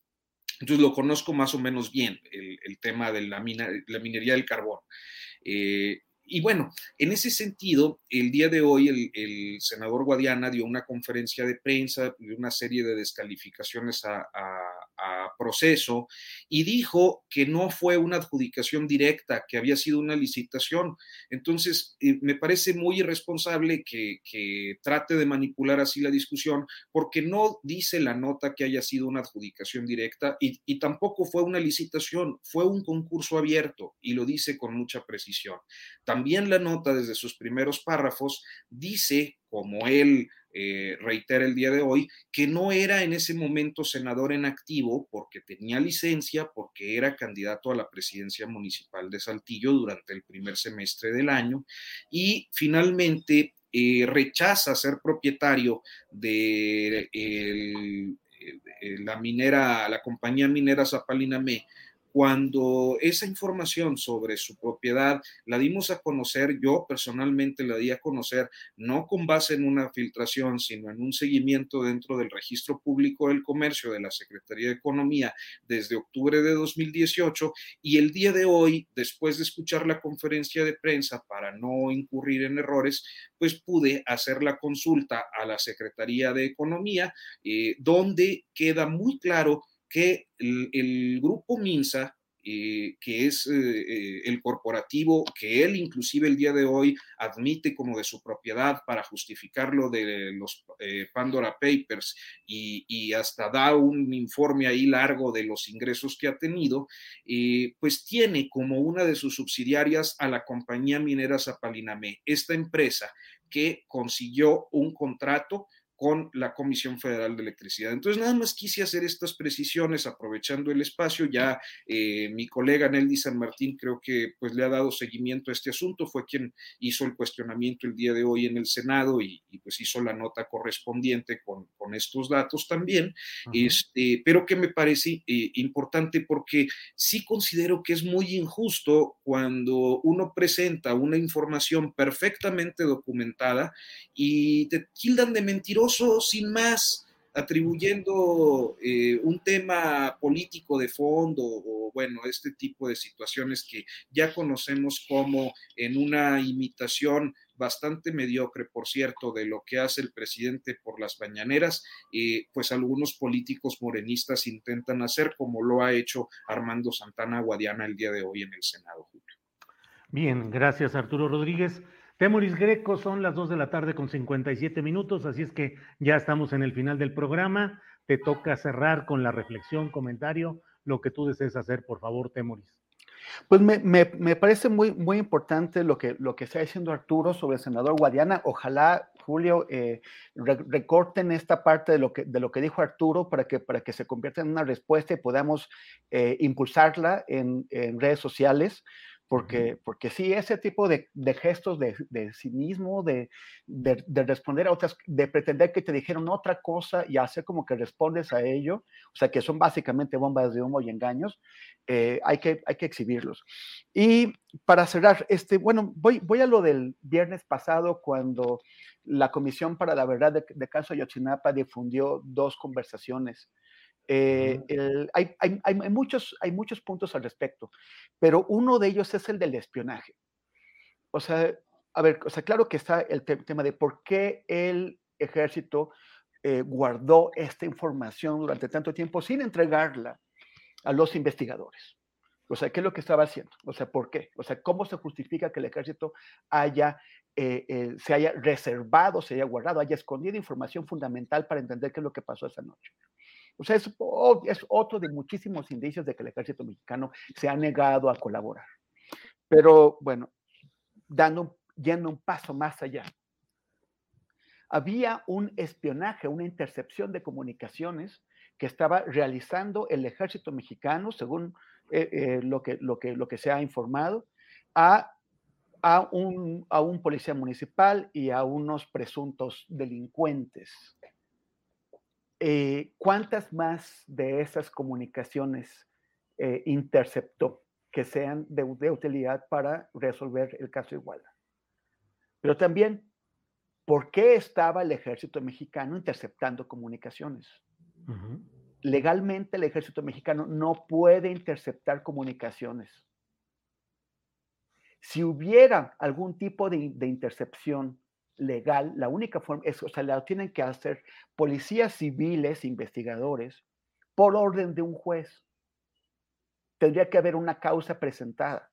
Entonces lo conozco más o menos bien, el, tema de la, la minería del carbón. Y bueno, en ese sentido, el día de hoy el, senador Guadiana dio una conferencia de prensa, de una serie de descalificaciones a, proceso y dijo que no fue una adjudicación directa, que había sido una licitación. Entonces, eh, me parece muy irresponsable que, trate de manipular así la discusión, porque no dice la nota que haya sido una adjudicación directa y, tampoco fue una licitación, fue un concurso abierto y lo dice con mucha precisión. La nota desde sus primeros párrafos dice, como él eh, reitera el día de hoy, que no era en ese momento senador en activo porque tenía licencia, porque era candidato a la presidencia municipal de Saltillo durante el primer semestre del año y finalmente eh, rechaza ser propietario de la minera, la compañía minera Zapalina Me cuando esa información sobre su propiedad la dimos a conocer, yo personalmente la di a conocer no con base en una filtración, sino en un seguimiento dentro del registro público del comercio de la Secretaría de Economía desde octubre de 2018 y el día de hoy, después de escuchar la conferencia de prensa para no incurrir en errores, pues pude hacer la consulta a la Secretaría de Economía, eh, donde queda muy claro que el, grupo Minsa, eh, que es eh, eh, el corporativo que él inclusive el día de hoy admite como de su propiedad para justificarlo de los Pandora Papers y, y, hasta da un informe ahí largo de los ingresos que ha tenido, pues tiene como una de sus subsidiarias a la compañía minera Zapaliname, esta empresa que consiguió un contrato con la Comisión Federal de Electricidad. Entonces, nada más quise hacer estas precisiones aprovechando el espacio. Ya eh, mi colega Nelly San Martín creo que pues le ha dado seguimiento a este asunto, fue quien hizo el cuestionamiento el día de hoy en el Senado y, pues hizo la nota correspondiente con, con estos datos también, este, pero que me parece eh, importante porque sí considero que es muy injusto cuando uno presenta una información perfectamente documentada y te tildan de mentiroso sin más, atribuyendo eh, un tema político de fondo o bueno, este tipo de situaciones que ya conocemos como en una imitación bastante mediocre, por cierto, de lo que hace el presidente por las mañaneras, eh, pues algunos políticos morenistas intentan hacer como lo ha hecho Armando Santana Guadiana el día de hoy en el Senado. Bien, gracias Arturo Rodríguez. Temoris Greco, son las 2 de la tarde con 57 minutos, así es que ya estamos en el final del programa. Te toca cerrar con la reflexión, comentario, lo que tú desees hacer, por favor, Temoris. Pues me, me, parece muy, muy importante lo que, lo que está diciendo Arturo sobre el senador Guadiana. Ojalá, Julio, eh, recorten esta parte de lo, que, de lo que dijo Arturo para que, para que se convierta en una respuesta y podamos eh, impulsarla en, en redes sociales porque, porque sí, ese tipo de, gestos de, cinismo, de, responder a otras, de pretender que te dijeron otra cosa y hacer como que respondes a ello, o sea, que son básicamente bombas de humo y engaños, eh, hay, que, hay que exhibirlos. Y para cerrar, este, bueno, voy, voy a lo del viernes pasado cuando la Comisión para la Verdad de, de Caso Ayotzinapa difundió dos conversaciones eh, hay, hay, muchos, hay muchos puntos al respecto, pero uno de ellos es el del espionaje. O sea, a ver, o sea, claro que está el tema de por qué el ejército eh, guardó esta información durante tanto tiempo sin entregarla a los investigadores. O sea, ¿qué es lo que estaba haciendo? O sea, ¿por qué? O sea, ¿cómo se justifica que el ejército haya, eh, se haya reservado, se haya guardado, haya escondido información fundamental para entender qué es lo que pasó esa noche? O sea, es, otro de muchísimos indicios de que el ejército mexicano se ha negado a colaborar. Pero bueno, dando, yendo un paso más allá, había un espionaje, una intercepción de comunicaciones que estaba realizando el ejército mexicano, según eh, eh, lo, que, lo, que, lo que se ha informado, a, a, un, a un policía municipal y a unos presuntos delincuentes. Eh, ¿cuántas más de esas comunicaciones eh, interceptó que sean de, utilidad para resolver el caso Iguala? Pero también, ¿por qué estaba el ejército mexicano interceptando comunicaciones? Legalmente el ejército mexicano no puede interceptar comunicaciones. Si hubiera algún tipo de intercepción legal, la única forma es, o sea, la tienen que hacer policías civiles, investigadores, por orden de un juez. Tendría que haber una causa presentada.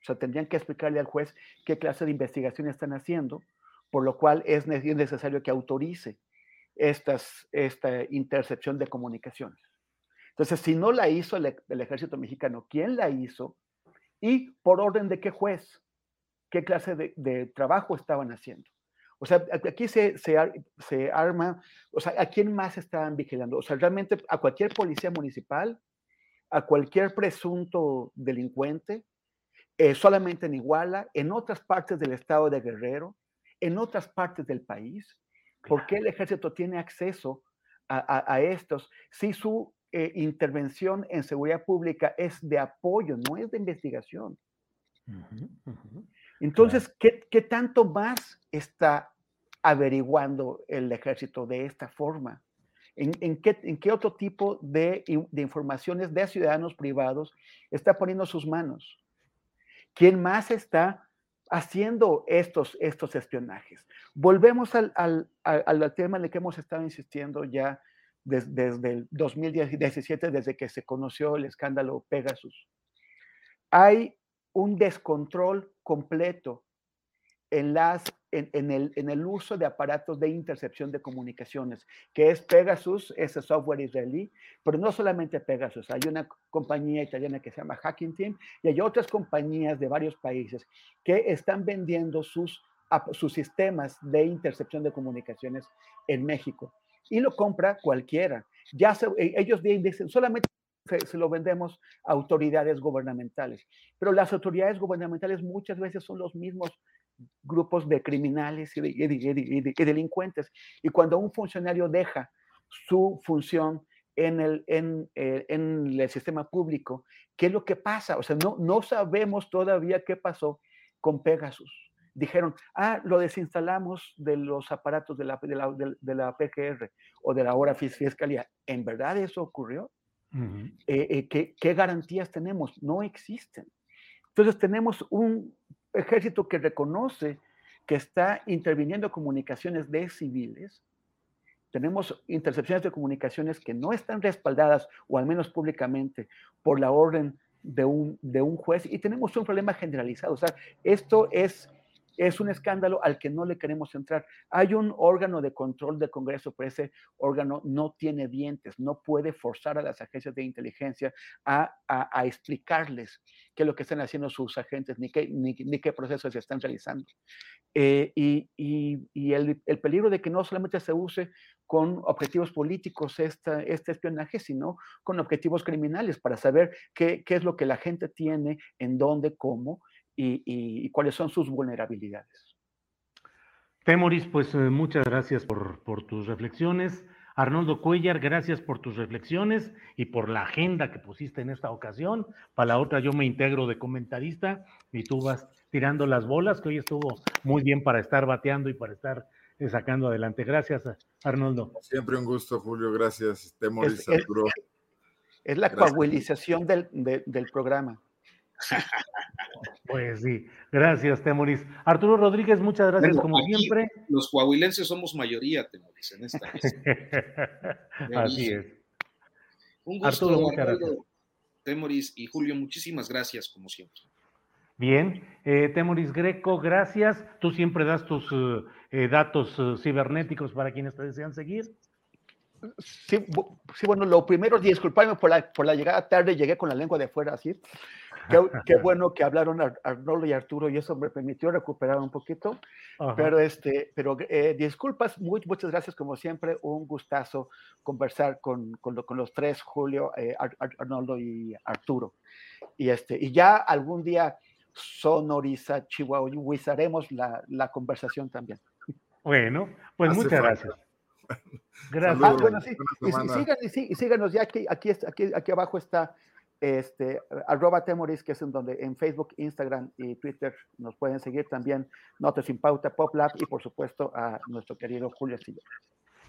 O sea, tendrían que explicarle al juez qué clase de investigación están haciendo, por lo cual es necesario que autorice estas, esta intercepción de comunicaciones. Entonces, si no la hizo el, ejército mexicano, ¿quién la hizo? ¿Y por orden de qué juez? ¿Qué clase de trabajo estaban haciendo? O sea, aquí se, se, arma, o sea, ¿a quién más están vigilando? O sea, realmente a cualquier policía municipal, a cualquier presunto delincuente, eh, solamente en Iguala, en otras partes del estado de Guerrero, en otras partes del país. ¿Por qué el ejército tiene acceso a, estos si su eh, intervención en seguridad pública es de apoyo, no es de investigación? Entonces, ¿qué, tanto más está averiguando el ejército de esta forma? ¿En, qué, otro tipo de, informaciones de ciudadanos privados está poniendo sus manos? ¿Quién más está haciendo estos, espionajes? Volvemos al, tema en el que hemos estado insistiendo ya desde el 2017, desde que se conoció el escándalo Pegasus. Hay un descontrol completo en, las, en, el, en, el, uso de aparatos de intercepción de comunicaciones, que es Pegasus, ese software israelí, pero no solamente Pegasus, hay una compañía italiana que se llama Hacking Team y hay otras compañías de varios países que están vendiendo sus sus sistemas de intercepción de comunicaciones en México. Y lo compra cualquiera. Ya e, ellos dicen, solamente se, lo vendemos a autoridades gubernamentales. Pero las autoridades gubernamentales muchas veces son los mismos grupos de criminales y, de, delincuentes. Y cuando un funcionario deja su función en el, en, eh, en el sistema público, ¿qué es lo que pasa? O sea, no, no sabemos todavía qué pasó con Pegasus dijeron, ah, lo desinstalamos de los aparatos de la, de la, de, la PGR o de la hora fiscalía. ¿En verdad eso ocurrió? Eh, eh, ¿qué, ¿Qué garantías tenemos? No existen. Entonces tenemos un ejército que reconoce que está interviniendo comunicaciones de civiles. Tenemos intercepciones de comunicaciones que no están respaldadas, o al menos públicamente, por la orden de un, de un juez. Y tenemos un problema generalizado. O sea, esto es es un escándalo al que no le queremos entrar. Hay un órgano de control del Congreso, pero ese órgano no tiene dientes, no puede forzar a las agencias de inteligencia a, explicarles qué es lo que están haciendo sus agentes, ni qué, procesos se están realizando. Eh, y, el, peligro de que no solamente se use con objetivos políticos este espionaje, sino con objetivos criminales para saber qué es lo que la gente tiene, en dónde, cómo, y, cuáles son sus vulnerabilidades. Temoris, pues eh, muchas gracias por, tus reflexiones. Arnoldo Cuellar, gracias por tus reflexiones y por la agenda que pusiste en esta ocasión. Para la otra yo me integro de comentarista y tú vas tirando las bolas, que hoy estuvo muy bien para estar bateando y para estar eh, sacando adelante. Gracias, Arnoldo. Siempre un gusto, Julio. Gracias, Temoris, es, es, la coagulización del, del programa. Pues sí, gracias, Temoris. Arturo Rodríguez, muchas gracias como siempre. Los coahuilenses somos mayoría, Temoris, en esta [LAUGHS] Así es. Un gusto, Arturo, Temoris y Julio, muchísimas gracias como siempre. Bien, eh, Temoris Greco, gracias. Tú siempre das tus eh, eh, datos cibernéticos para quienes te desean seguir. Sí, bueno, lo primero, disculparme por la, por la llegada tarde, llegué con la lengua de fuera así. Qué, [LAUGHS] bueno que hablaron Arnoldo y Arturo y eso me permitió recuperar un poquito. Pero, este, pero eh, disculpas, muchas gracias como siempre. Un gustazo conversar con, con, los tres, Julio, eh, Arnoldo y Arturo. Y, este, y ya algún día sonoriza, chihuahuizaremos la, la conversación también. Bueno, pues muchas gracias. Gracias. Ah, bueno, sí. Y, síganos, ya aquí, aquí, aquí, aquí abajo está este, arroba Temoris, que es en donde en Facebook, Instagram y Twitter nos pueden seguir también Notas sin Pauta, PopLab y por supuesto a nuestro querido Julio Silla.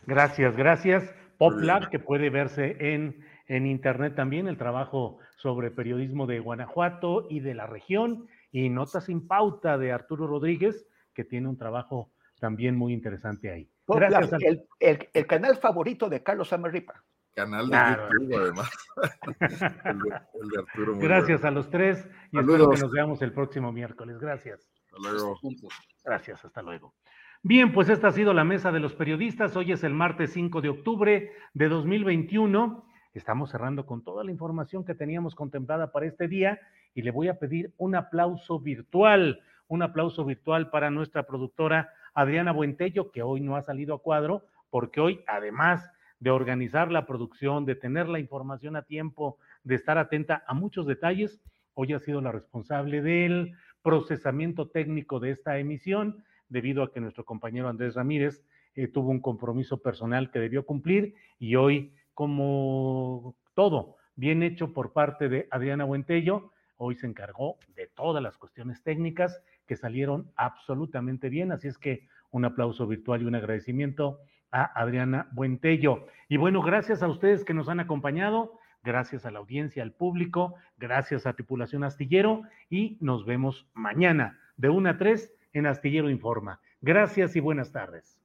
Gracias, gracias. PopLab, que puede verse en, en internet también, el trabajo sobre periodismo de Guanajuato y de la región, y Notas sin Pauta de Arturo Rodríguez, que tiene un trabajo también muy interesante ahí. Gracias. El, el, canal favorito de Carlos Amarripa canal de YouTube, además. [LAUGHS] el, de, Arturo. Gracias a los tres y espero que nos veamos el próximo miércoles. Gracias. Hasta luego. Gracias, hasta luego. Bien, pues esta ha sido la mesa de los periodistas. Hoy es el martes 5 de octubre de 2021. Estamos cerrando con toda la información que teníamos contemplada para este día y le voy a pedir un aplauso virtual, un aplauso virtual para nuestra productora Adriana Buentello, que hoy no ha salido a cuadro, porque hoy, además de organizar la producción, de tener la información a tiempo, de estar atenta a muchos detalles. Hoy ha sido la responsable del procesamiento técnico de esta emisión, debido a que nuestro compañero Andrés Ramírez eh, tuvo un compromiso personal que debió cumplir y hoy, como todo bien hecho por parte de Adriana Buentello, hoy se encargó de todas las cuestiones técnicas que salieron absolutamente bien. Así es que un aplauso virtual y un agradecimiento a Adriana Buentello. Y bueno, gracias a ustedes que nos han acompañado, gracias a la audiencia, al público, gracias a Tripulación Astillero y nos vemos mañana de 1 a 3 en Astillero Informa. Gracias y buenas tardes.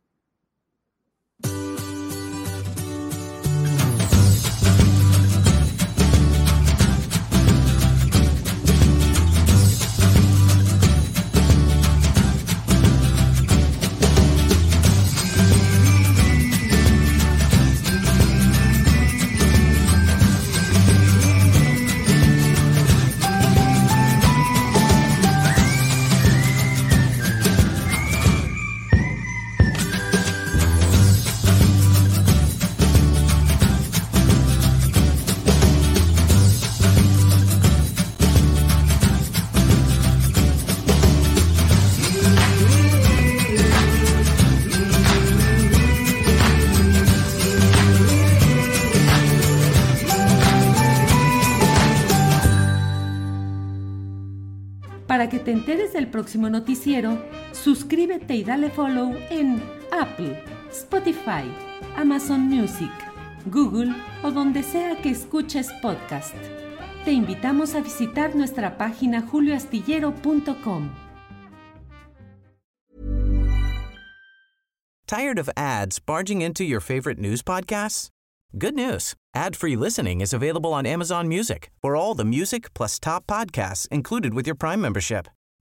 Noticiero, suscríbete y dale follow en Apple, Spotify, Amazon Music, Google o donde sea que escuches podcast. Te invitamos a visitar nuestra página julioastillero.com. Tired of ads barging into your favorite news podcasts? Good news. Ad-free listening is available on Amazon Music. For all the music plus top podcasts included with your Prime membership.